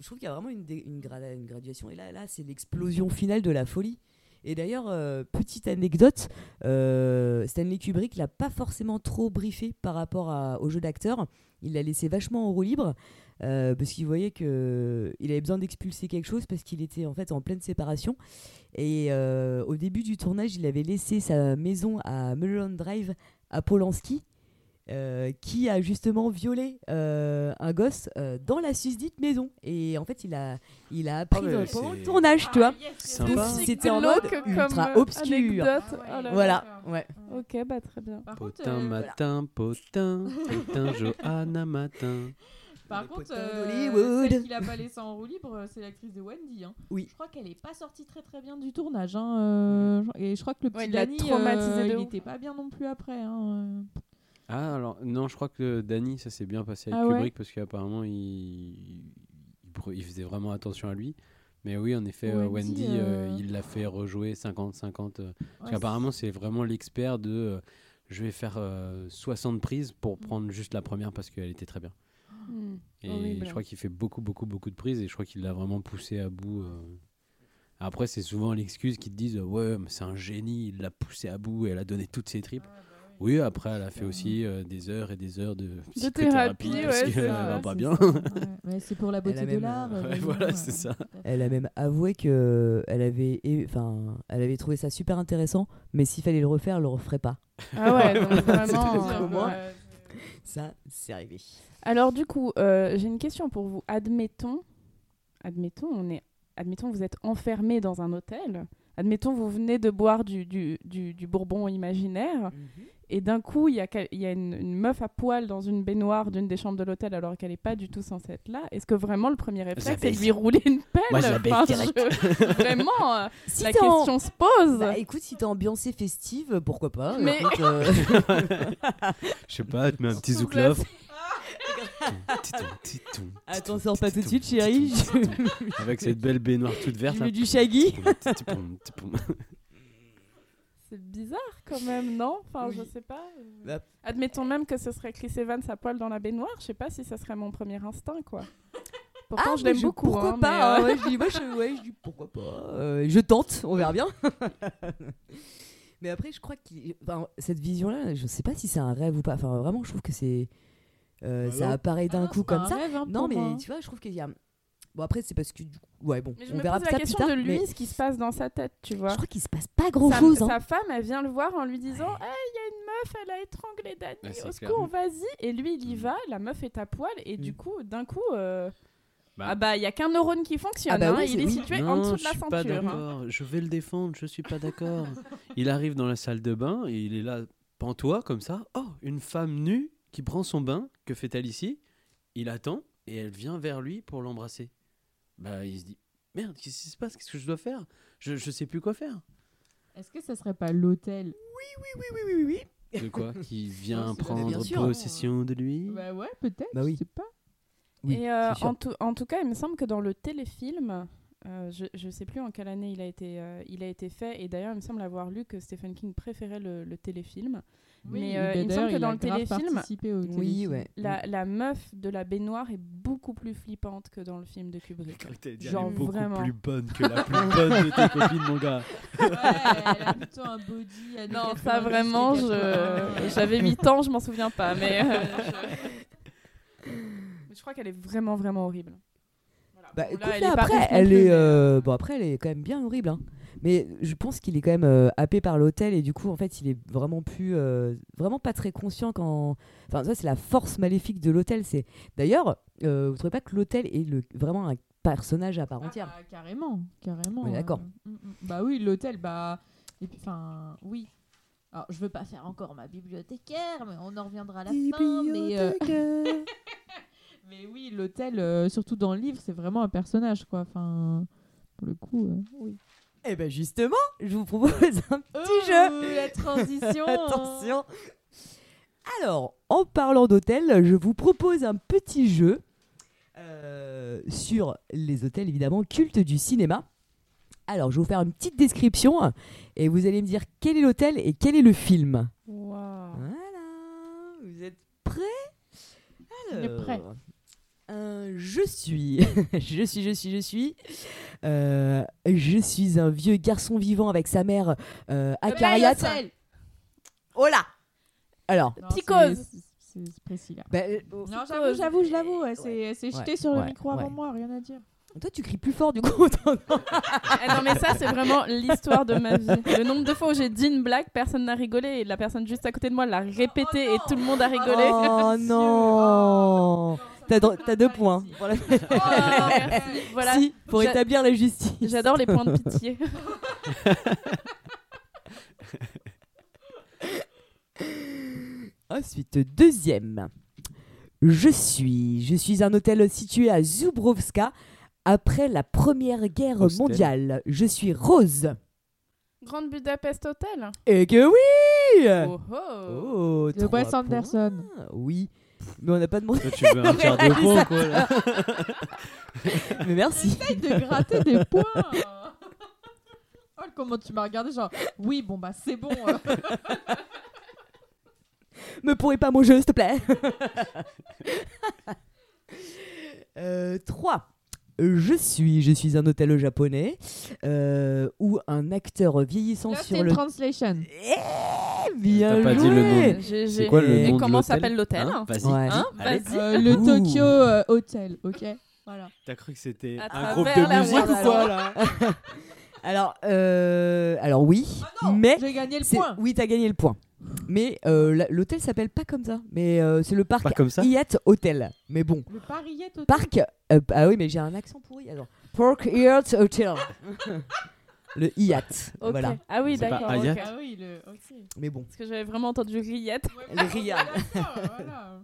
Je trouve qu'il y a vraiment une, une, grada- une graduation. Et là, là c'est l'explosion finale de la folie. Et d'ailleurs, euh, petite anecdote, euh, Stanley Kubrick l'a pas forcément trop briefé par rapport au jeu d'acteur. Il l'a laissé vachement en roue libre euh, parce qu'il voyait que il avait besoin d'expulser quelque chose parce qu'il était en fait en pleine séparation. Et au début du tournage, il avait laissé sa maison à Mulholland Drive à Polanski. Euh, qui a justement violé euh, un gosse euh, dans la susdite maison et en fait il a il a appris Ah, pendant le tournage tu vois donc C'est c'était en mode ultra euh, obscur. Oh là là. voilà ouais Ok, bah très bien. Par contre, Potin, euh, matin, potin, potin, Johanna, matin. Par contre, euh, celle qui l'a pas laissé en roue libre, euh, c'est l'actrice de Wendy. Hein. Oui. Je crois qu'elle est pas sortie très très bien du tournage. Hein, euh, Et je crois que le petit Ouais, il Danny, traumatisé euh, de il était pas bien non plus après. Hein. Ah, alors, non, je crois que Danny, ça s'est bien passé avec Ah ouais Kubrick parce qu'apparemment, il... Il... faisait vraiment attention à lui. Mais oui, en effet, euh, Wendy, Wendy, euh, euh, il l'a fait rejouer 50-50. euh, parce Ouais, qu'apparemment, c'est vraiment l'expert de je vais faire euh, 60 prises pour prendre juste la première parce qu'elle était très bien. Hmm. Et Horrible. je crois qu'il fait beaucoup, beaucoup, beaucoup de prises et je crois qu'il l'a vraiment poussé à bout. euh. Après, c'est souvent l'excuse qu'ils te disent Ouais, mais c'est un génie, il l'a poussé à bout et elle a donné toutes ses tripes. Oui, après, elle a fait aussi euh, des heures et des heures de thérapie, parce c'est qu'elle va pas bien. ça, ouais. Mais c'est pour la beauté de l'art. euh, Ouais, voilà, c'est ça. Elle a même avoué que elle avait, é- enfin, elle avait trouvé ça super intéressant, mais s'il fallait le refaire, elle le referait pas. Ah ouais, donc vraiment. le euh. Ça, c'est arrivé. Alors du coup, euh, j'ai une question pour vous. Admettons, admettons, on est, admettons, vous êtes enfermé dans un hôtel. Admettons, vous venez de boire du, du, du, du bourbon imaginaire et d'un coup, il y a, y une, une meuf à poil dans une baignoire d'une des chambres de l'hôtel alors qu'elle n'est pas du tout censée être là. Est-ce que vraiment le premier réflexe, c'est de lui rouler une pelle? Moi, je Enfin, je- Vraiment, euh, Si la en- question se pose. Bah écoute, si t'es ambiancé festive, pourquoi pas Mais- euh, Je sais pas, tu mets un petit zouk. Attends, sors pas tout de suite, chérie. Avec cette belle baignoire toute verte. je du shaggy. C'est bizarre quand même, non? Enfin, je sais pas. Bah. Admettons même que ce serait Chris Evans à poil dans la baignoire. Je sais pas si ça serait mon premier instinct, quoi. Pourtant, Ah, je l'aime beaucoup. Pourquoi hein, pas mais, euh, hein, ouais, je dis, moi, je, ouais, je dis pourquoi pas. euh, je tente, on verra bien. mais après, je crois que cette vision-là, je sais pas si c'est un rêve ou pas. Enfin, vraiment, je trouve que c'est. Euh, ça apparaît Ah d'un non, coup pas comme ça. rêve, hein, non, mais moi, tu vois, je trouve qu'il y a. Bon, après, c'est parce que. Ouais, bon, mais je on me verra pose ça la plus question tard. de lui, mais ce qui se passe dans sa tête, tu vois. je crois qu'il se passe pas Sa, grand-chose. hein. sa femme, elle vient le voir en lui disant Hey, il y a une meuf, elle a étranglé Dani, Ouais, c'est au clair. secours, vas-y. Et lui, il y va, la meuf est à poil, et du Mm. coup, d'un coup. euh, Bah. Ah bah, il y a qu'un neurone qui fonctionne, Ah bah hein, oui, il est oui. situé Non, en dessous de je la suis pas ceinture. hein. d'accord. Je vais le défendre. Je suis pas d'accord. il arrive dans la salle de bain et il est là, pantois comme ça. Oh, une femme nue qui prend son bain. Que fait-elle ici? Il attend et elle vient vers lui pour l'embrasser. Bah, il se dit merde, qu'est-ce qui se passe? Qu'est-ce que je dois faire? Je, je sais plus quoi faire. Est-ce que ça serait pas l'hôtel? Oui, oui, oui, oui, oui. De quoi? Qui vient c'est- bah, prendre sûr. possession de lui? Bah ouais, peut-être. Bah oui. Je sais pas. Oui, et euh, c'est sûr. en, tout, en tout cas, il me semble que dans le téléfilm, euh, je ne sais plus en quelle année il a été, euh, il a été fait, et d'ailleurs, il me semble avoir lu que Stephen King préférait le, le téléfilm. Oui, Mais euh, il me semble que dans le téléfilm, Oui, ouais. la, la meuf de la baignoire est beaucoup plus flippante que dans le film de Kubrick. Genre beaucoup vraiment. plus bonne que la plus bonne de tes copines, mon gars. Ouais, elle a plutôt un body. Non, 90, ça vraiment, 80. je... j'avais 8 ans, je m'en souviens pas, mais euh, je... mais je crois qu'elle est vraiment, vraiment horrible. Voilà. Bah, Bon, là, écoute, elle là, est pas après, elle est, euh, bon, après, elle est quand même bien horrible. hein. Mais je pense qu'il est quand même euh, happé par l'hôtel et du coup, en fait, il est vraiment plus, euh, vraiment pas très conscient quand. Enfin, ça, c'est la force maléfique de l'hôtel. C'est d'ailleurs, euh, vous trouvez pas que l'hôtel est le... vraiment un personnage à part Ah, entière? bah, carrément, carrément. Est d'accord. euh, mm, mm. Bah oui, l'hôtel, bah. et puis, Enfin, oui. Alors, je veux pas faire encore ma bibliothécaire, mais on en reviendra à la fin. Mais, euh, mais oui, l'hôtel, euh, surtout dans le livre, c'est vraiment un personnage, quoi. Enfin, pour le coup, euh, oui. Et ben justement, je vous propose un petit Oh, jeu. La transition. Attention. Alors, en parlant d'hôtel, je vous propose un petit jeu euh, sur les hôtels évidemment cultes du cinéma. Alors, je vais vous faire une petite description et vous allez me dire quel est l'hôtel et quel est le film. Voilà, vous êtes prêts? Prêt. Euh, je suis, je suis, je suis, je suis, euh, je suis un vieux garçon vivant avec sa mère euh, acariâtre. Oh là Alors, Non, Psychose. c'est- précis, là. bah, euh, Non, j'avoue, j'avoue, je l'avoue. ouais, c'est c'est jeté Ouais, sur le ouais, micro avant ouais. moi, rien à dire. toi tu cries plus fort du coup. toi, non Ah non mais ça c'est vraiment l'histoire de ma vie. Le nombre de fois où j'ai dit une blague, personne n'a rigolé et la personne juste à côté de moi l'a répété et tout le monde a rigolé. Oh non T'as deux points. Voilà. Oh, merci. Voilà. Si, pour établir la justice. J'adore les points de pitié. Ensuite, deuxième. Je suis, je suis un hôtel situé à Zubrovska après la Première Guerre Hostel. mondiale. Je suis Rose. Grande Budapest Hotel. Et que oui Oh oh. Oh, De Wes Anderson. Oui, mais on n'a pas demandé. Toi, tu veux un quart de point, quoi, là Mais merci. Essaye de gratter des points. Oh, comment tu m'as regardé, genre, oui, bon, bah, c'est bon. euh. Me pourris pas mon jeu, s'il te plaît. Euh, 3. Je suis, je suis un hôtel japonais euh, où un acteur vieillissant Lost sur in le. Translation. Eh bien T'as pas joué. dit le nom. J'ai- C'est j'ai- quoi le Et nom de comment l'hôtel s'appelle l'hôtel Hein Vas-y. Ouais. Hein Allez. Vas-y. Euh, le Ouh. Tokyo euh, Hotel, ok Voilà. T'as cru que c'était À un travers groupe la de musique ou voix. quoi là Alors, euh, alors oui, Ah mais J'ai gagné le c'est- point. oui, t'as gagné le point. Mais euh, l'hôtel s'appelle pas comme ça. Mais euh, c'est le parc comme ça Hyatt Hotel. Mais bon, Le Paris Hotel. parc. euh, ah oui, mais j'ai un accent pourri. Alors, Park Hyatt Hotel. le Hyatt. Ok. Voilà. Ah oui, d'accord. Hayat ok. Ah oui, le. Ok. Mais bon, Parce que j'avais vraiment entendu Rillette. le Riyad. voilà.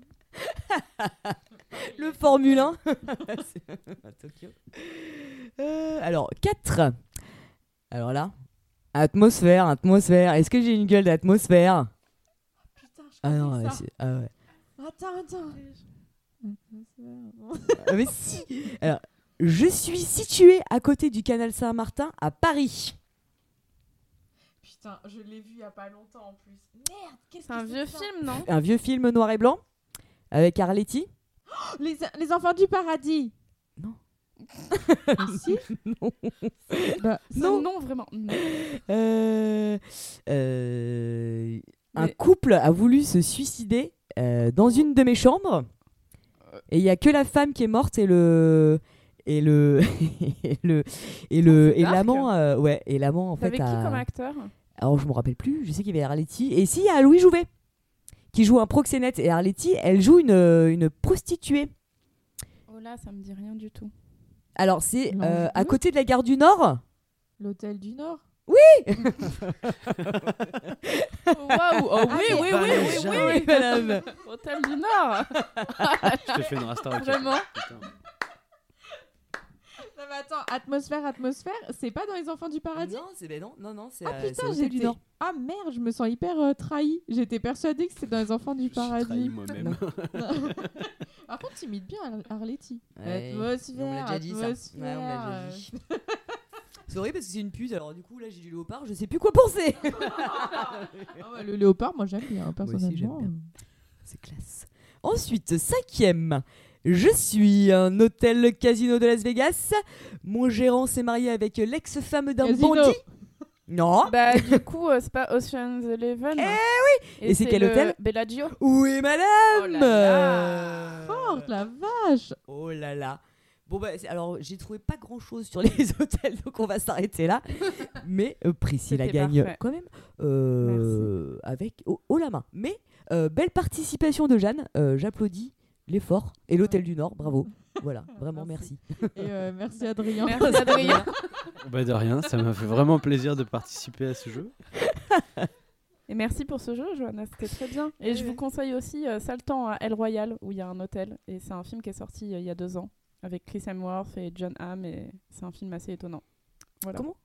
le Formule 1. C'est à Tokyo. Euh, alors, 4. Alors là, atmosphère, atmosphère. Est-ce que j'ai une gueule d'atmosphère? Putain, je Ah non, ça. ah ouais. Attends, attends. Ah, mais si. Alors, je suis situé à côté du canal Saint-Martin à Paris. Putain, je l'ai vu il y a pas longtemps en plus. Merde, qu'est-ce C'est un que vieux film, non? Un vieux film noir et blanc avec Arletty. les, les enfants du paradis. Non. Si. Non. Bah, Non. Non, vraiment. non. Euh, euh, un Mais- couple a voulu se suicider euh, dans une de mes chambres. Et il y a que la femme qui est morte et le et le et le et le et l'amant euh, ouais et l'amant en fait qui a- comme acteur? Alors je me rappelle plus je sais qu'il y avait Arletty et si il y a Louis Jouvet qui joue un proxénète et Arletty elle joue une une prostituée Oh là, ça me dit rien du tout. Alors c'est Non, euh, du à tout. côté de la gare du Nord L'hôtel du Nord. Waouh Oh oui, oui, oui, oui, oui, oui. madame Hôtel du Nord Je te fais une rasta ok. Vraiment Putain. Non mais attends, atmosphère, atmosphère, c'est pas dans les enfants du paradis non c'est ben non non non c'est Ah euh, putain, du j'étais... Nord Ah merde, je me sens hyper euh, trahi. J'étais persuadée que c'était dans les enfants du Je suis trahi paradis. moi-même. Par contre, t'imites bien Ar- Arletty. Ouais, atmosphère, on l'a déjà dit ça. atmosphère. Ouais, on l'a déjà dit. C'est horrible parce que c'est une pute, alors du coup là j'ai du léopard, je sais plus quoi penser. ah ouais, le léopard, moi j'aime bien, personnellement. C'est classe. Ensuite, cinquième. Je suis un hôtel casino de Las Vegas. Mon gérant s'est marié avec l'ex-femme d'un bandit. Non. Bah, du coup, euh, c'est pas Ocean's Eleven Eh oui Et c'est quel le hôtel Bellagio. Oui, madame Oh là là. Forte, la vache Oh là là. Bon bah c'est- alors j'ai trouvé pas grand chose sur les hôtels donc on va s'arrêter là. Mais euh, Priscilla gagne parfait. quand même euh, avec haut, haut la main. Mais euh, belle participation de Jeanne, euh, j'applaudis l'effort et l'hôtel du Nord, bravo. Voilà, vraiment merci. Et euh, merci Adrien. Merci Adrien. Bah de rien, ça m'a fait vraiment plaisir de participer à ce jeu. Et merci pour ce jeu, Johanna, c'était très bien. Et je vous conseille aussi euh, Sale temps à El Royal, où il y a un hôtel. Et c'est un film qui est sorti euh, il y a deux ans, avec Chris Hemsworth et John Hamm. Et c'est un film assez étonnant. Voilà. Comment?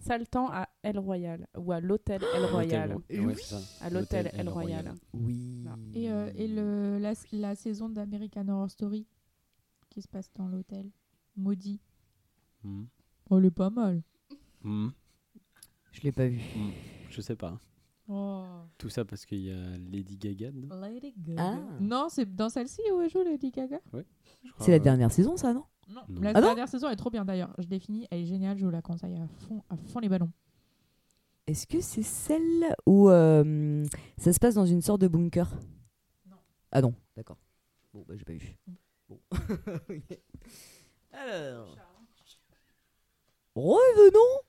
Sale temps à El Royal, ou à l'hôtel El Royal. Ouais, ça. À l'hôtel El Royal. Oui. Et, euh, et le, la, la saison d'American Horror Story qui se passe dans l'hôtel. Maudit. Hmm. Oh, elle est pas mal. Hmm. Je l'ai pas vu. Hmm. Je sais pas. Oh. Tout ça parce qu'il y a Lady Gaga dedans. Lady Gaga. Ah. Non, c'est dans celle-ci où elle joue Lady Gaga? C'est la dernière saison ça, non? Non. Non. La Ah non dernière saison est trop bien d'ailleurs. Je l'ai finie, elle est géniale, je vous la conseille à fond, à fond les ballons. Est-ce que c'est celle où euh, ça se passe dans une sorte de bunker? Non. Ah non, d'accord. Bon, bah j'ai pas vu. Bon. Alors. Revenons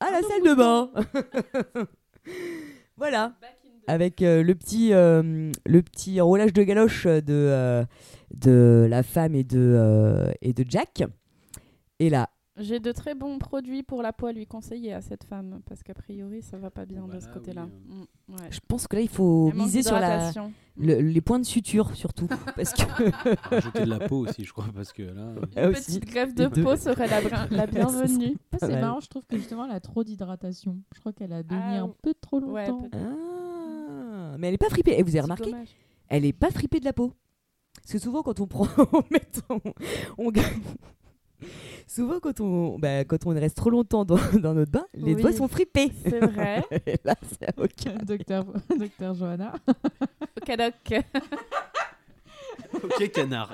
à la salle de bain. voilà. Avec euh, le petit euh, le petit roulage de galoche de euh, de la femme et de euh, et de Jack. Et là, J'ai de très bons produits pour la peau à lui conseiller à cette femme, parce qu'a priori, ça va pas bien Oh, de ce là, côté-là. oui, Mm, ouais. je pense que là il faut Elle miser sur la le- les points de suture surtout parce que Rajouter de la peau aussi, je crois, parce que là. euh, Ah, Une aussi. petite greffe de deux. peau serait la, bienvenue. Ah, c'est Ouais. marrant, je trouve que justement elle a trop d'hydratation. Je crois qu'elle a donné Ah, un peu trop longtemps. Ah, mais elle est pas fripée. Et vous avez remarqué dommage. Elle est pas fripée de la peau. Parce que souvent quand on prend, on met on, on gagne- Souvent quand on, bah, quand on reste trop longtemps dans, dans notre bain, les Oui. doigts sont fripés. C'est vrai. Et là, c'est ok. Docteur, Docteur Johanna. Ok, doc. Ok, canard.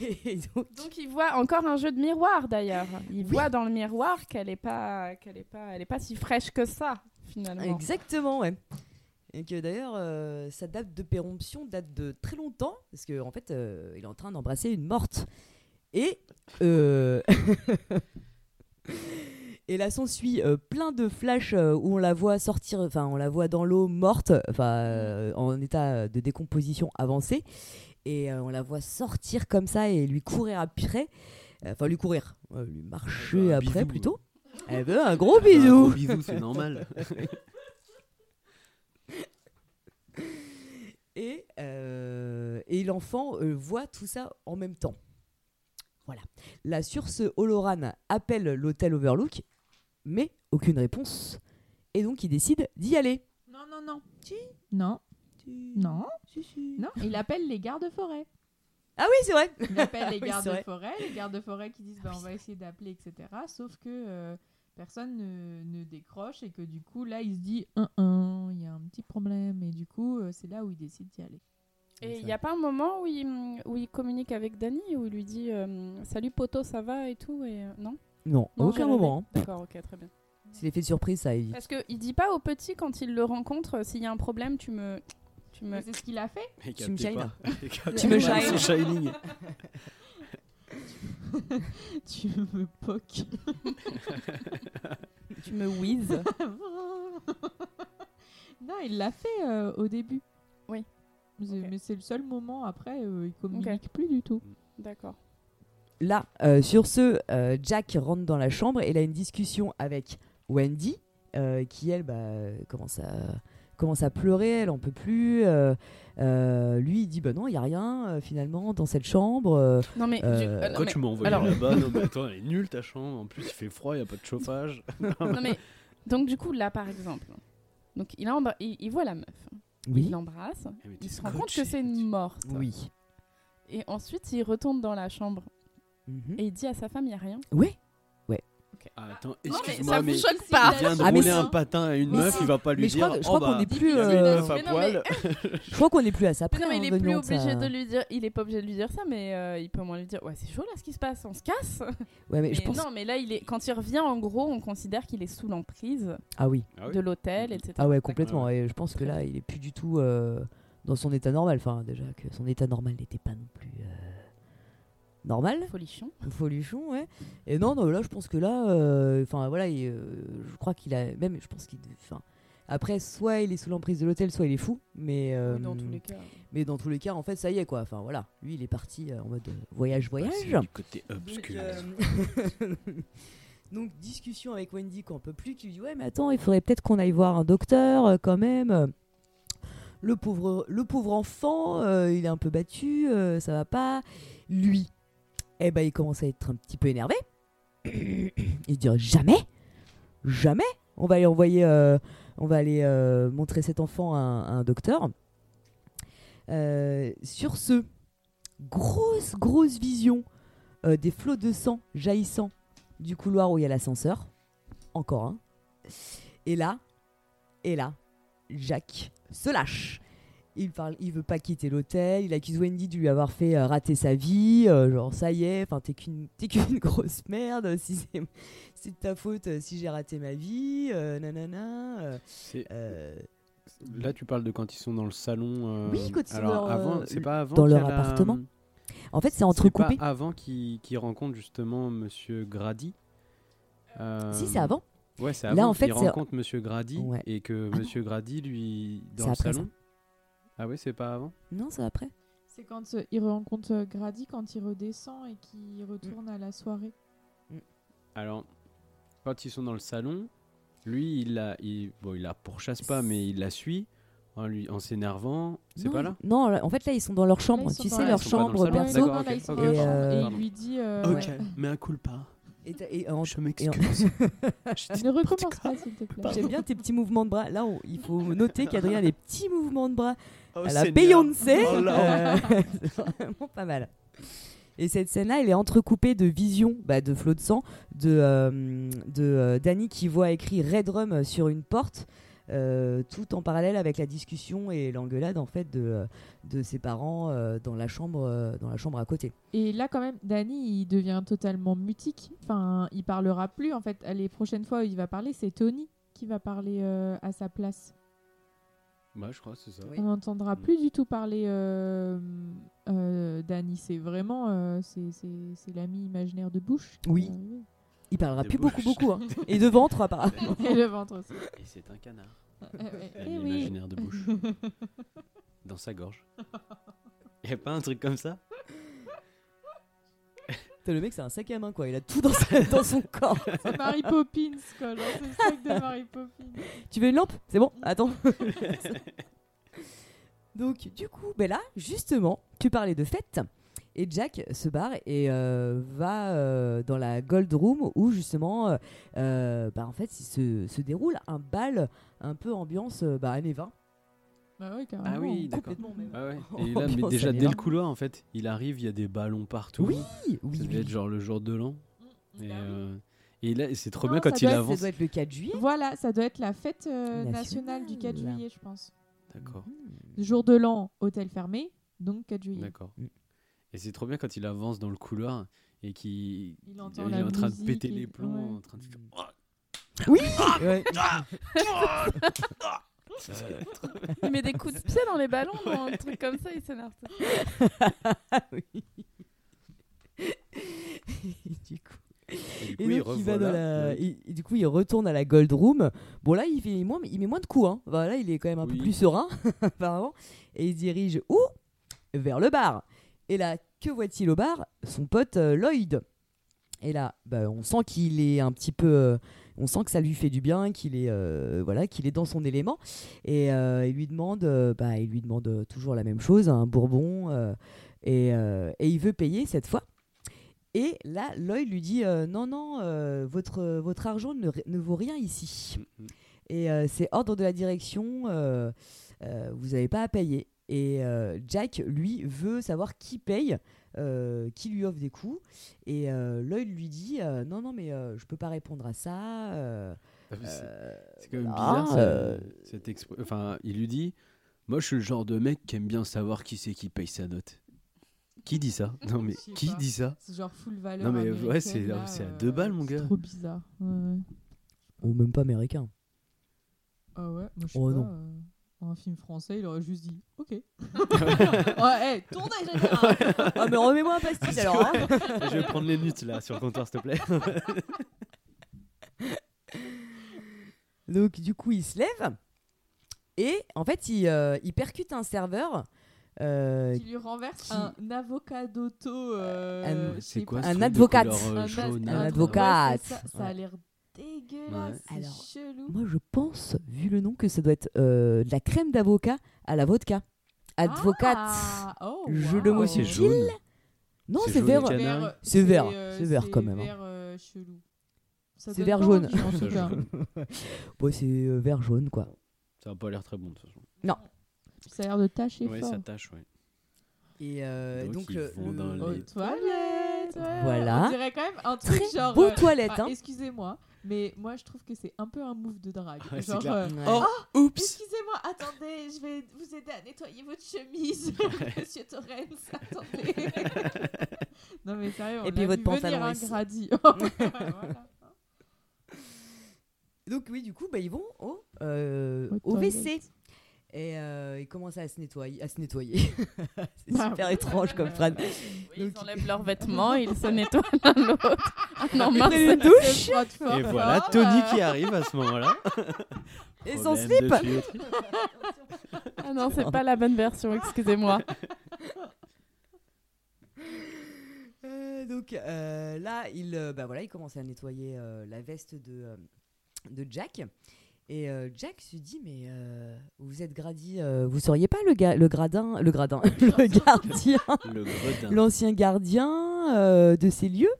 Et donc, Donc il voit encore un jeu de miroir d'ailleurs. Il voit dans le miroir qu'elle est pas, qu'elle est pas, elle est pas si fraîche que ça finalement. Exactement, ouais. Et que d'ailleurs, euh, sa date de péremption date de très longtemps, parce qu'en en fait, euh, il est en train d'embrasser une morte. Et. euh, Et là s'ensuit euh, plein de flashs euh, où on la voit sortir, enfin on la voit dans l'eau morte, enfin euh, en état de décomposition avancée, et euh, on la voit sortir comme ça et lui courir après, Euh, enfin lui courir, euh, lui marcher un après bisou. plutôt. Elle veut un gros Elle veut un bisou. gros bisou, c'est normal. et, euh, et l'enfant euh, voit tout ça en même temps. Voilà. La source Oloran appelle l'hôtel Overlook, mais aucune réponse. Et donc il décide d'y aller. Non, non, non. Non. Non. Non, il appelle les gardes-forêts. Ah oui, c'est vrai. Il appelle les Oui, c'est gardes-forêts, les gardes-forêts qui disent bah, on va essayer d'appeler, etc. Sauf que euh, personne ne, ne décroche et que du coup, là, il se dit il y a un petit problème. Et du coup, euh, c'est là où il décide d'y aller. Et il n'y a pas un moment où il, où il communique avec Danny où il lui dit euh, salut poto ça va et tout? Et euh, non? Non, à aucun moment. hein. D'accord, ok, très bien. C'est l'effet de surprise, ça évite. Parce que il dit pas au petit quand il le rencontre s'il y a un problème tu me tu me. C'est ce qu'il a fait. Tu me shines. Tu me shines. shining. tu me poques. Tu me whiz. non, il l'a fait euh, au début. Oui. Mais c'est le seul moment après, euh, il communique plus du tout. D'accord. Là, euh, sur ce, euh, Jack rentre dans la chambre et il a une discussion avec Wendy, euh, qui elle bah, commence, à, commence à pleurer, elle en peut plus. euh, euh, lui, il dit Bah non, il n'y a rien euh, finalement dans cette chambre. euh, Non mais. Mais- tu m'as envoyé alors- là-bas Non, mais attends, elle est nulle ta chambre. En plus, il fait froid, il n'y a pas de chauffage. non mais donc du coup là par exemple, donc il, a embra- il, il voit la meuf, Oui. il l'embrasse, Eh, il se rend compte que c'est une morte. Oui. Et ensuite il retourne dans la chambre Mhm. et il dit à sa femme il y a rien. Oui. Ah, attends, Non, mais excuse-moi, ça vous mais, choque il pas vient de Ah, mais rouler un patin à une Mais meuf, il va pas lui Mais je dire crois que- je oh crois qu'on bah, est plus, euh, meuf à Mais non, poil. Je crois qu'on est plus à ça Mais près. non mais il est plus obligé sa- de lui dire, il est pas obligé de lui dire ça, mais euh, il peut au moins lui dire ouais c'est chaud là ce qui se passe, on se casse. Ouais, mais je Mais pense. Non mais là il est quand il revient en gros on considère qu'il est sous l'emprise Ah oui. Ah de l'hôtel etc. Ah ouais, complètement. Et je pense que là, il est plus du tout euh, dans son état normal. Enfin, déjà que son état normal n'était pas non plus euh, normal. Folichon. Folichon, ouais. Et non, non, là, je pense que là, euh, enfin voilà, il, euh, je crois qu'il a même, je pense qu'il, enfin, après, soit il est sous l'emprise de l'hôtel, soit il est fou. Mais euh, Oui, dans tous les cas. mais dans tous les cas, en fait, ça y est, quoi. Enfin voilà, lui, il est parti euh, en mode voyage, voyage. Bah, c'est du côté Donc, obscur. euh, Donc, discussion avec Wendy qu'on peut plus, qui lui dit Ouais, mais attends, il faudrait peut-être qu'on aille voir un docteur euh, quand même. Le pauvre, le pauvre enfant, euh, il est un peu battu, euh, ça va pas. Lui, eh ben, il commence à être un petit peu énervé. il se dit Jamais, jamais, on va aller envoyer, euh, on va aller euh, montrer cet enfant à un, docteur. Euh, sur ce, grosse, grosse vision des flots de sang jaillissant du couloir où il y a l'ascenseur. Encore un. Et là, et là, Jacques se lâche. Il parle, il veut pas quitter l'hôtel. Il accuse Wendy de lui avoir fait euh, rater sa vie. euh, genre ça y est, enfin t'es qu'une, t'es qu'une grosse merde. Si c'est, c'est de ta faute euh, si j'ai raté ma vie, euh, nanana. Là, tu parles de quand ils sont dans le salon. Oui, quand ils sont dans avant, c'est pas avant dans leur la- appartement. En fait, c'est C'est entrecoupé. pas avant qu'ils rencontrent justement Monsieur Grady. Si c'est avant. Ouais, c'est Là, avant en fait, rencontrent Monsieur Grady Ouais. et que Ah. Monsieur Grady lui dans le salon. Ah ouais, c'est pas avant. Non, c'est après. C'est quand euh, il rencontre euh, Grady, quand il redescend et qu'il retourne à la soirée. Alors, quand ils sont dans le salon, lui, il la, il, bon, il la pourchasse pas, mais il la suit en lui, en s'énervant. C'est Non, pas là? Non, là, en fait, là, ils sont dans leur chambre. Sont tu dans sais, la- leur Ils sont pas dans le chambre salon. perso. D'accord, ok, Et, euh, il lui dit euh, Ok, ouais. mais un coup pas. Et en- Je m'excuse. Ne recommence pas, s'il te plaît. J'aime bien tes petits mouvements de bras. Là, on- il faut noter qu'Adrien a des petits mouvements de bras Oh, à la Seigneur. Beyoncé. Oh là. Euh, c'est vraiment pas mal. Et cette scène-là, elle est entrecoupée de visions, bah, de flots de sang, de, euh, de euh, Danny qui voit écrit Red Rum sur une porte. Euh, tout en parallèle avec la discussion et l'engueulade en fait de, de ses parents euh, dans la chambre euh, dans la chambre à côté. Et là, quand même, Danny, il devient totalement mutique. Enfin, il parlera plus. En fait, les prochaines fois où il va parler, c'est Tony qui va parler euh, à sa place. Bah, je crois, c'est ça. On n'entendra plus du tout parler euh, euh, Danny. C'est vraiment euh, c'est- c'est c'est l'ami imaginaire de Bush. Oui. Il parlera De plus bouche. beaucoup beaucoup hein. et de ventre apparemment. Et le ventre aussi. Et c'est un canard. Eh Eh oui. l'imaginaire de bouche. Dans sa gorge. Y a pas un truc comme ça? T'as le mec c'est un sac à main quoi. Il a tout dans, sa- dans son corps. C'est Mary Poppins, quoi. genre, C'est le sac de Mary Poppins. Tu veux une lampe? C'est bon Attends. Donc, du coup, ben là, justement, tu parlais de fête. Et Jack se barre et euh, va euh, dans la Gold Room où, justement, euh, euh, bah, en fait, il se, se déroule un bal un peu ambiance bah, années 20. Bah ouais, carrément. Ah oui, d'accord. Ah ouais. Et là, mais déjà dès le 20. couloir, en fait, il arrive, il y a des ballons partout. Oui, Ça oui, devait oui. être genre le jour de l'an. Et, Bah oui. euh, et là, c'est trop Non, bien ça quand il être- Ça avance. doit être le 4 juillet. Voilà, ça doit être la fête euh, Nationale. nationale du 4 juillet, je pense. D'accord, Jour de l'an, hôtel fermé, donc 4 juillet. d'accord. Mm. Et c'est trop bien quand il avance dans le couloir et qu'il Il entend il la est en train de péter et- les plombs, ouais. en train de Oui ouais. Il met des coups de pied dans les ballons, dans un truc comme ça, il s'énerve. oui. du coup. Et du coup, Et il donc, il va revoit dans là. la... Ouais. et- et du coup, il retourne à la Gold Room. Bon, là, il, fait moins, il met moins de coups. Hein. Voilà, il est quand même un peu plus serein, apparemment. Et il se dirige où? Vers le bar. Et là, que voit-il au bar? Son pote euh, Lloyd. Et là, bah, on sent qu'il est un petit peu. euh, on sent que ça lui fait du bien, qu'il est, euh, voilà, qu'il est dans son élément. Et euh, il lui demande, euh, bah, il lui demande toujours la même chose, un bourbon. et, et il veut payer cette fois. Et là, Lloyd lui dit non, non, votre, votre argent ne, ne vaut rien ici. Mm, mm. Et c'est ordre de la direction, vous n'avez pas à payer. Et euh, Jack, lui, veut savoir qui paye, euh, qui lui offre des coups. Et euh, Lloyd lui dit euh, non, non, mais euh, je peux pas répondre à ça. euh, Ah, c'est- euh, C'est quand même bizarre. ça, euh, cette expr- Enfin, il lui dit Moi, je suis le genre de mec qui aime bien savoir qui c'est qui paye sa note. Qui dit ça? Non, mais qui pas. dit ça? C'est genre full valeur. Non, mais ouais, c'est- c'est à euh, deux balles, mon c'est gars. trop bizarre. Ouais, ouais. Ou même pas américain. Ah ouais, moi je sais Oh pas. non. euh, un film français, il aurait juste dit OK. ouais, hey, tournez général ah, mais remets-moi un pastis alors. hein. Je vais prendre les minutes là sur le comptoir, s'il te plaît. Donc, du coup, il se lève. Et en fait, il, euh, il percute un serveur. euh, Qui lui renverse qui- un avocat d'auto. euh, Un- je C'est quoi Un euh, Un jaune, ad- un là advocat. Ouais, c'est ça, ça a l'air dégueulasse. Ouais. Alors, chelou. Moi, je pense, vu le nom, que ça doit être euh, de la crème d'avocat à la vodka. Advocate. Ah, oh, mots wow. c'est subtil. jaune. Non, C'est c'est vert. C'est vert, euh, c'est vert quand même, hein. vert euh, chelou. C'est vert jaune. Ouais, c'est euh, vert jaune, quoi. Ça a pas l'air très bon de toute façon. Ça a l'air de tâcher Ouais, fort. ça tâche, ouais. Et euh, Donc, donc, ils le- vont dans le- Aux les- toilettes, ouais. Voilà. On dirait quand même un truc très genre. beau euh, toilette, ah, hein. Excusez-moi, mais moi je trouve que c'est un peu un move de drague. Ouais, genre, euh, Ouais. Oh, oups excusez-moi, attendez, je vais vous aider à nettoyer votre chemise, monsieur Torrens, attendez. non mais sérieux, on Et puis votre vu pantalon venir. Voilà. Donc oui, du coup, bah, ils vont au, euh, Aux au WC. Et euh, ils commencent à se nettoyer. À se nettoyer. c'est super étrange comme phrase. Oui, ils enlèvent leurs vêtements, ils se nettoient l'un l'autre. Ah non, mince. prennent une douche. Et voilà. Tony qui arrive à ce moment-là. Et son slip. Ah non, c'est pas la bonne version, excusez-moi. Euh, donc euh, là, il, euh, bah, voilà, il commence à nettoyer euh, la veste de, euh, de Jack. Et euh, Jack se dit, mais euh, vous êtes gradi, euh, vous seriez pas le, ga- le gradin, le gradin, le gardien, l'ancien gardien euh, de ces lieux?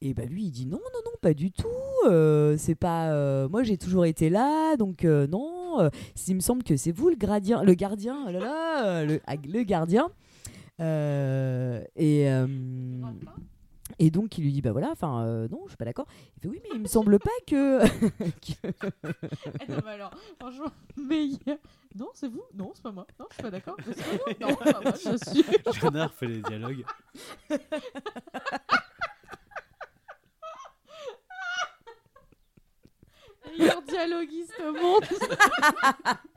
Et bah lui, il dit non, non, non, pas du tout. euh, c'est pas, euh, moi j'ai toujours été là, donc euh, non. euh, il me semble que c'est vous le gradien, le gardien, oh là là, euh, le, le gardien. Euh, et euh, Et donc il lui dit bah voilà, enfin euh, non, je suis pas d'accord. Il fait oui, mais il me semble pas que. que- Eh non, mais alors, franchement, a- non, c'est vous? Non, c'est pas moi. Non, je suis pas d'accord. Mais c'est pas vous Non, c'est pas moi, je suis. J'adore fait les dialogues. meilleur dialoguiste au monde.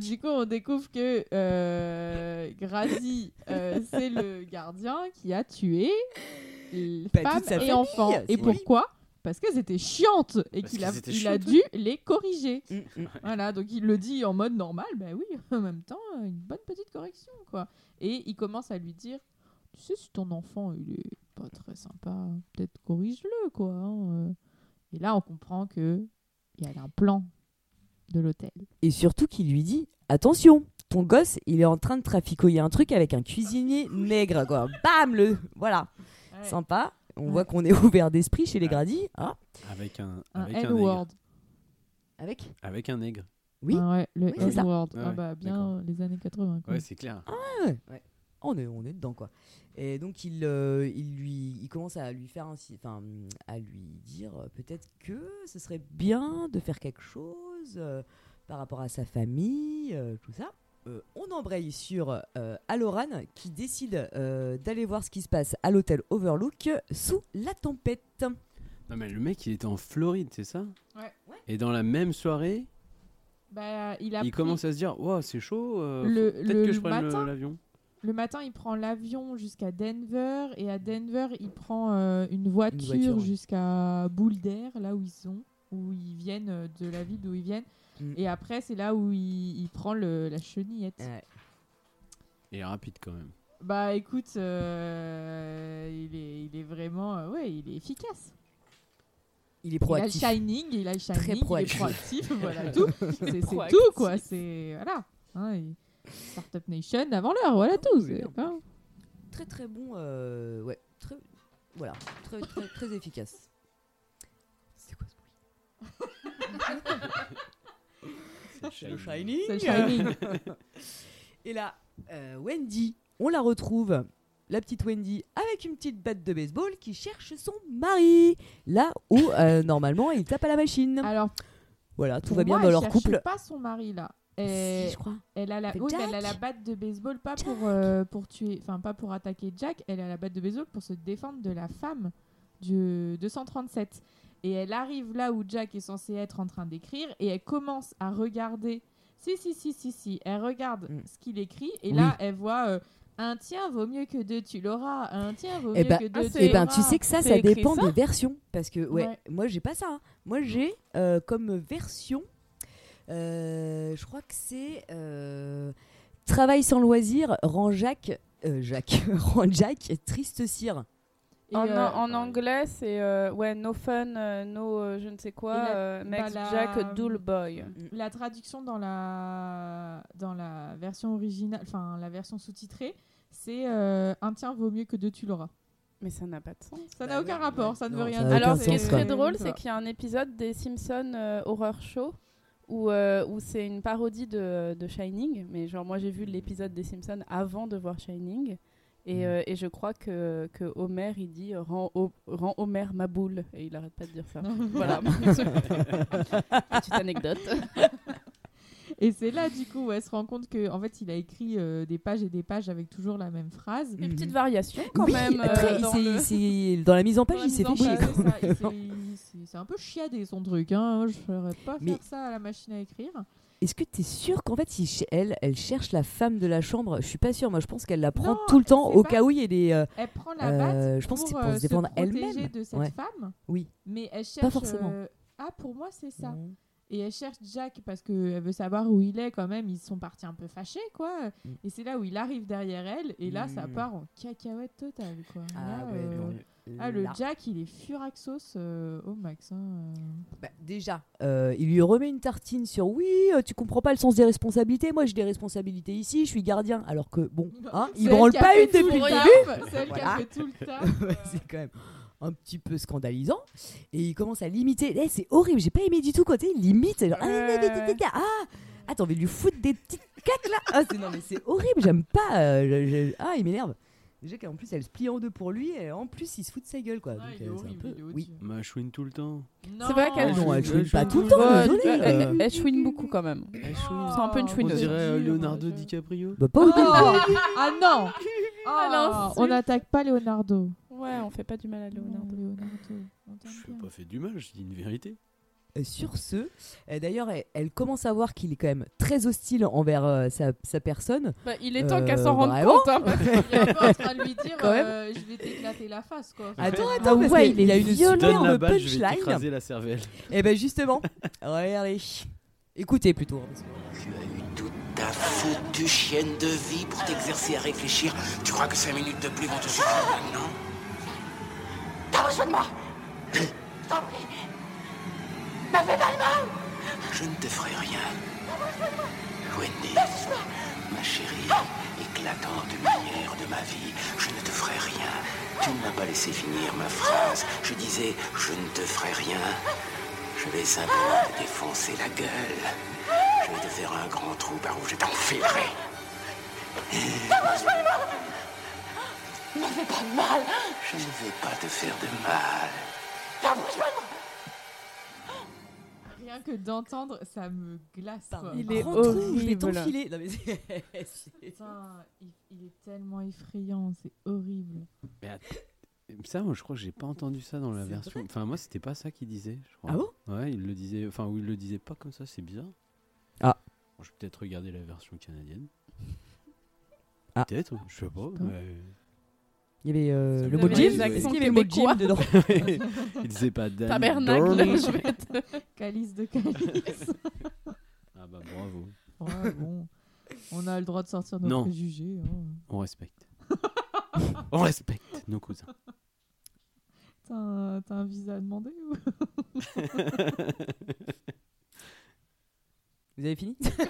Du coup, on découvre que euh, Grazi, euh, c'est le gardien qui a tué les Bah, femmes toute sa et famille, enfants. Et c'est- pourquoi Parce qu'elles étaient chiantes et Parce qu'il a, qu'elles étaient il a chiantes, dû les corriger. Mm, mm. Voilà, donc il le dit en mode normal, ben oui, en même temps, une bonne petite correction, quoi. Et il commence à lui dire, tu sais, si ton enfant, il est pas très sympa, peut-être corrige-le, quoi. hein, euh. Et là, on comprend que il y a un plan de l'hôtel. Et surtout qu'il lui dit attention, ton gosse, il est en train de traficoyer un truc avec un cuisinier nègre, quoi. Bam le voilà, sympa. On Ouais. voit qu'on est ouvert d'esprit chez les. Grady. hein. Avec un, Un avec un nègre. N-word. avec Avec un nègre. Oui. Ah ouais, le Oui, c'est ça. Ah bah, bien les années 80, quoi. Ouais, c'est clair. Ouais, ouais. On est, on est dedans quoi. Et donc il, euh, il lui, il commence à lui faire un, si- enfin, à lui dire euh, peut-être que ce serait bien de faire quelque chose euh, par rapport à sa famille, euh, tout ça. Euh, on embraye sur euh, Aloran qui décide euh, d'aller voir ce qui se passe à l'hôtel Overlook sous la tempête. Non, mais le mec, il était en Floride, c'est ça? Ouais. Et dans la même soirée, Bah, il a il pris- commence à se dire Wow, c'est chaud, euh, peut-être que je prenne l'avion. Le matin, il prend l'avion jusqu'à Denver et à Denver, il prend euh, une voiture, voiture, ouais. jusqu'à Boulder, là où ils sont, où ils viennent euh, de la ville d'où ils viennent. Mm. Et après, c'est là où il, il prend le, la chenillette. Ouais. Est rapide quand même. Bah écoute, euh, il, est, il est vraiment, euh, ouais, il est efficace. Il est Il a le proactif. shining, il a le shining, il est proactif. proactif, voilà tout. C'est Proactif. tout quoi, c'est voilà. Hein, et Startup Nation avant l'heure, voilà tout. c'est- oui. hein. Très très bon, euh, ouais, très, voilà, très très très efficace. C'est Le Shining. Shining. C'est le Shining. Et là, euh, Wendy, on la retrouve, la petite Wendy, avec une petite batte de baseball qui cherche son mari. Là où, euh, normalement, il tape à la machine. Alors, voilà, tout pour va bien moi, dans elle leur cherche couple. pas son mari là. Si, Et je crois. elle a la, Avec oui, mais elle a Jack. la batte de baseball pas pour euh, pour tuer, enfin pas pour attaquer Jack. Elle a la batte de baseball pour se défendre de la femme du 237. Et elle arrive là où Jack est censé être en train d'écrire et elle commence à regarder. Si si si si si. Elle regarde Mm. ce qu'il écrit et Oui. là elle voit. euh, un tien vaut mieux que deux, tu l'auras. Un tien vaut Eh mieux ben, que deux, ah, tu c'est- Eh ben, tu sais que ça, ça dépend ça des versions. Parce que, ouais, Ouais. moi, j'ai pas ça. hein. Moi, j'ai euh, comme version, euh, je crois que c'est euh, Travail sans loisir, rend Jacques, euh, Jacques, rend Jack triste cire. Et, en, euh, en anglais, c'est euh, ouais, no fun, euh, no euh, je ne sais quoi, la- euh, bah, la- Jack a dull boy. La traduction dans la, dans la version originale, enfin la version sous-titrée, c'est euh, un tien vaut mieux que deux, tu l'auras. Mais ça n'a pas de sens. Ça Bah n'a aucun ouais, rapport, ouais. ça ne Non, veut rien dire. Alors, ce qui est très drôle, c'est qu'il y a un épisode des Simpsons euh, Horror Show où, euh, où c'est une parodie de, de Shining. Mais genre, moi, j'ai vu l'épisode des Simpsons avant de voir Shining. Et, euh, et je crois que, que Homer, il dit euh, rends, Ho- rends Homer ma boule. Et il arrête pas de dire ça. voilà. Petite anecdote. Et c'est là, du coup, où elle se rend compte que en fait, il a écrit euh, des pages et des pages avec toujours la même phrase. Une petite variation quand oui, même. euh, dans le- la mise en page, il s'est fait chier. c'est un peu chiadé son truc, hein. je ferais pas Mais- faire ça à la machine à écrire. Est-ce que tu es sûr qu'en fait, si ch- elle, elle cherche la femme de la chambre Je suis pas sûre. Moi, je pense qu'elle la prend Non, tout le temps au pas- cas où il y a des. euh, Elle prend la Euh, batte je pense que c'est pour, euh, se défendre elle-même. de cette Ouais. femme, Oui. mais elle cherche. forcément. euh, Ah, pour moi, c'est ça. Et elle cherche Jack parce qu'elle veut savoir où il est quand même. Ils sont partis un peu fâchés, quoi. Mm. Et c'est là où il arrive derrière elle. Et là, ça Mm. part en cacahuète totale, quoi. Ah Là, ouais, euh, non. ah, le Là. Jack, il est furaxos euh, au max. hein, euh. Bah, déjà, euh, il lui remet une tartine sur oui, euh, tu comprends pas le sens des responsabilités. Moi, j'ai des responsabilités ici, je suis gardien. Alors que bon, hein, il branle pas une depuis le début. C'est elle qui a Voilà. fait tout le taf. C'est quand même un petit peu scandalisant. Et il commence à limiter. Eh, c'est horrible, j'ai pas aimé du tout quand il limite. Genre, ah, Ouais, ah, ah, ah, ah, t'as envie de lui foutre des petites macaque là ah, c'est- Non mais c'est horrible, j'aime pas. euh, je- je- Ah, il m'énerve. Déjà qu'en plus elle se plie en deux pour lui et en plus il se fout de sa gueule quoi. Donc, il est euh, c'est un horrible, peu- il est Oui. Elle chouine tout le temps. C'est vrai qu'elle non, elle chouine, chouine pas elle tout le chouine. temps, Ouais, désolé. elle, elle- euh. elle chouine beaucoup quand même. C'est un peu une Oh, On chouineuse. dirait euh, Leonardo DiCaprio. Bah pas. Oh ah non Ah, Ah, non, On n'attaque pas Leonardo. Ouais, on fait pas du mal à Leonardo. Non, Leonardo. Je n'ai pas fait du mal, je dis une vérité. Euh, sur ce, euh, d'ailleurs, elle, elle commence à voir qu'il est quand même très hostile envers euh, sa, sa personne. Bah, il est temps Euh, qu'elle s'en rende vraiment compte. hein. Il est peu en train de lui dire euh, Je vais t'éclater la face, quoi. Attends, attends, parce ouais, qu'il y a une superbe balle, je vais punchline. la cervelle. Et ben justement, regardez. Écoutez plutôt. parce Tu as eu toute ta foutue chienne de vie pour t'exercer à réfléchir. Tu crois que cinq minutes de plus vont te suffire maintenant Moi Je t'en prie. Me fais pas de mal Je ne te ferai rien. Wendy, ma chérie, éclatante lumière de ma vie, je ne te ferai rien. Tu ne m'as pas laissé finir ma phrase. Je disais, je ne te ferai rien. Je vais simplement te défoncer la gueule. Je vais te faire un grand trou par où je t'enfilerai. Me fais pas de mal Je ne vais pas te faire de mal. Rien que d'entendre, ça me glace. Quoi. Il est horrible. t'enfiler. Non, mais Putain, il, il est tellement effrayant, c'est horrible. Mais att- ça, moi, je crois que j'ai pas entendu ça dans la C'est version. vrai Enfin, moi, c'était pas ça qu'il disait. Je crois. Ah bon? Ouais, il le disait. Enfin, ou il le disait pas comme ça. C'est bizarre. Ah. Bon, je vais peut-être regarder la version canadienne. Ah. Peut-être. Je sais pas. sais pas. mais- Il y avait euh, le mot gym. Est-ce qu'il y avait le mot gym dedans il disait pas Dan Tabernacle, Dorn. je vais te... Calice de calice. Ah bah bravo. ouais, bon. On a le droit de sortir nos Non. préjugés. hein. On respecte. On respecte nos cousins. T'as un, t'as un visa à demander ou? Vous avez fini C'est une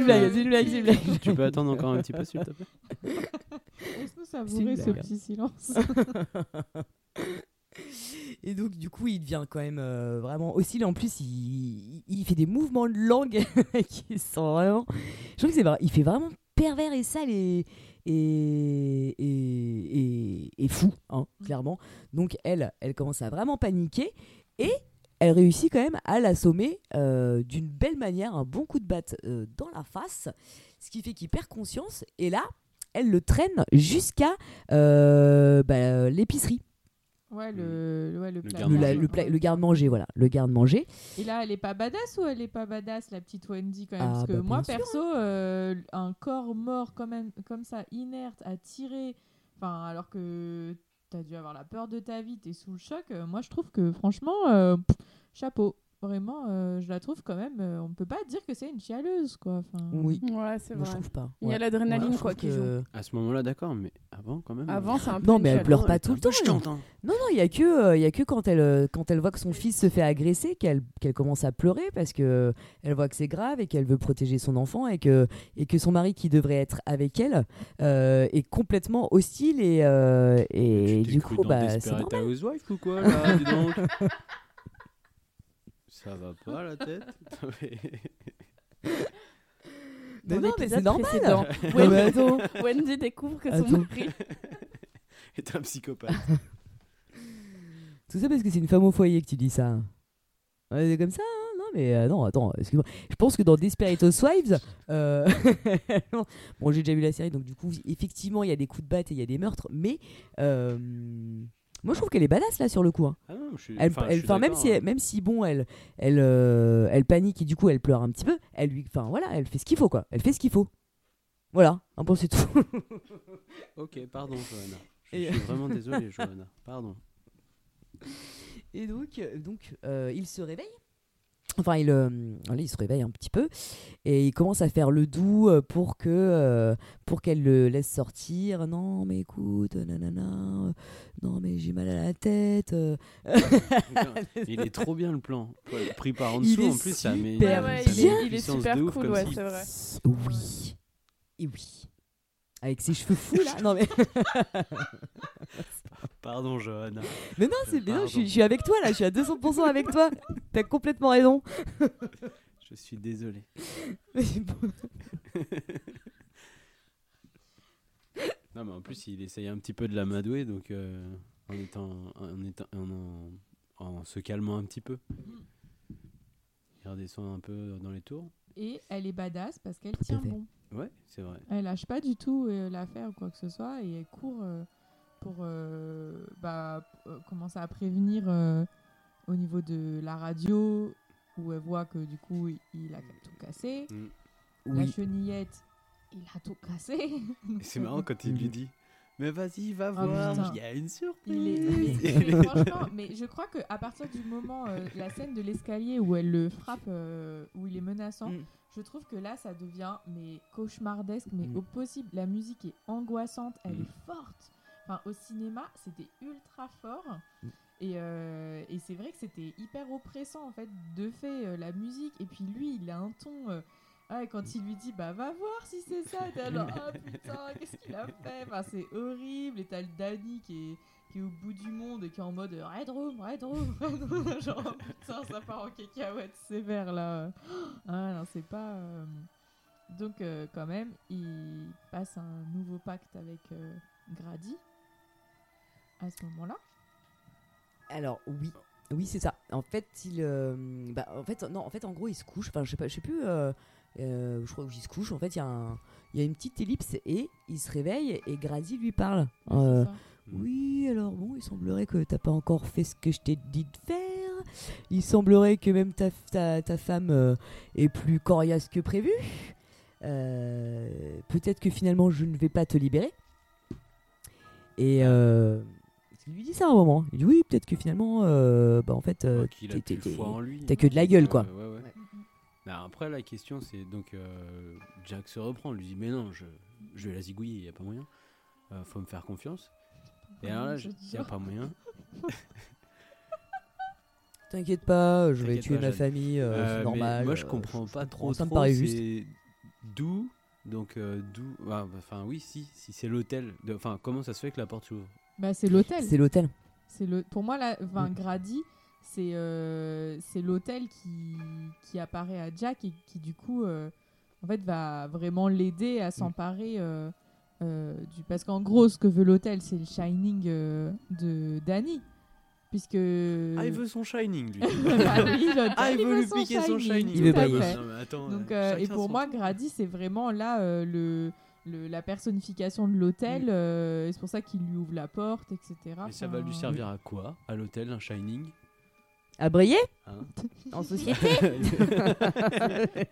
que- blague, c'est une blague, c'est une blague. Tu peux attendre encore un petit peu, s'il te plaît C'est une savourer ce petit silence. Et donc, du coup, il devient quand même euh, vraiment hostile. En plus, il, il fait des mouvements de langue qui sont vraiment. Je trouve que c'est vrai. Il fait vraiment pervers et sale et. Et, et, et- et fou, hein, clairement. Donc, elle, elle commence à vraiment paniquer. Et elle réussit quand même à l'assommer euh, d'une belle manière, un bon coup de batte euh, dans la face. Ce qui fait qu'il perd conscience. Et là, elle le traîne jusqu'à euh, bah, l'épicerie. Ouais, le, le- ouais, le, Le garde-manger. le, voilà. Le garde-manger. Et là, elle est pas badass ou elle est pas badass, la petite Wendy, quand même? Ah, Parce que bah, moi, sûr, perso, euh, un corps mort comme, un- comme ça, inerte, à tirer, alors que t'as dû avoir la peur de ta vie, t'es sous le choc, euh, moi, je trouve que, franchement, euh, chapeau. Vraiment, euh, je la trouve quand même. euh, on peut pas dire que c'est une chialeuse, quoi. Enfin, Oui. Ouais, c'est Moi, je vrai. trouve pas. Il y a Ouais. l'adrénaline, Ouais, quoi, qui que- À ce moment-là, d'accord, mais avant, quand même. Avant, c'est un peu Non, mais elle chialeuse. pleure pas tout le temps. Je t'entends. Non, non, il y a que, euh, il y a que quand elle, euh, quand elle voit que son fils se fait agresser qu'elle qu'elle commence à pleurer parce que elle voit que c'est grave et qu'elle veut protéger son enfant et que, et que son mari qui devrait être avec elle euh, est complètement hostile et, euh, et du coup, bah, c'est normal. Housewife ou quoi, là Dis donc? Ça va pas, la tête Mais Dans non, mais c'est normal. précédent, Non, mais attends. Wendy découvre que son Attends. mari est un psychopathe. Tout ça parce que c'est une femme au foyer que tu dis ça. Ouais, c'est comme ça, hein non mais euh, non, attends, excuse-moi. Je pense que dans Desperate Housewives, euh, bon, j'ai déjà vu la série, donc du coup, effectivement, il y a des coups de batte et il y a des meurtres, mais euh, moi, je trouve qu'elle est badass là sur le coup. hein. Ah non, je suis- Elle, je elle- suis même si, hein. même si bon, elle, elle, euh, elle panique et du coup, elle pleure un petit peu. Elle lui, enfin voilà, elle fait ce qu'il faut quoi. Elle fait ce qu'il faut. Voilà, un peu c'est tout. Ok, pardon, Johanna. Je Et- suis vraiment désolé, Johanna. Pardon. Et donc, euh, donc euh, il se réveille. Enfin, il, euh, voilà, il se réveille un petit peu et il commence à faire le doux euh, pour que euh, pour qu'elle le laisse sortir. Non, mais écoute, nanana, euh, non, mais j'ai mal à la tête. euh. Il est trop bien le plan. Ouais, Pris par en Il dessous, est en plus, ça met, super ça met bien. une Il est super ouf, cool, ouais, c'est vrai. Oui, et oui, avec ses cheveux fous là. Non mais, Pardon, Johanna. mais non, c'est non, je, suis- Pardon. je suis avec toi là. Je suis à 200% avec toi. T'as complètement raison. Je suis désolé. non, mais en plus, il essaye un petit peu de l'amadouer, donc euh, en, étant, en, étant, en, en, se calmant un petit peu. Il redescend un peu dans les tours. Et elle est badass parce qu'elle tient fait. bon. Ouais, c'est vrai. Elle lâche pas du tout euh, l'affaire ou quoi que ce soit et elle court euh, pour euh, bah, euh, commencer à prévenir euh, au niveau de la radio où elle voit que du coup il, a tout cassé. Mm. La Oui. chenillette, il a tout cassé. C'est marrant quand il lui dit Mais vas-y, va Ah, voir, il y a une surprise. Il est, mais, mais franchement, mais je crois que à partir du moment, euh, la scène de l'escalier où elle le frappe, euh, où il est menaçant, Mm. je trouve que là, ça devient mais cauchemardesque, mais Mm. au possible. La musique est angoissante, elle Mm. est forte. Enfin, au cinéma, c'était ultra fort. Mm. Et, euh, et c'est vrai que c'était hyper oppressant en fait de fait euh, la musique. Et puis lui il a un ton euh, ouais, quand il lui dit bah va voir si c'est ça t'es là ah putain qu'est-ce qu'il a fait? Enfin, c'est horrible. Et t'as le Danny qui est, qui est au bout du monde et qui est en mode Red Room Red Room Red Room. Genre oh, putain ça part en cacahuète sévère là. Ah non c'est pas euh, donc quand même il passe un nouveau pacte avec Grady à ce moment là Alors oui, oui c'est ça. En fait, il, euh, bah, en fait, non, en fait, en gros, il se couche. Enfin, je sais pas, je sais plus. euh, euh, je crois qu'il se couche. En fait, il y a un, il y a une petite ellipse et il se réveille et Grady lui parle. Ouais, Euh, c'est ça. oui, alors bon, il semblerait que t'as pas encore fait ce que je t'ai dit de faire. Il semblerait que même ta, ta, ta femme euh, est plus coriace que prévu. Euh, Peut-être que finalement je ne vais pas te libérer. Et euh, il lui dit ça à un moment. Il dit oui, peut-être que finalement, euh, bah en fait, euh, Ouais, qu'il a t'es- plus t'es- le foi en lui. t'as que de la gueule, quoi. Euh, ouais, ouais. Mais après, la question, c'est donc euh, Jack se reprend, lui dit Mais non, je, je vais la zigouiller, il n'y a pas moyen. Euh, faut me faire confiance. Et alors là, je il n'y a pas moyen. T'inquiète pas, je vais T'inquiète tuer pas, ma Jeanne. famille, euh, Euh, c'est mais normal. Moi, je euh, comprends pas comprends, trop. Ça me trop, paraît juste. c'est D'où donc euh, d'où ah, Enfin oui, si, si c'est l'hôtel. de- Enfin, comment ça se fait que la porte s'ouvre? Bah, c'est l'hôtel. C'est l'hôtel. C'est le. Pour moi, là, enfin, Mm. Grady, c'est euh, c'est l'hôtel qui qui apparaît à Jack et qui du coup, euh, en fait, va vraiment l'aider à s'emparer euh, euh, du. Parce qu'en gros, ce que veut l'hôtel, c'est le Shining euh, de Danny, puisque. Ah, il veut son shining, lui. Bah oui, l'hôtel, ah, il, veut lui son piquer son shining. Il veut briller. Donc, euh, et pour son moi. Grady, c'est vraiment là euh, le, le- la personnification de l'hôtel. Euh, c'est pour ça qu'il lui ouvre la porte, etc. Mais ça va lui servir à quoi? À l'hôtel, un shining? À briller? Hein? En société?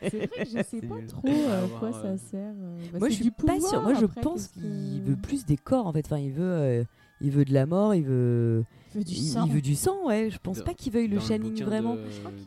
C'est vrai que je sais pas trop à Avoir, quoi euh, ça sert. euh, bah, Moi, je suis pas sûre. Moi, je après, pense qu'il veut plus des corps en fait. Enfin, il veut, euh, il veut de la mort, il veut. Il veut du sang. il veut du sang, ouais. Je pense Dans- pas qu'il veuille le shining vraiment.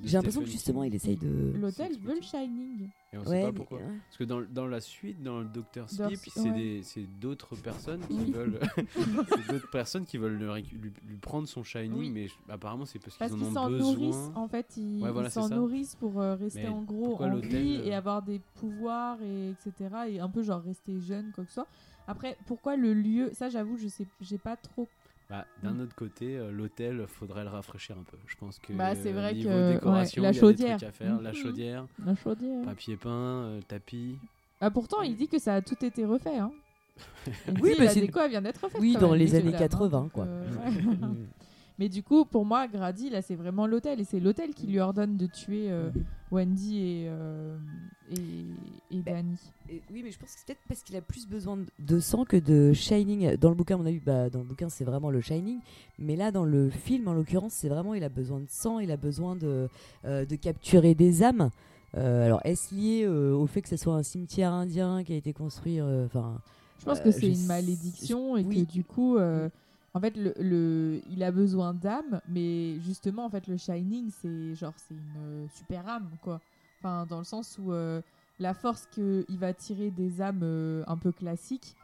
J'ai l'impression que justement, il essaye de. L'hôtel veut le Shining. Et on sait Ouais, pas mais- pourquoi. ouais. Parce que dans, dans la suite, dans le Docteur Dans- Sleep, c'est ouais. des- c'est d'autres personnes qui Oui. veulent, d'autres personnes qui veulent lui, lui prendre son shining, Oui. mais je- apparemment c'est parce Parce qu'ils en s'en ont nourrissent, besoin. en fait, ils Ouais, s'en nourrissent pour euh, rester Mais en gros en vie euh, et avoir des pouvoirs et etc. Et un peu genre rester jeune, quoi que ce soit. Après, pourquoi le lieu Ça, j'avoue, je sais, j'ai pas trop. Bah, D'un autre côté, euh, l'hôtel, faudrait le rafraîchir un peu. Je pense que Bah, c'est vrai niveau que, décoration, ouais, la il y a des chaudière. trucs à faire. La Mhm. chaudière, La chaudière. papier peint, euh, tapis. Ah, pourtant, il dit que ça a tout été refait. Hein. Il Oui, dit, bah, la c'est- déco, elle vient d'être refaite. Oui, dans même, les mais années quand même, hein, 80, donc, quoi. euh, Mm. ouais. Mais du coup, pour moi, Grady, là, c'est vraiment l'hôtel. Et c'est l'hôtel qui lui ordonne de tuer euh, Wendy et, euh, et, et Bah, Danny. Et oui, mais je pense que c'est peut-être parce qu'il a plus besoin de- de sang que de Shining. Dans le bouquin, à mon avis, bah, dans le bouquin, c'est vraiment le Shining. Mais là, dans le film, en l'occurrence, c'est vraiment, il a besoin de sang, il a besoin de, euh, de capturer des âmes. Euh, alors, est-ce lié au fait que ce soit un cimetière indien qui a été construit Enfin, Je pense que c'est une malédiction et oui. que du coup, euh, en fait, le, le- il a besoin d'âme, mais justement, en fait, le Shining, c'est genre, c'est une euh, super âme, quoi. Enfin, dans le sens où euh, la force qu'il va tirer des âmes euh, un peu classiques,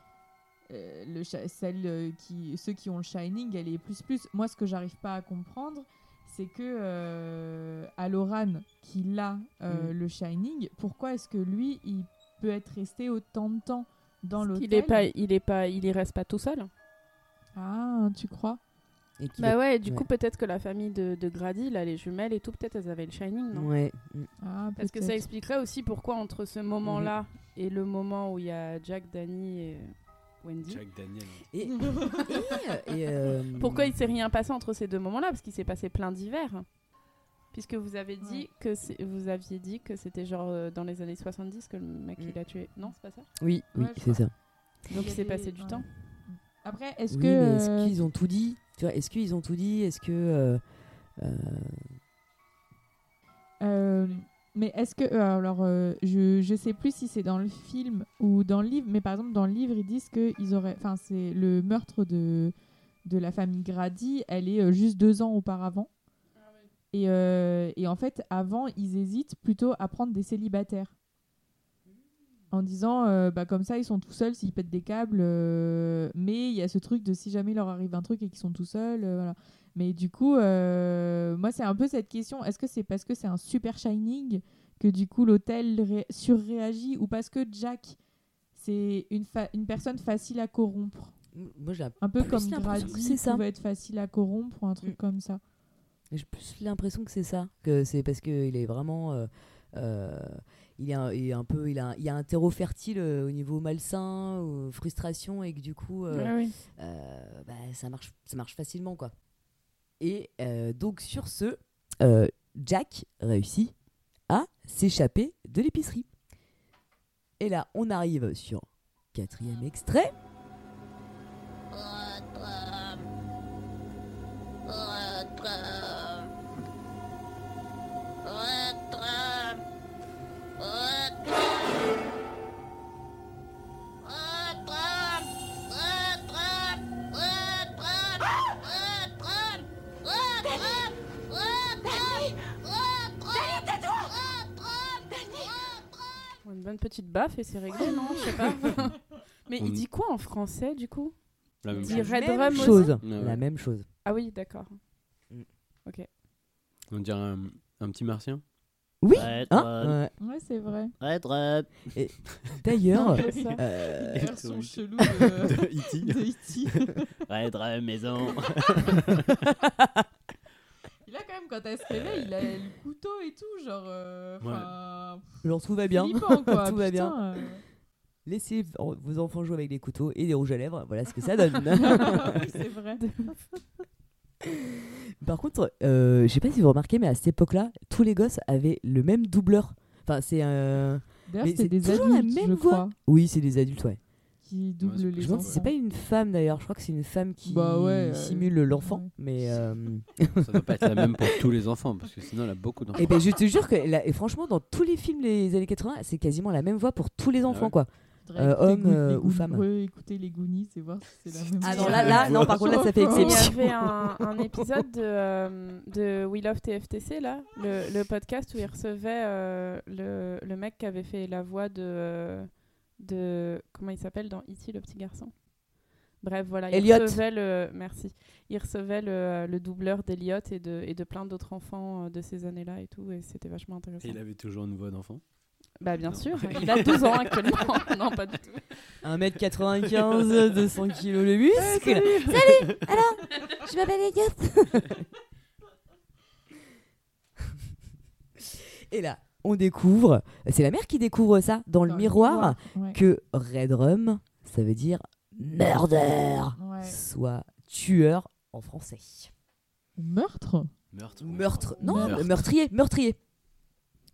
euh, le, chi- celle, qui, ceux qui ont le Shining, elle est plus plus. Moi, ce que j'arrive pas à comprendre, c'est que Aloran, qui a euh, Mm. le Shining, pourquoi est-ce que lui, il peut être resté autant de temps dans l'hôtel Il est pas, il est pas, il y reste pas tout seul. Ah, tu crois? Et Bah ouais, et du coup, peut-être que la famille de, de Grady, là, les jumelles et tout, peut-être elles avaient le Shining, non? Ouais. Ah, Parce que ça expliquerait aussi pourquoi entre ce moment-là et le moment où il y a Jack, Danny et Wendy. Jack Daniel. Et, et, et, euh, Pourquoi il s'est rien passé entre ces deux moments-là? Parce qu'il s'est passé plein d'hivers. Puisque vous avez dit que vous aviez dit que c'était genre euh, dans les années 70 que le mec Mm. il a tué. Non, c'est pas ça? Oui, oui, Ouais, c'est ça. Donc Il s'est passé du ouais. temps. Après, est-ce Oui, que. mais est-ce euh, qu'ils ont tout dit? Tu vois, Est-ce qu'ils ont tout dit? Est-ce que. euh, euh, Euh, mais est-ce que. euh, alors, euh, je, je sais plus si c'est dans le film ou dans le livre, mais par exemple, dans le livre, ils disent que ils auraient. Enfin, c'est le meurtre de, de la famille Grady, elle est euh, juste deux ans auparavant. Et, euh, et en fait, avant, ils hésitent plutôt à prendre des célibataires. En disant, euh, bah, comme ça, ils sont tout seuls s'ils pètent des câbles. euh, mais il y a ce truc de si jamais il leur arrive un truc et qu'ils sont tout seuls. euh, voilà. Mais du coup, moi, c'est un peu cette question. Est-ce que c'est parce que c'est un super Shining que du coup l'hôtel ré- surréagit ou parce que Jack, c'est une, une personne facile à corrompre? Moi, j'ai Un peu comme Grady ça. pouvait être facile à corrompre ou un truc Mm. comme ça. J'ai plus l'impression que c'est ça, que c'est parce qu'il est vraiment, il est un, il est un peu, il a, un- il y a un terreau fertile euh, au niveau malsain, ou frustration, et que du coup, euh, Ah oui. euh, bah, ça marche, ça marche facilement quoi. Et euh, donc sur ce, euh, Jack réussit à s'échapper de l'épicerie. Et là, on arrive sur quatrième extrait. Bonne petite baffe et c'est réglé, non Je sais pas. Mais On- il dit quoi en français du coup? La même Il chose. dit Red même Rum aussi? Chose, ouais. la même chose. Ah oui, d'accord. Mm. Ok. On dirait un, un petit martien? Oui. Red hein, Rum. ouais. Ouais, c'est vrai. Red Rum. Et d'ailleurs, ça. euh, version chelou de, De E.T.. de E.T.. Red Rum maison. Quand elle se réveille, il a le couteau et tout, genre. euh, Ouais. genre tout va bien, flippant, quoi, tout va bien. euh. Laissez vos enfants jouer avec des couteaux et des rouges à lèvres, voilà ce que ça donne. Oui, c'est vrai. Par contre, euh, je sais pas si vous remarquez, mais à cette époque-là, tous les gosses avaient le même doubleur. Enfin, c'est un. D'ailleurs, Mais c'était c'est des toujours adultes, la même je voix. crois, Oui, c'est des adultes, ouais. Qui doublent c'est les Je me demande si c'est enfants. pas une femme d'ailleurs. Je crois que c'est une femme qui Bah ouais, euh, simule l'enfant. ouais. Mais. euh, Ça doit pas être la même pour tous les enfants, parce que sinon, elle a beaucoup d'enfants. Et ben, je te jure que, là, et franchement, dans tous les films des années 80, c'est quasiment la même voix pour tous les enfants, ouais quoi. Euh, homme, euh, ou femme. Ouais, écouter les Goonies et voir si c'est la même Ah non, là, là, non, par contre, là, ça fait Oh. Il y exception. avait un, un épisode de, euh, de We Love TFTC, là, le, le podcast où il recevait euh, le, le mec qui avait fait la voix de. De comment il s'appelle dans E.T., le petit garçon Bref, voilà. Il Elliot. recevait le. Merci. Il recevait le, le doubleur d'Eliot et de, et de plein d'autres enfants euh, de ces années-là et tout, et c'était vachement intéressant. Et il avait toujours une voix d'enfant? Bah, bien Non. sûr. Il a 12 ans actuellement. non, pas du tout. 1m95, 200 kg le muscle. salut. alors, je m'appelle Elliot. Et là, on découvre, c'est la mère qui découvre ça dans, le Dans le miroir, ouais. que Red Rum, ça veut dire murder, Ouais. soit tueur en français. Meurtre? Meurtre. Ou meurtre, non, Meurtre. meurtrier, meurtrier.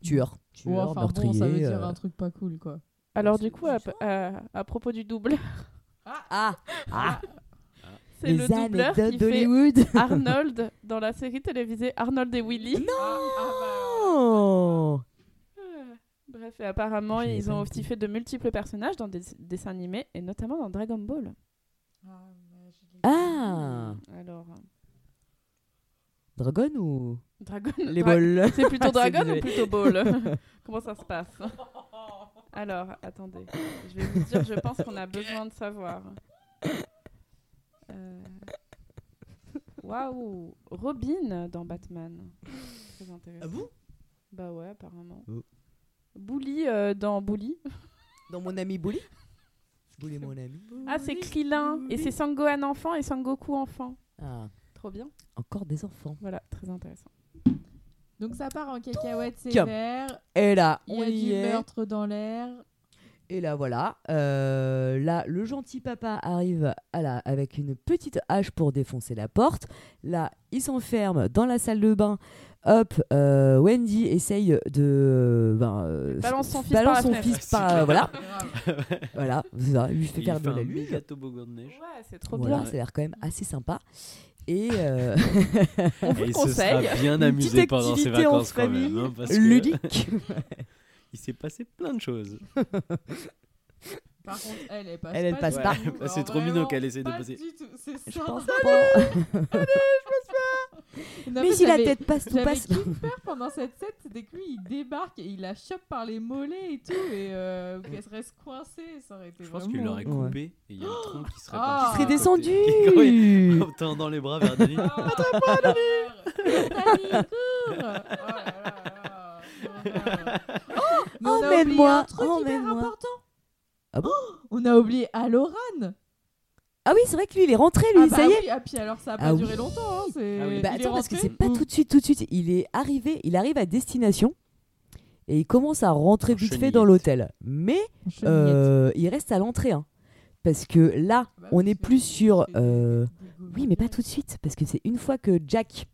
Tueur, tueur, Ouais, enfin meurtrier. bon, ça veut dire euh, un truc pas cool, quoi. Alors, du coup, à, propos du double, Ah, ah, c'est les le doubleur qui fait d'Hollywood. Arnold dans la série télévisée Arnold et Willy. Oh Bref, et apparemment, ils ont aussi fait de multiples personnages dans des dessins animés et notamment dans Dragon Ball. Ah Alors, euh, Dragon ou Dragon. les Dra- C'est plutôt Dragon ou désolé. plutôt Ball Comment ça se passe? Alors, attendez. Je vais vous dire, je pense qu'on a besoin de savoir. Euh, Waouh Robin dans Batman. Très intéressant. Ah bon? Bah ouais, apparemment. Oh. Bully euh, dans Bully. Dans mon ami Bully Bully mon ami. Ah, c'est Krillin. Et c'est Sangohan enfant et Sangoku enfant. Ah, Trop bien. Encore des enfants. Voilà, très intéressant. Donc ça part en cacahuète sévère. Et là, Il y on a y du est. meurtre dans l'air. Et là, voilà. Euh, là, le gentil papa arrive à la- avec une petite hache pour défoncer la porte. Là, il s'enferme dans la salle de bain. Hop, euh, Wendy essaye de. Ben, euh, Balance son fils balance par son fenêtre. fils par. euh, voilà. voilà, c'est ça, il lui fait Il faire fait de la méga toboggan de neige. Ouais, c'est trop Voilà, bien. ça a l'air quand même assez sympa. Et euh, On vous Et le il se sera conseille. bien amusé pendant ses vacances quand famille, même. hein, parce que ludique. il s'est passé plein de choses. Par contre, elle, elle passe Elle, elle pas. passe pas. c'est trop mignon qu'elle essaie de pas tout. C'est Je ça. pense pas. Non, Mais mais si la j'avais- tête passe, tout J'avais passe. qu'une peur pendant cette scène, c'était que lui il débarque et il la chope par les mollets et tout, et euh, qu'elle reste coincée, ça aurait été Je pense vraiment... qu'il l'aurait Ouais. coupé et il y a le tronc qui serait Ah. Il serait descendu. En tendant les bras vers Denis. Ah, Nathalie, cours Oh là là, là. Oh, mais on a oublié Emmène-moi, un truc hyper emmène-moi. important. Ah bon On a oublié Aloran. Ah oui, c'est vrai que lui, il est rentré, lui, ah bah ça y est. oui, ah, puis alors ça a pas Ah duré oui. longtemps. Hein, Ah oui. Bah il est attends, parce que c'est pas tout de suite, tout de suite. Il est arrivé, il arrive à destination et il commence à rentrer En vite fait dans l'hôtel. Mais euh, il reste à l'entrée. hein. Parce que là, Bah on est plus sur. euh, Oui, mais pas tout de suite. Parce que c'est une fois que Jack.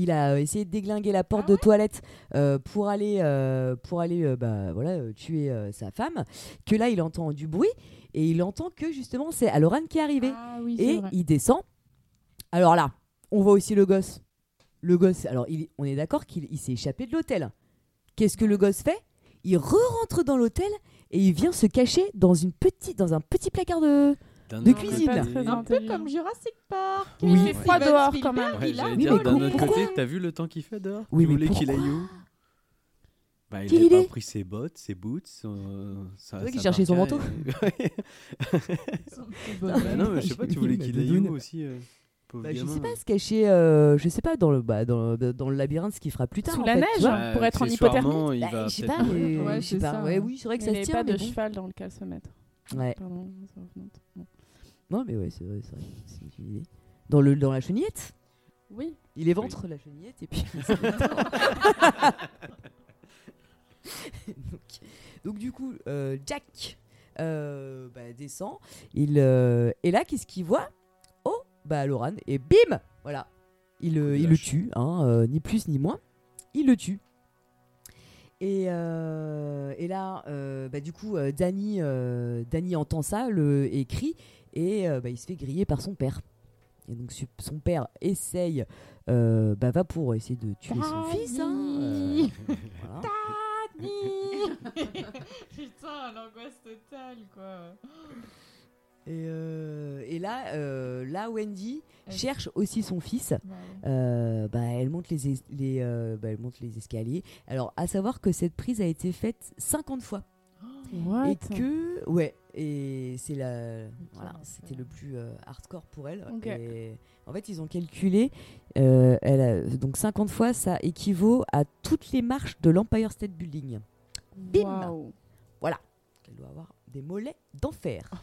Il a euh, essayé de déglinguer la porte Ah de toilette euh, pour aller, euh, pour aller euh, bah, voilà, tuer sa femme, que là il entend du bruit et il entend que justement c'est Aloran qui est arrivé. Ah oui, et il descend. Alors là, on voit aussi le gosse. Le gosse, alors il, on est d'accord qu'il il s'est échappé de l'hôtel. Qu'est-ce que le gosse fait? Il re-rentre dans l'hôtel et il vient se cacher dans, une petite, dans un petit placard de. De cuisine. côté- Un peu comme Jurassic Park. Oui. Il fait froid dehors, quand même. Ouais, il a j'allais Oui, dire mais d'un autre pourquoi côté, t'as vu le temps qu'il fait dehors? Oui, Tu mais voulais qu'il aille où? Bah, il Quelle a pas pris ses bottes, ses boots. son- ça- C'est qu'il cherchait son manteau. Son Ah bah non, mais je sais pas, tu voulais qu'il aille où aussi euh, Bah, je sais pas, se cacher, euh, je sais pas, dans le, bah, dans, le- dans le labyrinthe, ce qu'il fera plus tard. Sous en la fait, neige. Bah, pour être en hypothermie. il Bah, va je sais pas, Ouais, je sais pas. Ouais, oui, c'est vrai que Il ça se tient. pas mais de bon. cheval dans lequel se mettre. Ouais. Pardon, ça. Non, mais ouais, c'est vrai, c'est vrai, c'est une idée. Dans, le, dans la chenillette? Oui. Il éventre la chenillette et puis. donc, donc, du coup, euh, Jack euh, bah, descend. Il, euh, et là, qu'est-ce qu'il voit? Oh, bah Loran. Et bim Voilà. Il, le tue, hein, ni plus ni moins. Il le tue. Et, et là, bah, du coup, Danny, Danny entend ça le, et crie. Et euh, bah, il se fait griller par son père. Et donc son père essaye, euh, bah, va pour essayer de tuer son fils. hein, euh, voilà. Putain, l'angoisse totale, quoi. Et, euh, et là, euh, là, Wendy cherche aussi son fils. Bah ouais. Euh, bah, elle, monte les, es- les, euh, bah, elle monte les escaliers. Alors, à savoir que cette prise a été faite 50 fois. What? Et que, ouais, et c'est la, voilà, c'était le plus euh, hardcore pour elle. Et en fait, ils ont calculé, euh, elle a- donc 50 fois, ça équivaut à toutes les marches de l'Empire State Building. Bim. Voilà, elle doit avoir des mollets d'enfer.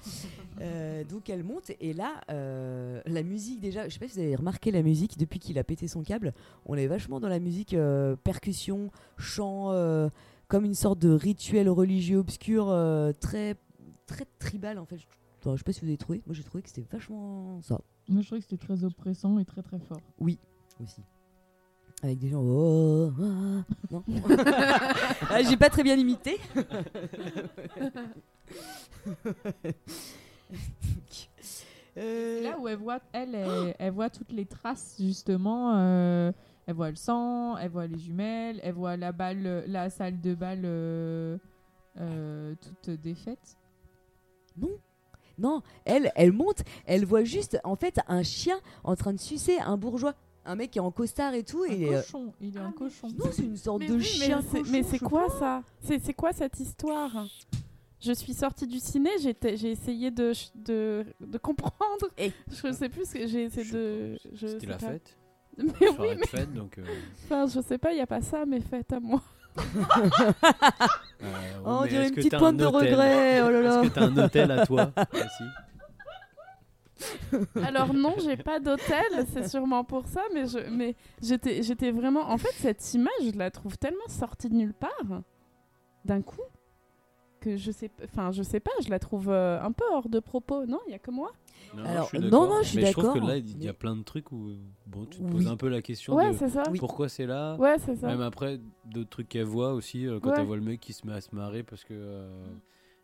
Euh, donc elle monte et là, euh, la musique déjà, je sais pas si vous avez remarqué la musique depuis qu'il a pété son câble, on est vachement dans la musique euh, percussion, chant, comme une sorte de rituel religieux obscur, euh, très très tribal en fait. Je, enfin, je sais pas si vous avez trouvé, moi j'ai trouvé que c'était vachement ça Moi, je trouvais que c'était très oppressant et très très fort. aussi. Avec des gens. Oh, ah, non. Ah, J'ai pas très bien imité. Euh, là où elle voit, elle, elle, elle voit toutes les traces, justement. euh, elle voit le sang, elle voit les jumelles, elle voit la balle, la salle de balle euh, euh, toute défaite. Non, elle, elle monte, elle voit juste en fait un chien en train de sucer un bourgeois, un mec qui est en costard et tout. Un et euh, cochon, il est un cochon. non, c'est une sorte Mais, de oui, chien. mais c'est quoi ça C'est quoi cette histoire? Je suis sortie du ciné, j'étais- j'ai essayé de, de, de comprendre. Eh. Je sais plus ce que j'ai essayé de. Je Ce qu'il sais a pas. fait. Mais oui, de mais fête, donc. euh, enfin, je sais pas, il y a pas ça, mais faites à moi. euh, Oh, on dirait une petite pointe un de regret. Oh là là. Est-ce que t'as un hôtel à toi aussi? Alors non, j'ai pas d'hôtel, c'est sûrement pour ça, mais je, mais j'étais, j'étais vraiment. En fait, cette image, je la trouve tellement sortie de nulle part, d'un coup, que je sais, enfin, je sais pas, je la trouve euh, un peu hors de propos. Non, il y a que moi? Non, Alors, je suis non, d'accord. non, je suis Mais je trouve que d'accord, là, il y a plein de trucs où bon, tu te Oui. poses un peu la question Ouais, de. Oui. pourquoi c'est là. Ouais, c'est ça. Même après, d'autres trucs qu'elle voit aussi, euh, quand Ouais. elle voit le mec qui se met à se marrer parce que euh,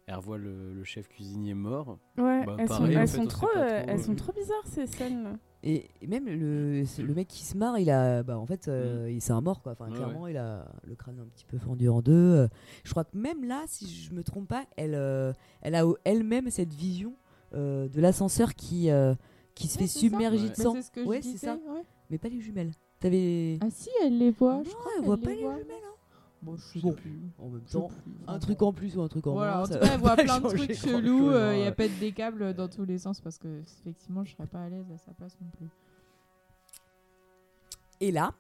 elle revoit le, le chef cuisinier mort. Ouais, Bah, elles, pareil, sont, elles, fait, trop, euh, trop, elles euh. sont trop bizarres ces scènes. là. Et, et même le, le mec qui se marre, il a, bah en fait, euh, il c'est un mort quoi. Enfin, Ouais, clairement, il a le crâne un petit peu fendu en deux. Je crois que même là, si je me trompe pas, elle, euh, elle a elle-même cette vision euh, de l'ascenseur qui, euh, qui se Ouais, fait submerger de sang. c'est ce que je ouais, c'est disais, ça. ouais. Mais pas les jumelles. T'avais. Ah si, elle les voit. Non, je crois elle voit pas les voit. jumelles. hein. Bon, je sais Bon, plus. en même temps, plus. un truc en plus ou un truc en Voilà, moins. en tout cas, elle voit plein de trucs chelous. Il hein. y a pète des câbles dans tous les sens parce que effectivement, je serais pas à l'aise à sa place non plus. Et là,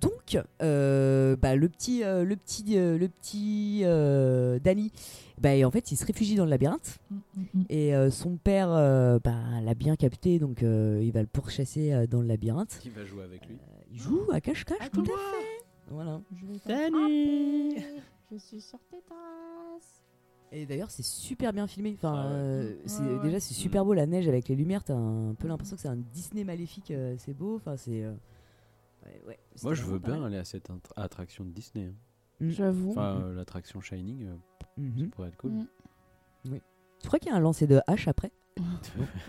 donc, euh, bah, le petit, euh, le petit, euh, le petit euh, Danny, bah, en fait, il se réfugie dans le labyrinthe. Mm, mm, mm. Et euh, son père euh, bah, l'a bien capté, donc euh, il va le pourchasser euh, dans le labyrinthe. Qui va jouer avec lui Il joue à cache-cache, tout à fait. Voilà. Je vais Danny. Je suis sur tes traces. Et d'ailleurs, c'est super bien filmé. Enfin, Ah ouais. euh, Ouais, c'est- ouais. déjà, c'est super beau la neige avec les lumières. T'as un peu l'impression que c'est un Disney maléfique. euh, c'est beau. Enfin, c'est. euh, ouais, Moi, je veux bien aller à cette attraction de Disney. hein. Mm. J'avoue. Enfin, euh, l'attraction Shining, euh, ça Mhm. pourrait être cool. Mm. Tu crois qu'il y a un lancer de hache après?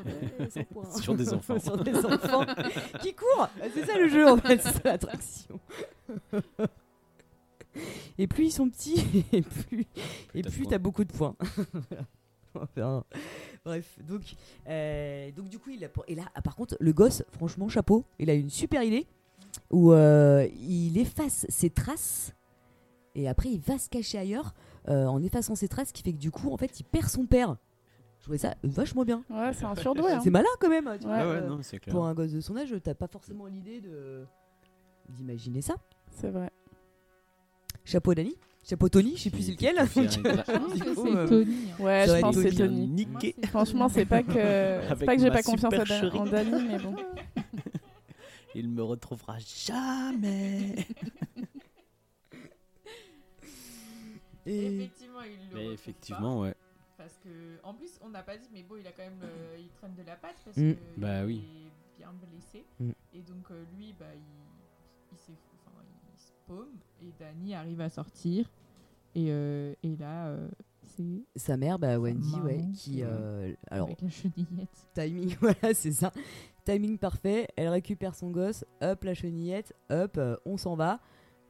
Sur des enfants. Sur des enfants qui courent. C'est ça le jeu en fait, c'est ça l'attraction. Et plus ils sont petits, et plus et plus points. t'as beaucoup de points. Voilà. On va faire un- Bref, donc euh, donc du coup il a pour- et là ah, par contre le gosse franchement chapeau, il a une super idée où euh, il efface ses traces et après il va se cacher ailleurs euh, en effaçant ses traces, ce qui fait que du coup en fait il perd son père. Je trouvais ça vachement bien. Ouais, c'est un surdoué. hein. C'est malin quand même. tu vois, Ah ouais, euh, non, c'est clair. pour un gosse de son âge, t'as pas forcément l'idée de d'imaginer ça. C'est vrai. Chapeau Dani, chapeau Tony, je sais plus c'est lequel. Que coup, c'est euh, Tony. hein. Ouais, Ça je va pense être que c'est Tony. Tony. Niqué. Moi, c'est Franchement, c'est pas que c'est Avec pas que j'ai ma pas confiance Dan- en Dani, mais bon. Il me retrouvera jamais. Et Effectivement, il le Mais retrouve effectivement, ouais. parce que, en plus, on n'a pas dit, mais bon, il a quand même, euh, il traîne de la patte parce Mm. que Bah il oui. est bien blessé. Mm. Et donc euh, lui, bah, il, il s'est, enfin, il se paume et Danny arrive à sortir. Et, euh, et là, euh, c'est sa mère, bah Wendy, ouais, qui, qui euh, alors avec la chenillette. timing, voilà, c'est ça. Timing parfait. Elle récupère son gosse. Hop la chenillette. Hop, euh, on s'en va.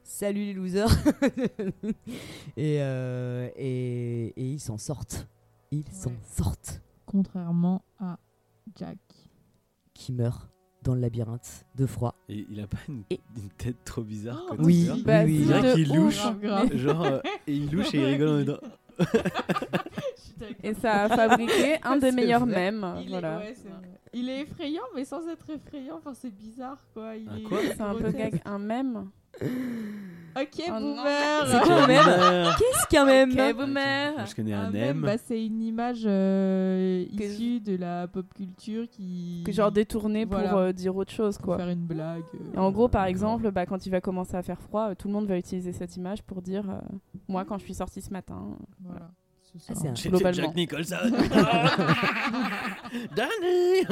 Salut les losers. et, euh, et et ils s'en sortent. Ils s'en Ouais. sortent. Contrairement à Jack. Qui meurt dans le labyrinthe de froid. Et il a pas une, Et- une tête trop bizarre Oh, quand oui, il Bah, oui, ouf. louche. Grave. Genre, euh, et il louche et il rigole en d'accord. Et ça a fabriqué un des meilleurs mèmes. Il, Voilà. ouais. Il est effrayant, mais sans être effrayant. Enfin, c'est bizarre, quoi. Il Un est quoi C'est un peu grotesque. gag, un mème. Ok, Oh boomer. C'est quoi un mème Qu'est-ce qu'un même Ok, boomer. Moi, je connais Un un mème, bah, c'est une image euh, Que- issue de la pop culture qui. Que genre détourné Voilà. pour euh, dire autre chose, pour quoi. faire une blague. euh, Et en gros, par exemple, bah, quand il va commencer à faire froid, tout le monde va utiliser cette image pour dire euh, Moi, quand je suis sortie ce matin. Voilà. C'est Ah, c'est un-. Jack Nicholson. Danny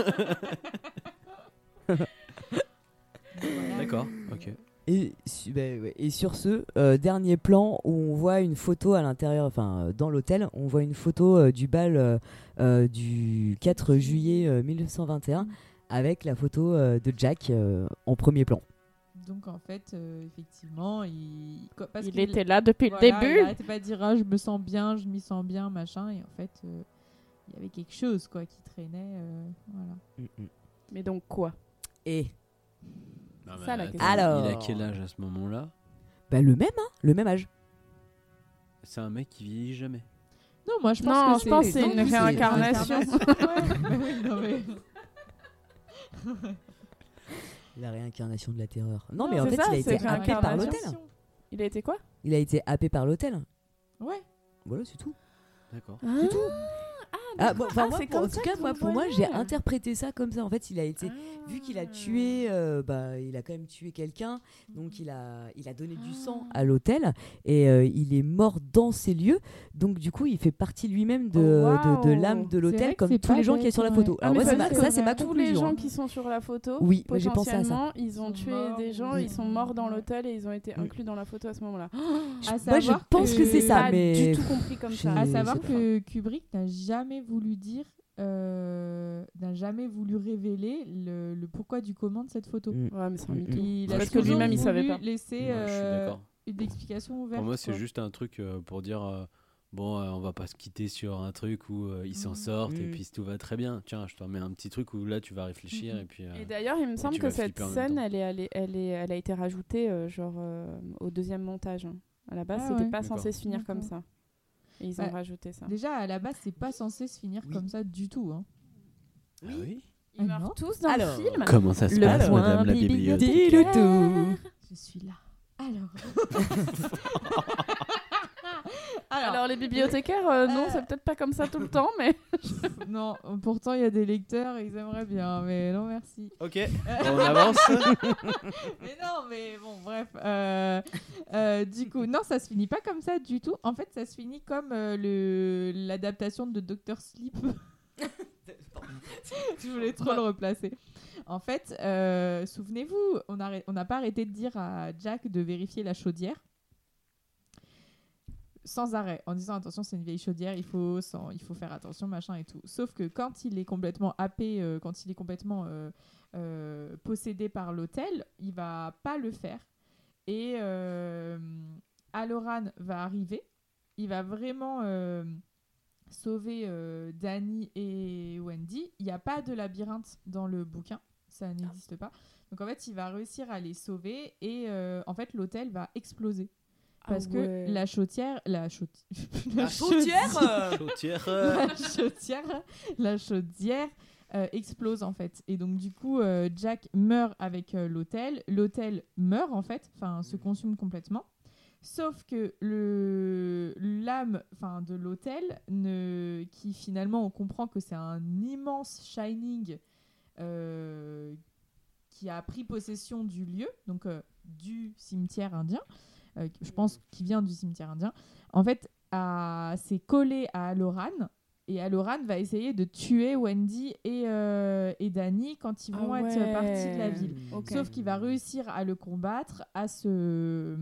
D'accord, ok. Et, bah, ouais. Et sur ce euh, dernier plan où on voit une photo à l'intérieur, enfin euh, dans l'hôtel, on voit une photo euh, du bal euh, du 4 juillet euh, 1921 avec la photo euh, de Jack euh, en premier plan. Donc en fait, euh, effectivement, il. Parce il était là depuis voilà, le Il début. arrêtait pas de dire ah, je me sens bien, je m'y sens bien, machin. Et en fait, euh, il y avait quelque chose quoi qui traînait. euh, voilà. Mm, mm. Mais donc quoi? Et Non, mais Ça, la question. Alors. Il a quel âge à ce moment-là? Bah, le même, hein, le même âge. C'est un mec qui vieillit jamais. Non, moi je pense Non, que je pense que c'est une réincarnation. Ouais, mais oui, non, mais- La réincarnation de la terreur. Non, Non, mais en c'est fait, ça, il a c'est été happé par l'hôtel. Il a été quoi? Il a été happé par l'hôtel. Ouais. Voilà, c'est tout. D'accord. ah, tout. Ah Ah, bon, enfin, Ah, moi, c'est pour- en tout cas, moi, pour moi, j'ai interprété ça comme ça. En fait, il a été, vu qu'il a Ah. tué, euh, bah, il a quand même tué quelqu'un, donc il a, il a donné du sang à l'hôtel et euh, il est mort dans ces lieux. Donc du coup, il fait partie lui-même de, Oh, de, de l'âme de l'hôtel, comme tous les gens qui sont sur la photo. Ah, Alors moi, ça c'est ma- dire ça, que c'est ma tous les gens hein. qui sont sur la photo, Oui, j'ai pensé à ça. ils ont tué des gens, ils sont morts dans l'hôtel et ils ont été inclus dans la photo à ce moment-là. Moi, je pense que c'est ça, pas mais du tout compris comme ça. À savoir que Kubrick n'a jamais voulu dire, euh, n'a jamais voulu révéler le, le pourquoi du comment de cette photo. Mm. Ouais, mais c'est un Mm, mytho. Il a Parce que lui-même, il savait pas. laisser Ouais, euh, une explication ouverte. Pour moi, c'est juste un truc euh, pour dire euh, bon, euh, on va pas se quitter sur un truc où euh, ils s'en Mhm. sortent et Mhm. puis tout va très bien. Tiens, je te remets un petit truc où là tu vas réfléchir Mhm. et puis. euh, Et d'ailleurs, il me semble que cette scène, elle, est, elle, est, elle, est, elle a été rajoutée euh, genre euh, au deuxième montage. hein. À la base, Ah c'était ouais. pas censé se finir comme ça. Et ils ont Bah, rajouté ça. Déjà, à la base, c'est pas censé se finir Oui. comme ça du tout. hein. Ah oui Ils Ah non. meurent tous dans Alors, le film. Comment ça se Le passe, point madame la Dis-le tout. Je suis là. Alors. Alors, les bibliothécaires, euh, non, Euh. c'est peut-être pas comme ça tout le temps, mais non, pourtant il y a des lecteurs, ils aimeraient bien, mais non merci. Ok, on avance. mais non, mais bon, bref. euh, euh, du coup, non, ça se finit pas comme ça du tout. En fait, ça se finit comme euh, le l'adaptation de Doctor Sleep. Je voulais trop le replacer. En fait, euh, souvenez-vous, on n'a on n'a pas arrêté de dire à Jack de vérifier la chaudière. Sans arrêt, en disant attention, c'est une vieille chaudière, il faut, sans- il faut faire attention, machin et tout. Sauf que quand il est complètement happé, euh, quand il est complètement euh, euh, possédé par l'hôtel, il va pas le faire. Et Aloran va arriver. Il va vraiment sauver Danny et Wendy. Il n'y a pas de labyrinthe dans le bouquin. Ça n'existe pas. Donc en fait, il va réussir à les sauver et en fait, l'hôtel va exploser. Parce Ah que la chaudière, la, La chaudière Chautière. la chaudière, la chaudière euh, explose en fait. Et donc du coup, euh, Jack meurt avec euh, l'hôtel. L'hôtel meurt en fait, enfin se consume complètement. Sauf que le l'âme, enfin de l'hôtel, ne qui finalement on comprend que c'est un immense shining euh, qui a pris possession du lieu, donc euh, du cimetière indien. Euh, je pense qu'il vient du cimetière indien. En fait, c'est collé à Aloran. Et Aloran va essayer de tuer Wendy et, euh, et Danny quand ils vont Ah être ouais. partis de la ville. Sauf qu'il va réussir à le combattre, à se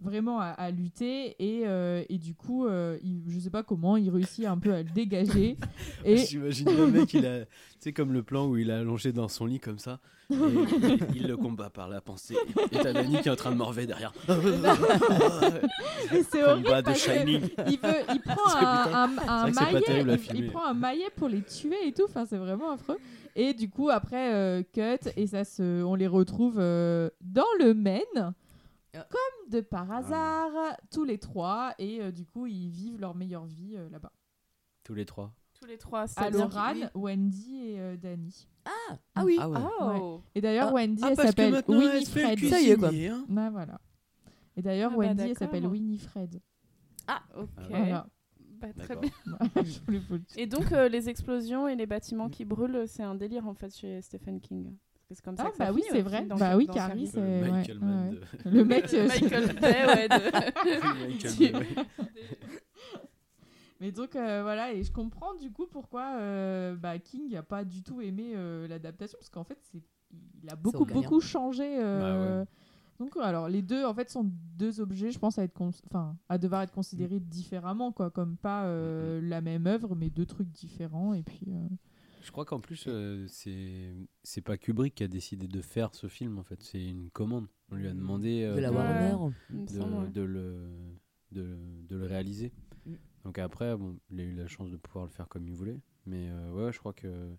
vraiment à, à lutter et, euh, et du coup euh, il, je sais pas comment il réussit un peu à le dégager et J'imagine le mec, il a, tu sais, comme le plan où il a allongé dans son lit comme ça, et il le combat par la pensée. Et t'as Danny qui est en train de morver derrière. Et c'est horrible de il, veut, il prend C'est un, un- c'est un c'est maillet, terrible il, il prend un maillet pour les tuer et tout. Enfin, c'est vraiment affreux. Et du coup, après, euh, cut et ça se, on les retrouve euh, dans le Maine, Ah. Comme de par hasard, tous les trois. Et euh, du coup, ils vivent leur meilleure vie euh, là-bas. Tous les trois. Tous les trois, c'est-à-dire Aloran, qu'il- Wendy et euh, Danny. Ah oui. Ah ouais. Oh. Et d'ailleurs, Ah. Wendy, Ah, elle s'appelle Winifred. Ça y est, quoi. cuisinier, hein. Ah, voilà. Et d'ailleurs, Ah bah, Wendy, elle d'accord. s'appelle Winifred. Ok. Ah ouais. Voilà. Bah, très D'accord. bien. Je voulais vous le dire. Et donc, euh, les explosions et les bâtiments qui brûlent, c'est un délire en fait chez Stephen King. C'est comme ça Ah, que ça bah oui, c'est vrai. dans- Bah oui, Carrie, c'est. Le ouais, Michael Mann ouais. de- Le mec. euh, Michael Bay, ouais. de- Michael Bay, ouais. Mais donc euh, voilà, et je comprends du coup pourquoi euh, bah, King n'a pas du tout aimé euh, l'adaptation, parce qu'en fait, c'est, il a beaucoup, beaucoup changé. euh, Bah ouais. Donc alors, les deux, en fait, sont deux objets, je pense, à, être cons- enfin, à devoir être considérés différemment, quoi, comme pas euh, la même œuvre, mais deux trucs différents, et puis... Je crois qu'en plus, euh, c'est c'est pas Kubrick qui a décidé de faire ce film, en fait. C'est une commande. On lui a demandé euh, De la. Warner. De, le, de, de le réaliser. Mm. Donc après, bon, il a eu la chance de pouvoir le faire comme il voulait. Mais euh, ouais, je crois que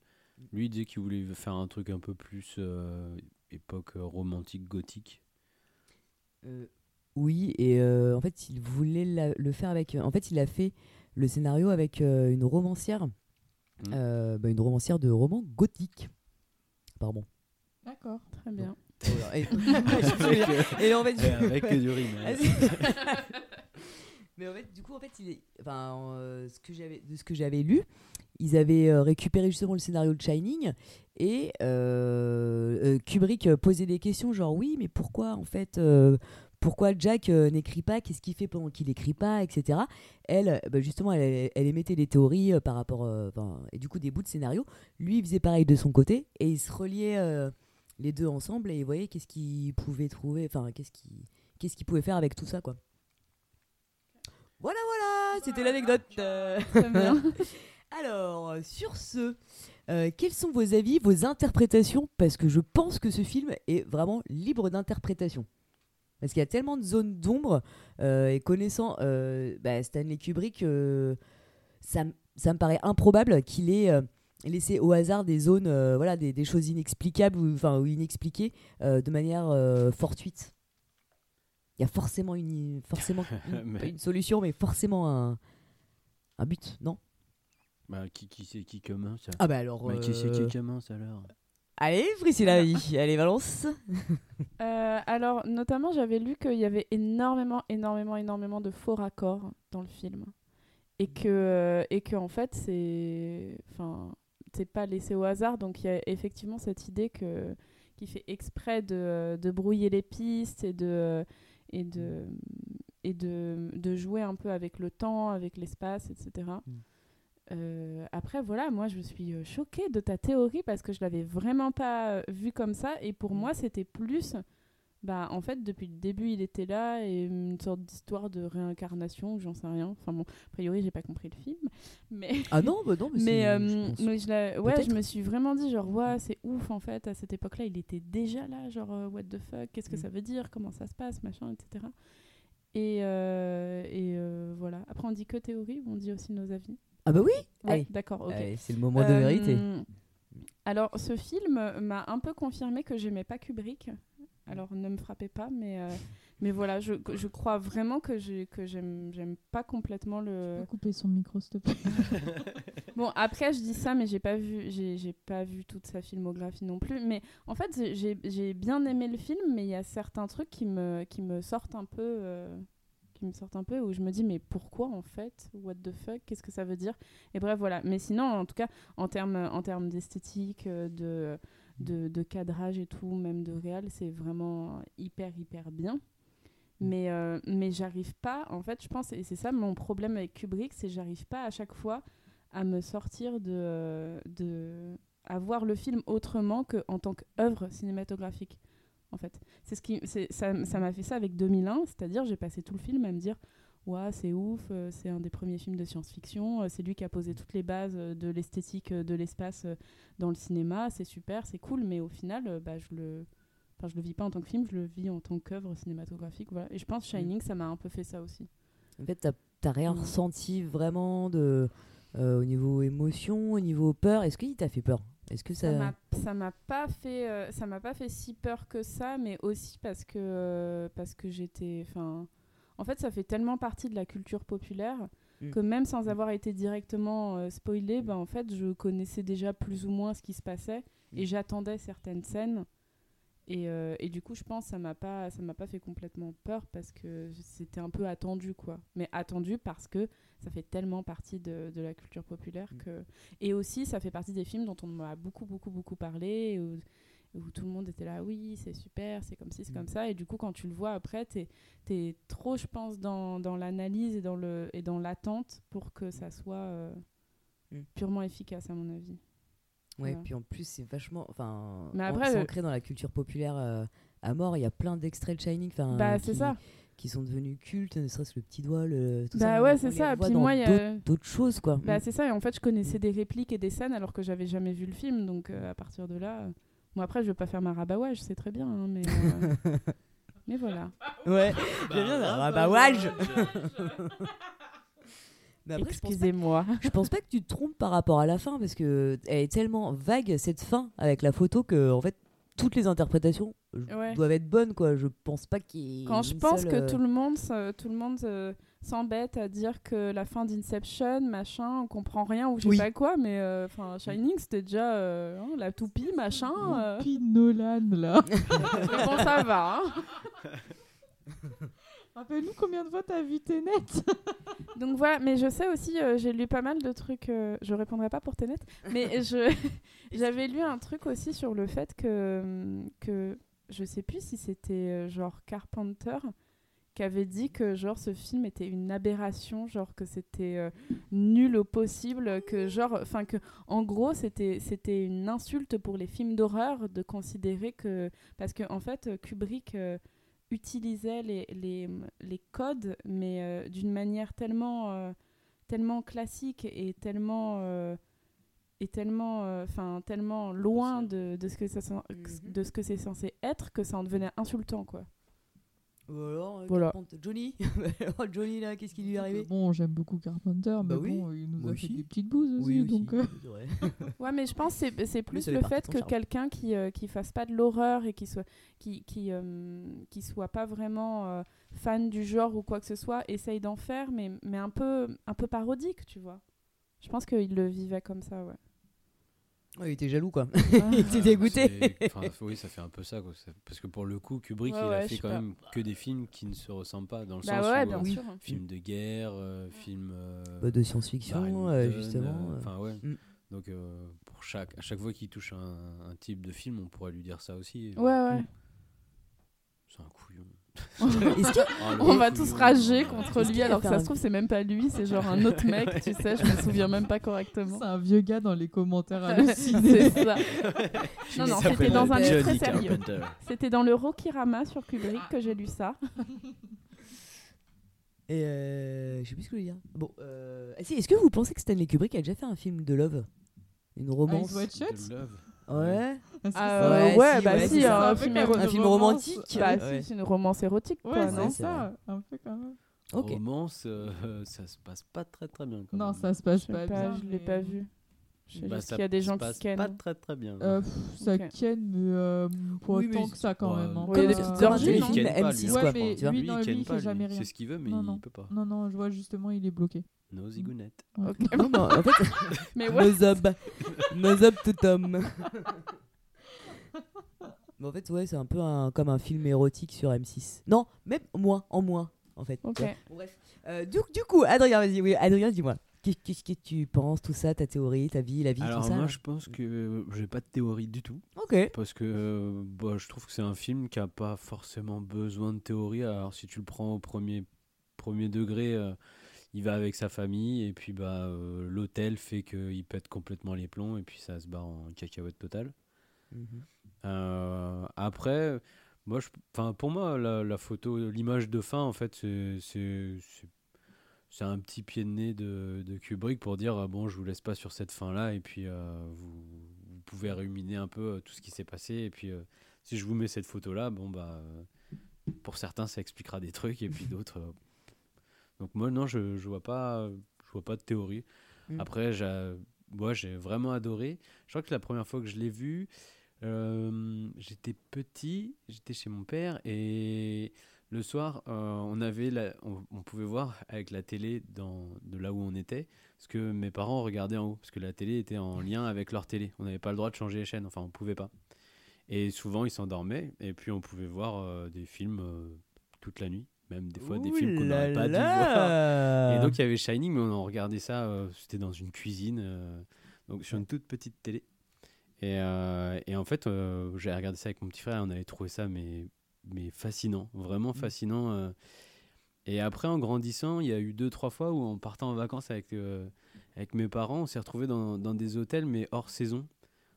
lui il disait qu'il voulait faire un truc un peu plus euh, époque euh, romantique gothique. Euh, oui, et euh, en fait, il voulait la- le faire avec. En fait, il a fait le scénario avec euh, une romancière, Mm. euh, bah, une romancière de roman gothique. Pardon. D'accord. Très bien. et, et en fait, Et avec du rimage. Mais en fait, du coup, en fait, il est, enfin, euh, ce que j'avais, de ce que j'avais lu, ils avaient euh, récupéré justement le scénario de Shining et euh, euh, Kubrick euh, posait des questions genre oui mais pourquoi en fait euh, pourquoi Jack euh, n'écrit pas qu'est-ce qu'il fait pendant qu'il écrit pas etc elle euh, bah, justement elle, elle émettait des théories euh, par rapport euh, et du coup des bouts de scénario. Lui il faisait pareil de son côté et il se reliait les deux ensemble et il voyait qu'est-ce qu'il pouvait trouver enfin qu'est-ce qu'il qu'est-ce qu'il pouvait faire avec tout ça quoi. Voilà voilà c'était l'anecdote alors sur ce euh, quels sont vos avis, vos interprétations? Parce que je pense que ce film est vraiment libre d'interprétation. Parce qu'il y a tellement de zones d'ombre, euh, et connaissant euh, bah, Stanley Kubrick, euh, ça, ça me paraît improbable qu'il ait laissé au hasard des zones, voilà, des, des choses inexplicables ou, enfin, ou inexpliquées de manière fortuite. Il y a forcément une, forcément une, Mais- pas une solution, mais forcément un, un but, non? Bah, qui, qui c'est qui commence? Ah bah alors, Mais qui c'est qui commence alors? Allez, Priscilla, allez, balance Euh, alors, notamment, j'avais lu qu'il y avait énormément, énormément, énormément de faux raccords dans le film. Et que, euh, et que en fait, c'est. Enfin, c'est pas laissé au hasard. Donc, il y a effectivement cette idée que qui fait exprès de, de brouiller les pistes et de. Et de et de, de jouer un peu avec le temps, avec l'espace, etc. Euh, après, voilà, moi je suis euh, choquée de ta théorie parce que je l'avais vraiment pas euh, vu comme ça. Et pour moi, c'était plus. Bah, en fait, depuis le début, il était là et une sorte d'histoire de réincarnation, ou j'en sais rien. Enfin bon, a priori, j'ai pas compris le film. Mais... Ah non, bah non, mais c'est- euh, je mais je, ouais, je me suis vraiment dit, genre, ouais, c'est ouf en fait. À cette époque-là, il était déjà là, genre, what the fuck, qu'est-ce que Mm. ça veut dire, comment ça se passe, machin, etc. Et, euh, et voilà. Après, on dit que théorie ou on dit aussi nos avis Ah bah oui Ouais, d'accord, ok. Allez, c'est le moment de Euh, vérité. Alors, ce film m'a un peu confirmé que j'aimais pas Kubrick. Alors, ne me frappez pas, mais, euh, mais voilà, je, je crois vraiment que j'ai- que j'aime j'aime pas complètement le. peux couper son micro, s'il te plaît. Bon, après, je dis ça, mais j'ai pas vu, j'ai j'ai pas vu toute sa filmographie non plus. Mais en fait, j'ai- j'ai j'ai bien aimé le film, mais il y a certains trucs qui me, qui me sortent un peu, euh, qui me sortent un peu, où je me dis, mais pourquoi en fait? What the fuck? Qu'est-ce que ça veut dire? Et bref, voilà. Mais sinon, en tout cas, en termes, en termes d'esthétique, euh, de, de, de cadrage et tout, même de réal, c'est vraiment hyper, hyper bien. Mais, euh, mais j'arrive pas, en fait, je pense, et c'est ça mon problème avec Kubrick, c'est que j'arrive pas à chaque fois à me sortir de, de à voir le film autrement qu'en tant qu'œuvre cinématographique en fait c'est ce qui c'est ça ça m'a fait ça avec 2001 c'est-à-dire j'ai passé tout le film à me dire ouais c'est ouf euh, c'est un des premiers films de science-fiction euh, c'est lui qui a posé toutes les bases euh, de l'esthétique de l'espace dans le cinéma c'est super c'est cool mais au final euh, bah je le enfin je le vis pas en tant que film je le vis en tant qu'œuvre cinématographique voilà et je pense Shining ça m'a un peu fait ça aussi En fait, t'as- t'as rien Mm. ressenti vraiment de, euh, au niveau émotion, au niveau peur. Est-ce qu'il t'a fait peur? Est-ce que ça... ça m'a ça m'a pas fait euh, ça m'a pas fait si peur que ça mais aussi parce que euh, parce que j'étais enfin en fait ça fait tellement partie de la culture populaire Mm. que même sans avoir été directement euh, spoilé ben en fait je connaissais déjà plus ou moins ce qui se passait et j'attendais certaines scènes et, euh, et du coup je pense que ça m'a pas ça m'a pas fait complètement peur parce que c'était un peu attendu quoi. Mais attendu parce que ça fait tellement partie de, de la culture populaire que et aussi ça fait partie des films dont on m'a beaucoup beaucoup beaucoup parlé où, où tout le monde était là oui c'est super c'est comme ci c'est comme ça. Et du coup quand tu le vois après t'es es trop je pense dans, dans l'analyse et dans le et dans l'attente pour que ça soit euh, Mm. purement efficace à mon avis Ouais, Voilà. puis en plus, c'est vachement. Enfin, c'est ancré dans la culture populaire euh, à mort. Il y a plein d'extraits de Shining enfin, Bah, qui, c'est ça. qui sont devenus cultes, ne serait-ce que le petit doigt, le, tout Bah ça. ouais, c'est ça. Puis moi, il y a- d'autres- choses, quoi. Bah, Mm. c'est ça. Et en fait, je connaissais des répliques et des scènes alors que j'avais jamais vu le film. Donc, euh, à partir de là. euh, Bon, après, je vais pas faire ma rabawage, c'est très bien. hein, mais, euh, mais voilà. Ouais, j'aime bien ça. Excusez-moi. Je pense pas que tu te trompes par rapport à la fin parce que elle est tellement vague cette fin avec la photo que en fait toutes les interprétations euh, Ouais. doivent être bonnes quoi. Je pense pas qu'il Quand je pense seule, que euh, tout le monde, tout le monde euh, s'embête à dire que la fin d'Inception, machin, on comprend rien ou je sais Oui. pas quoi, mais euh, enfin Shining c'était déjà euh, hein, la toupie, machin. euh. Puis Nolan, là. Mais bon, ça va. hein. Rappelle-nous combien de fois t'as vu Tenet Donc voilà, mais je sais aussi, euh, j'ai lu pas mal de trucs. euh, je répondrai pas pour Tenet, mais je j'avais lu un truc aussi sur le fait que hum, que je sais plus si c'était euh, genre Carpenter qui avait dit que genre ce film était une aberration, genre que c'était euh, nul au possible, que genre, enfin que en gros c'était c'était une insulte pour les films d'horreur de considérer que parce que en fait Kubrick euh, utilisait les, les, les codes, mais euh, d'une manière tellement, euh, tellement classique et tellement, euh, et tellement, enfin tellement loin de, de ce que ça, sen- de ce que c'est censé être que ça en devenait insultant, quoi. Ou alors, euh, Voilà. Carpenter- Johnny Oh, Johnny, là, qu'est-ce qui lui est arrivé Bon, j'aime beaucoup Carpenter, mais Bah oui, bon, il nous moi a fait aussi. des petites bouses aussi, Oui, aussi, donc... euh, c'est vrai. Ouais, mais je pense que c'est- c'est plus ça le fait que quelqu'un qui euh, qui fasse pas de l'horreur et qui soit qui qui, euh, qui soit pas vraiment euh, fan du genre ou quoi que ce soit essaye d'en faire, mais mais un peu un peu parodique, tu vois. Je pense qu'il le vivait comme ça, ouais. Ouais, il était jaloux, quoi. Ah. il était dégoûté. Enfin, oui, ça fait un peu ça. Quoi. Parce que pour le coup, Kubrick, Ouais, il a fait quand pas. même que des films qui ne se ressemblent pas, dans le Bah sens ouais, où, bien euh, sûr. film de guerre, euh, film euh, Bah, de science-fiction, euh, justement. Enfin ouais. Mm. Donc euh, pour chaque, à chaque fois qu'il touche un, un type de film, on pourrait lui dire ça aussi. Ouais, ouais. C'est un couillon. On va tous rager contre Est-ce lui alors que ça un- se trouve c'est même pas lui, c'est genre un autre mec, tu sais, je me souviens même pas correctement. C'est un vieux gars dans les commentaires hallucinés. c'est ça. non, non, c'était dans un livre très sérieux. C'était dans le Rokirama sur Kubrick que j'ai lu ça. Et euh, je sais plus ce que je veux dire. Bon, euh... ah si, est-ce que vous pensez que Stanley Kubrick a déjà fait un film de love? Une romance? Eyes Wide Shut De Love. Ouais. Ah, Ouais, ouais, si, bah ouais, si, un, Un film, Un romantique Bah Ouais. si, c'est une romance érotique, Ouais, quoi, c'est non c'est ça, un peu quand même. Ok. Romance, euh, ça se passe pas très très bien. Quand Non, même. ça se passe pas, pas, bien. je l'ai mais- pas vu. Je sais Bah, juste qu'il y a des se gens passe qui ken. pas très très bien. Euh, pff, ça Ok. ken, mais euh, pas Oui, mais que ça quand Ouais. même. hein. Ouais, il y a des petites orgies, il non ken M6, pas, lui. quoi, Ouais, mais lui, Lui, non, il lui, ken il pas, fait jamais lui. rien. C'est ce qu'il veut, mais Non, non. il peut pas. Non, non, je vois justement, il est bloqué. No zigounette. Ouais. Ok. Non, mais en fait, Mais ouais. Nozob. Nozob tout homme. Mais en fait, ouais, c'est un peu un, comme un film érotique sur M6. Non, même moins, en moins, en fait. Ok. bref. Euh, du, du coup, Adrien, vas-y, oui, Adrien, dis-moi. Qu'est- Qu'est-ce que tu penses, tout ça, ta théorie, ta vie, la vie, Alors tout ça moi, je pense que j'ai pas de théorie du tout. Ok. Parce que euh, bah, je trouve que c'est un film qui a pas forcément besoin de théorie. Alors si tu le prends au premier, premier degré, euh, il va avec sa famille et puis bah euh, l'hôtel fait qu'il pète complètement les plombs et puis ça se barre en cacahuète totale. Mhm. Euh, après, moi, je, pour moi, la, la photo, l'image de fin, en fait, c'est- c'est un petit pied de nez de, de Kubrick pour dire euh, bon, je vous laisse pas sur cette fin-là, et puis euh, vous, vous pouvez ruminer un peu euh, tout ce qui s'est passé, et puis euh, si je vous mets cette photo-là, bon, bah, pour certains, ça expliquera des trucs, et puis d'autres. euh, donc, moi, non, je, je vois pas, je vois pas de théorie. Mm. Après, j'ai moi, j'ai vraiment adoré. Je crois que la première fois que je l'ai vu, j'étais petit, j'étais chez mon père et le soir, euh, on avait la- on, on pouvait voir avec la télé dans, de là où on était, ce que mes parents regardaient en haut, parce que la télé était en lien avec leur télé. On n'avait pas le droit de changer les chaînes, enfin on pouvait pas. Et souvent ils s'endormaient et puis on pouvait voir euh, des films euh, toute la nuit, même des fois des films qu'on n'aurait pas dû voir. Et donc il y avait Shining, mais on en regardait ça, c'était dans une cuisine, donc sur une toute petite télé. Et, et en fait, j'ai regardé ça avec mon petit frère on avait trouvé ça mais, mais fascinant, vraiment fascinant. euh. Et après, en grandissant, il y a eu deux, trois fois où en partant en vacances avec, euh, avec mes parents, on s'est retrouvés dans, dans des hôtels, mais hors saison.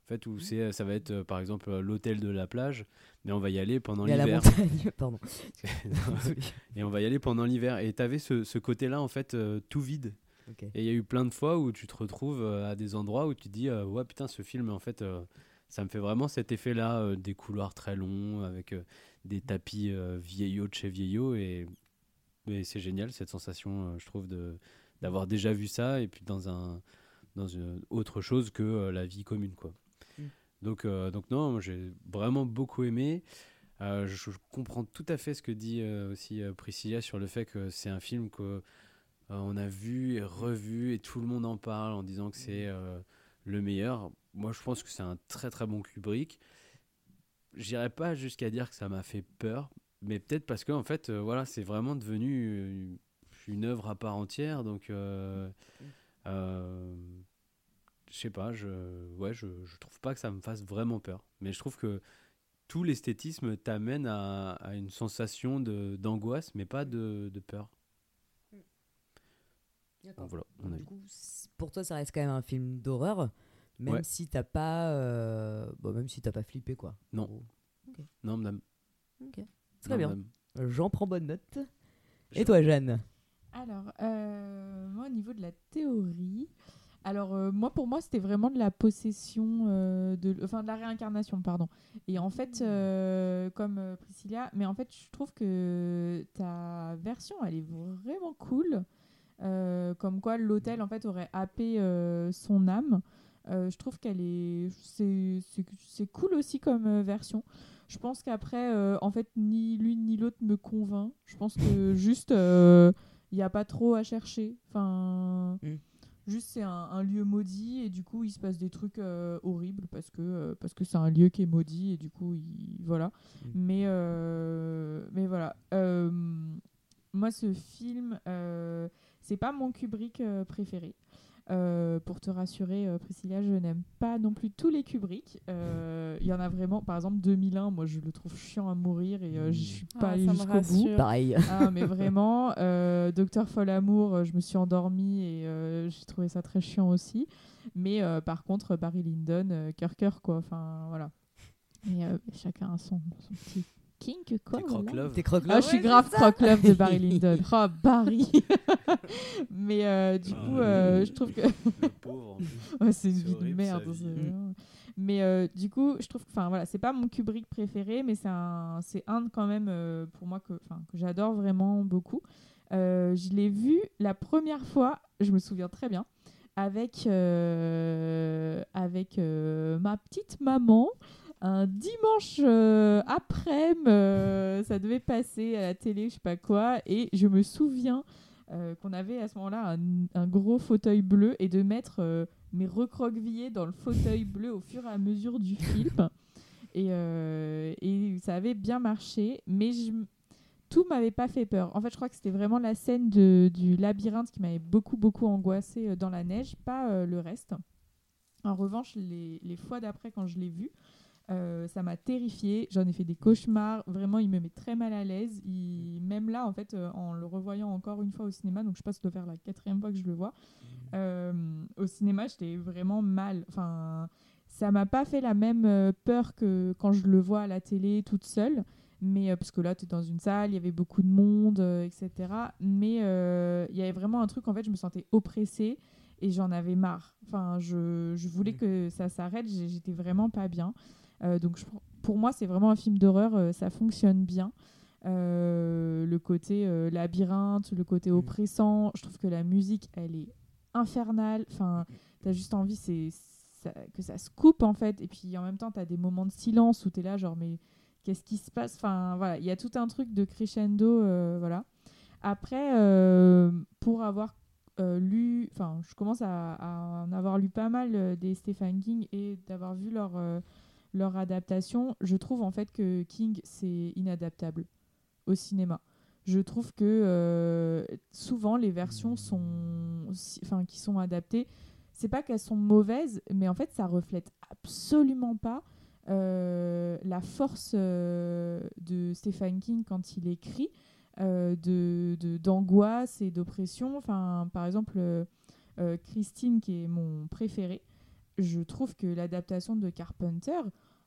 En fait, où c'est, ça va être euh, par exemple l'hôtel de la plage, mais on va y aller pendant a la l'hiver. montagne, pardon. et on va y aller pendant l'hiver. Et tu avais ce, ce côté-là, en fait, tout vide. Et il y a eu plein de fois où tu te retrouves à des endroits où tu te dis Ouais, putain, ce film, en fait, ça me fait vraiment cet effet-là, euh, des couloirs très longs, avec euh, des tapis euh, vieillots de chez vieillots. Et, et c'est génial, cette sensation, euh, je trouve, de, d'avoir déjà vu ça et puis dans, un, dans une autre chose que euh, la vie commune, quoi. Mm. Donc, donc non, j'ai vraiment beaucoup aimé. Je, je comprends tout à fait ce que dit aussi Priscilla sur le fait que c'est un film que on a vu et revu et tout le monde en parle en disant que c'est euh, le meilleur. Moi, je pense que c'est un très très bon Kubrick. J'irai pas jusqu'à dire que ça m'a fait peur, mais peut-être parce que en fait, euh, voilà, c'est vraiment devenu, euh, une œuvre à part entière. Donc, euh, euh, je sais pas, je, ouais, je, je trouve pas que ça me fasse vraiment peur. Mais je trouve que tout l'esthétisme t'amène à, à une sensation de- d'angoisse, mais pas de, de peur. D'accord. Donc voilà. Du coup, pour toi, ça reste quand même un film d'horreur, même Ouais. si t'as pas, euh, bon, même si t'as pas flippé quoi. Non. Non, madame. Ok. Très Non, bien. madame. J'en prends bonne note. Et toi, Jeanne Alors, euh, moi, au niveau de la théorie, alors euh, moi, pour moi, c'était vraiment de la possession, euh, de, enfin de la réincarnation, pardon. Et en fait, euh, comme euh, Priscilla, mais en fait, je trouve que ta version, elle est vraiment cool. Euh, comme quoi, l'hôtel, en fait, aurait happé euh, son âme. Euh, je trouve qu'elle est, c'est, cool aussi comme euh, version. Je pense qu'après, euh, en fait, ni l'une ni l'autre me convainc. Je pense que juste, il n'y a pas trop à chercher. Enfin, juste c'est un, un lieu maudit et du coup, il se passe des trucs euh, horribles parce que euh, parce que c'est un lieu qui est maudit et du coup, il, voilà. Mais euh, mais voilà. Euh, moi, ce film, euh, c'est pas mon Kubrick euh, préféré. Euh, pour te rassurer, euh, Priscilla, je n'aime pas non plus tous les Kubrick. Euh, Il y en a vraiment, par exemple 2001, moi je le trouve chiant à mourir et euh, j'y suis pas Ah, allée jusqu'au bout. Pareil. Ah, mais vraiment, euh, Docteur Folamour, je me suis endormie et euh, j'ai trouvé ça très chiant aussi. Mais euh, par contre, Barry Lyndon, cœur cœur quoi. Enfin voilà. Euh, chacun a son, son petit kink quoi. T'es croque-love. T'es croque Ah, je suis grave croque-love de Barry Lyndon. Oh, Barry Mais euh, du coup, euh, je trouve que. Le pauvre. Ouais, c'est une vie de merde. vie. Mm. vraiment- Mais euh, du coup, je trouve que, enfin voilà, c'est pas mon Kubrick préféré, mais c'est un, c'est un quand même euh, pour moi que, enfin, que j'adore vraiment beaucoup. Euh, je l'ai vu la première fois, je me souviens très bien, avec euh, avec euh, ma petite maman. Un dimanche euh, après, ça devait passer à la télé, je sais pas quoi, et je me souviens euh, qu'on avait à ce moment-là un, un gros fauteuil bleu et de mettre euh, mes recroquevillés dans le fauteuil bleu au fur et à mesure du film. Et, euh, et ça avait bien marché, mais je, tout m'avait pas fait peur. En fait, je crois que c'était vraiment la scène de, du labyrinthe qui m'avait beaucoup, beaucoup angoissée euh, dans la neige, pas euh, le reste. En revanche, les, les fois d'après, quand je l'ai vu, euh, ça m'a terrifiée. J'en ai fait des cauchemars. Vraiment, il me met très mal à l'aise. Il... Même là, en fait, euh, en le revoyant encore une fois au cinéma, donc je pense que ça doit faire la quatrième fois que je le vois, euh, au cinéma, j'étais vraiment mal. Enfin, ça m'a pas fait la même peur que quand je le vois à la télé toute seule. Mais parce que là, tu es dans une salle, il y avait beaucoup de monde, etc. Mais il y avait vraiment un truc, en fait, je me sentais oppressée et j'en avais marre. Enfin, je, je voulais que ça s'arrête, j'étais vraiment pas bien. Euh, donc je- pour moi, c'est vraiment un film d'horreur, euh, ça fonctionne bien. Euh, le côté labyrinthe, le côté oppressant, je trouve que la musique, elle est infernale. Enfin, t'as juste envie c'est que ça se coupe en fait. Et puis en même temps, t'as des moments de silence où t'es là, genre, mais qu'est-ce qui se passe? Enfin, voilà, il y a tout un truc de crescendo, euh, voilà. Après, euh, pour avoir euh, lu, enfin, je commence à, à en avoir lu pas mal des Stephen King et d'avoir vu leur, leur adaptation, je trouve en fait que King, c'est inadaptable au cinéma. Je trouve que euh, souvent les versions sont, enfin, qui sont adaptées, c'est pas qu'elles sont mauvaises, mais en fait ça reflète absolument pas euh, la force euh, de Stephen King quand il écrit, de d'angoisse et d'oppression. Par exemple, Christine, qui est mon préféré, je trouve que l'adaptation de Carpenter,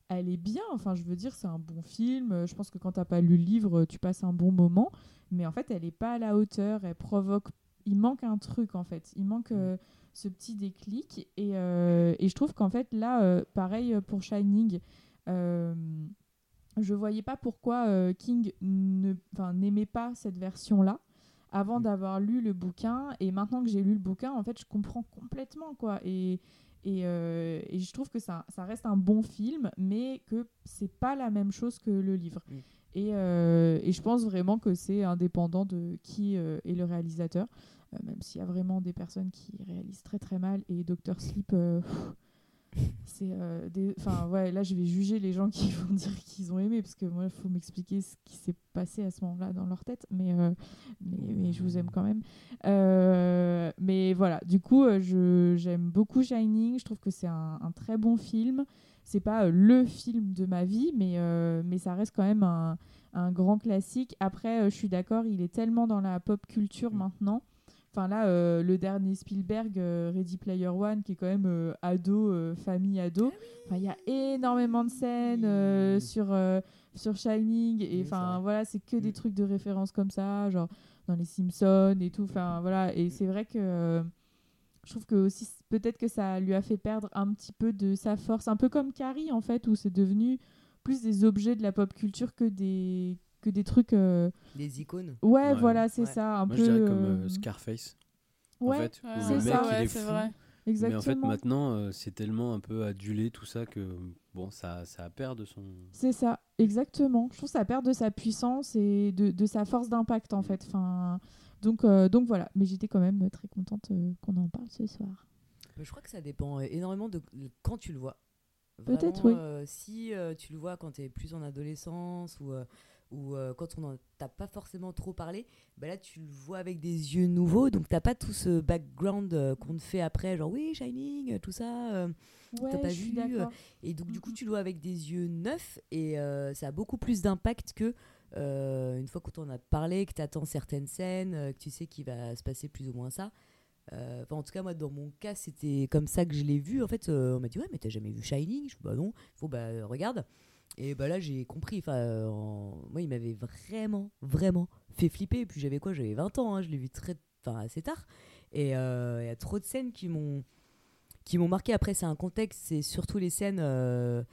elle est bien. Enfin, je veux dire, c'est un bon film. Euh, Je pense que quand t'as pas lu le livre, tu passes un bon moment. Mais en fait, elle est pas à la hauteur. Elle provoque. Il manque un truc en fait. Il manque euh, ce petit déclic. Et, euh, et je trouve qu'en fait là, euh, pareil pour Shining. je voyais pas pourquoi King n'aimait pas cette version-là avant d'avoir lu le bouquin. Et maintenant que j'ai lu le bouquin, en fait, je comprends complètement quoi. Et, et, euh, et je trouve que ça, ça reste un bon film, mais que c'est pas la même chose que le livre. Et, euh, et je pense vraiment que c'est indépendant de qui euh, est le réalisateur, même s'il y a vraiment des personnes qui réalisent très très mal. Et Dr. Sleep, pff, c'est euh, des enfin ouais là je vais juger les gens qui vont dire qu'ils ont aimé parce que moi il faut m'expliquer ce qui s'est passé à ce moment-là dans leur tête mais euh, mais, mais je vous aime quand même. Euh, mais voilà du coup je j'aime beaucoup Shining je trouve que c'est un, un très bon film. C'est pas le film de ma vie mais mais ça reste quand même un, un grand classique. Après je suis d'accord il est tellement dans la pop culture maintenant Enfin là, euh, le dernier Spielberg, euh, Ready Player One, qui est quand même euh, ado, famille ado. Enfin, il y a énormément de scènes sur, sur Shining. Et enfin, voilà, c'est que des trucs de référence comme ça, genre dans les Simpsons et tout. Enfin, voilà. Et c'est vrai que je trouve que aussi, peut-être que ça lui a fait perdre un petit peu de sa force. Un peu comme Carrie, en fait, où c'est devenu plus des objets de la pop culture que des, que des trucs. euh, Des icônes. Ouais, Ouais. voilà, c'est Ouais. ça. Un Moi, peu. je dirais comme euh, euh, Scarface. Ouais, en fait, où ça, il ouais, est c'est fou. vrai. Exactement. Mais en fait, maintenant, euh, c'est tellement un peu adulé tout ça que bon, ça, ça perd de son. C'est ça, exactement. Je trouve que ça perd de sa puissance et de, de sa force d'impact en fait. Enfin, donc, euh, donc voilà, mais j'étais quand même très contente euh, qu'on en parle ce soir. Je crois que ça dépend euh, énormément de quand tu le vois. Peut-être, oui. euh, si euh, tu le vois quand tu es plus en adolescence ou, euh, ou euh, quand on n'en t'a pas forcément trop parlé, bah là tu le vois avec des yeux nouveaux, donc t'as pas tout ce background euh, qu'on te fait après, genre oui, Shining, tout ça. euh, Ouais, t'as pas vu. euh, et donc du coup tu le vois avec des yeux neufs et ça a beaucoup plus d'impact que une fois qu'on t'en a parlé, que tu attends certaines scènes, que tu sais qu'il va se passer plus ou moins ça. Euh, en tout cas, moi, dans mon cas, c'était comme ça que je l'ai vu. En fait, euh, on m'a dit Ouais, mais t'as jamais vu Shining? Je dis Bah non, faut bah regarde. Et bah là, j'ai compris. Enfin, euh, moi, il m'avait vraiment, vraiment fait flipper. Et puis, j'avais quoi? J'avais 20 ans. hein, je l'ai vu très, enfin, assez tard. Et euh, il y a trop de scènes qui m'ont qui m'ont marqué. Après, c'est un contexte, c'est surtout les scènes euh,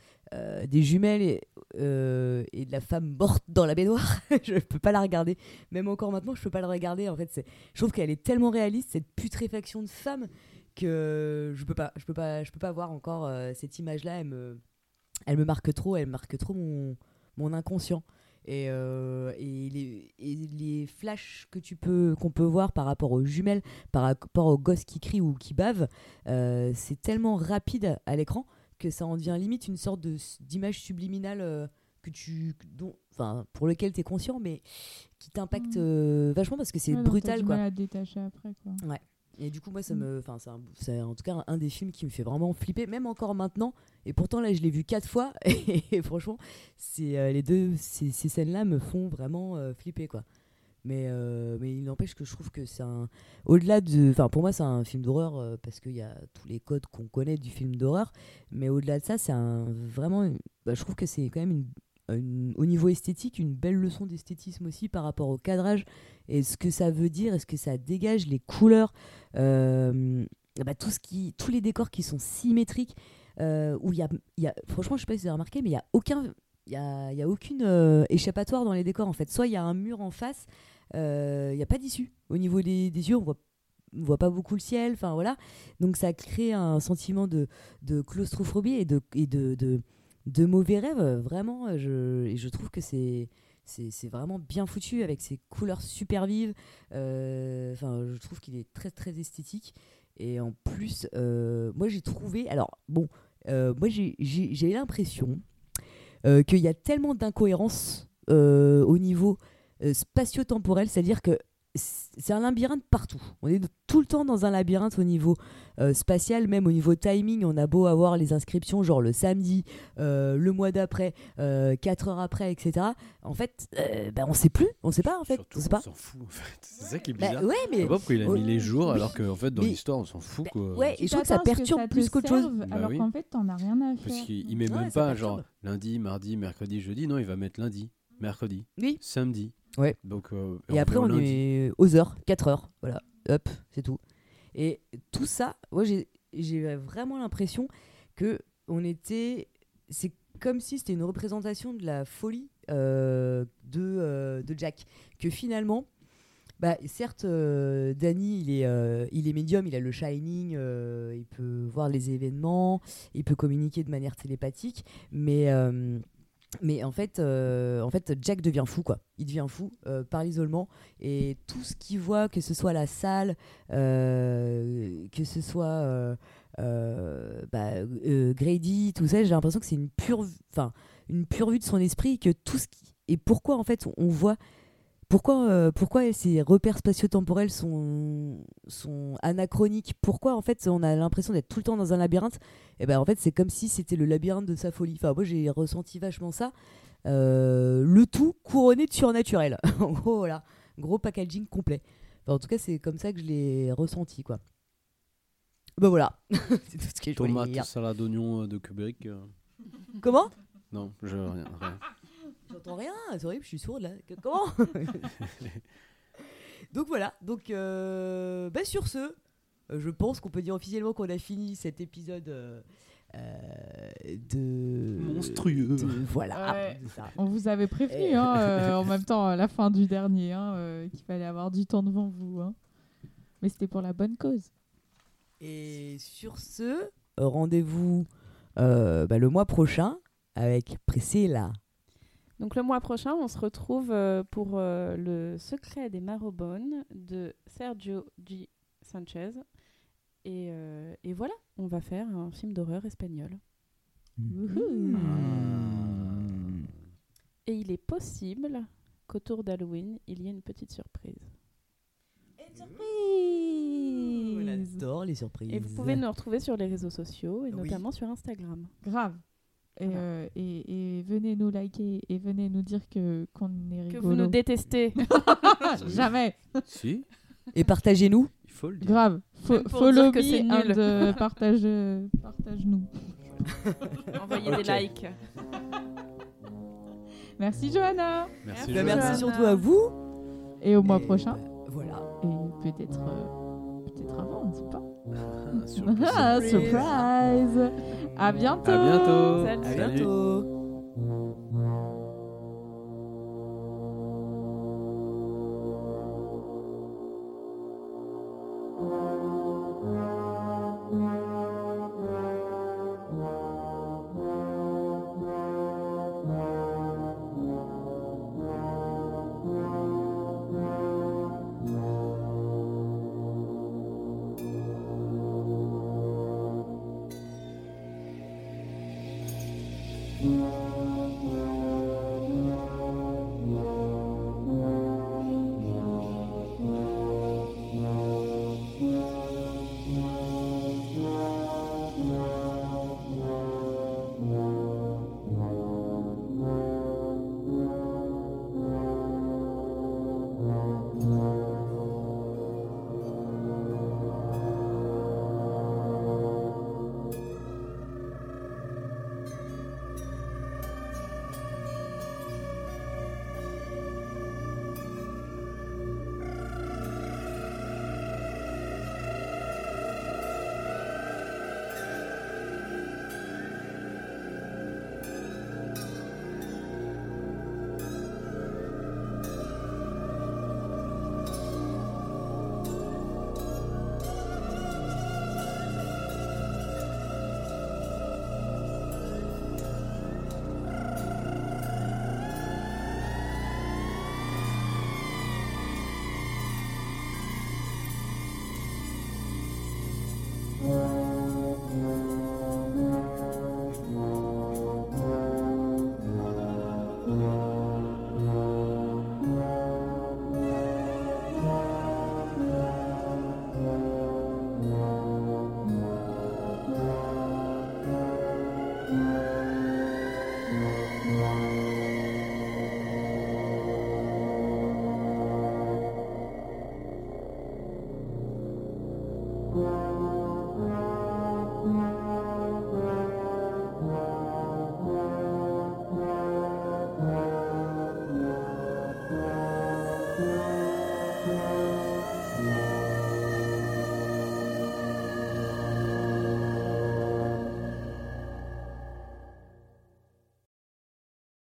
des jumelles et, de la femme morte dans la baignoire. je peux pas la regarder. Même encore maintenant, je peux pas la regarder. En fait, c'est, je trouve qu'elle est tellement réaliste cette putréfaction de femme que je peux pas, je peux pas, je peux pas voir encore cette image-là. Elle me marque trop. Elle marque trop mon, mon inconscient. Et, euh, et, les, et les flashs que tu peux qu'on peut voir par rapport aux jumelles, par rapport aux gosses qui crient ou qui bavent, euh, c'est tellement rapide à l'écran que ça en devient limite une sorte d'image subliminale euh, que tu dont enfin pour lequel tu es conscient mais qui t'impacte euh, vachement parce que c'est Ouais, brutal du quoi. mal à détacher après quoi. Ouais. Et du coup, moi, ça Mm. me, enfin, c'est en tout cas un, des films qui me fait vraiment flipper, même encore maintenant. Et pourtant, là, je l'ai vu quatre fois. Et, franchement, c'est euh, les deux, ces, ces scènes-là me font vraiment euh, flipper, quoi. Mais, euh, mais il n'empêche que je trouve que c'est un, au-delà de, enfin, pour moi, c'est un film d'horreur parce qu'il y a tous les codes qu'on connaît du film d'horreur. Mais au-delà de ça, c'est un vraiment, bah, je trouve que c'est quand même une au niveau esthétique, une belle leçon d'esthétisme aussi par rapport au cadrage et ce que ça veut dire, et ce que ça dégage, les couleurs, euh, bah, tout ce qui, tous les décors qui sont symétriques, euh, où il y a, y a, franchement, je sais pas si vous avez remarqué, mais il y a aucun, il y a, y a aucune euh, échappatoire dans les décors en fait. Soit il y a un mur en face, il n'y a pas d'issue. Au niveau des, des yeux, on voit on voit pas beaucoup le ciel, voilà. Donc ça crée un sentiment de, de claustrophobie et de, de mauvais rêves, vraiment. euh, Je, et je trouve que c'est c'est vraiment bien foutu avec ses couleurs super vives. Euh, Enfin, je trouve qu'il est très très esthétique. Et en plus, euh, moi j'ai trouvé. Alors bon, euh, moi j'ai- l'impression euh, qu'il y a tellement d'incohérences euh, au niveau euh, spatio-temporel, c'est-à-dire que c'est un labyrinthe partout. On est tout le temps dans un labyrinthe au niveau euh, spatial, même au niveau timing. On a beau avoir les inscriptions, genre le samedi, euh, le mois d'après, 4 heures après, etc. En fait, euh, bah, on sait plus, on sait pas en fait. Surtout, on sait pas. s'en fout en fait. C'est ça qui est Bah, bizarre. ouais, mais- Je sais pas pourquoi il a Oh, mis les jours oui. alors qu'en fait dans Mais- l'histoire on s'en fout quoi. Ouais, et je trouve que ça perturbe ça plus qu'autre chose. Bah alors oui. qu'en fait, t'en as rien à faire. Parce qu'il met Ouais, même pas genre lundi, mardi, mercredi, jeudi. Non, il va mettre lundi, mercredi, Oui. samedi. Ouais. Donc euh, Et après, on lundi. est aux heures, 4 heures. Voilà, hop, c'est tout. Et tout ça, moi, j'ai- vraiment l'impression que on était. C'est comme si c'était une représentation de la folie euh, de, euh, de Jack. Que finalement. Bah, certes, euh, Danny, il est, euh, il est médium, il a le shining, il peut voir les événements, il peut communiquer de manière télépathique, mais, mais en, fait, euh, en fait, Jack devient fou, quoi. Il devient fou euh, par l'isolement et tout ce qu'il voit, que ce soit la salle, euh, que ce soit bah, Grady, tout ça, j'ai l'impression que c'est une pure, une pure vue de son esprit, que tout ce qui... Et pourquoi, en fait, on voit... Pourquoi, euh, pourquoi ces repères spatio-temporels sont, sont anachroniques? Pourquoi, en fait, on a l'impression d'être tout le temps dans un labyrinthe? Et ben en fait, c'est comme si c'était le labyrinthe de sa folie. Enfin, moi, j'ai ressenti vachement ça. Euh, le tout couronné de surnaturel. en gros, voilà. Gros packaging complet. Enfin, en tout cas, c'est comme ça que je l'ai ressenti, quoi. Ben voilà. c'est tout ce que je voulais Tomate, salade d'oignon euh, de Kubrick. Comment? Non, je rien. rien. J'entends rien, c'est horrible, je suis sourde là. Que- Comment Donc voilà, donc euh, bah, sur ce, euh, je pense qu'on peut dire officiellement qu'on a fini cet épisode euh, euh, de... Monstrueux. de- voilà. Ouais. c'est ça. On vous avait prévenu hein, euh, en même temps à la fin du dernier hein, euh, qu'il fallait avoir du temps devant vous. hein. Mais c'était pour la bonne cause. Et sur ce, euh, rendez-vous euh, bah, le mois prochain avec Priscilla. Donc le mois prochain, on se retrouve euh, pour euh, le secret des Marobones de Sergio G. Sanchez. Et, euh, et voilà, on va faire un film d'horreur espagnol. Hmm. Et il est possible qu'autour d'Halloween, il y ait une petite surprise. On adore les surprises. Et vous pouvez nous retrouver sur les réseaux sociaux et Oui. notamment sur Instagram. Grave. Et, Voilà. euh, et, et venez nous liker et venez nous dire que qu'on est Que rigolo. vous nous détestez. Jamais. Si, Et partagez-nous. il faut le dire. Grave. Fo- follow que me nul. and, euh, partage, euh, partage-nous. Envoyez des likes. Merci Johanna. Merci. Bah, Johanna. merci surtout à vous. Et au mois Et, prochain. bah, voilà. Et peut-être euh, peut-être avant, on ne sait pas. Surprise. Ah, surprise. À bientôt. À bientôt. Salut. À bientôt.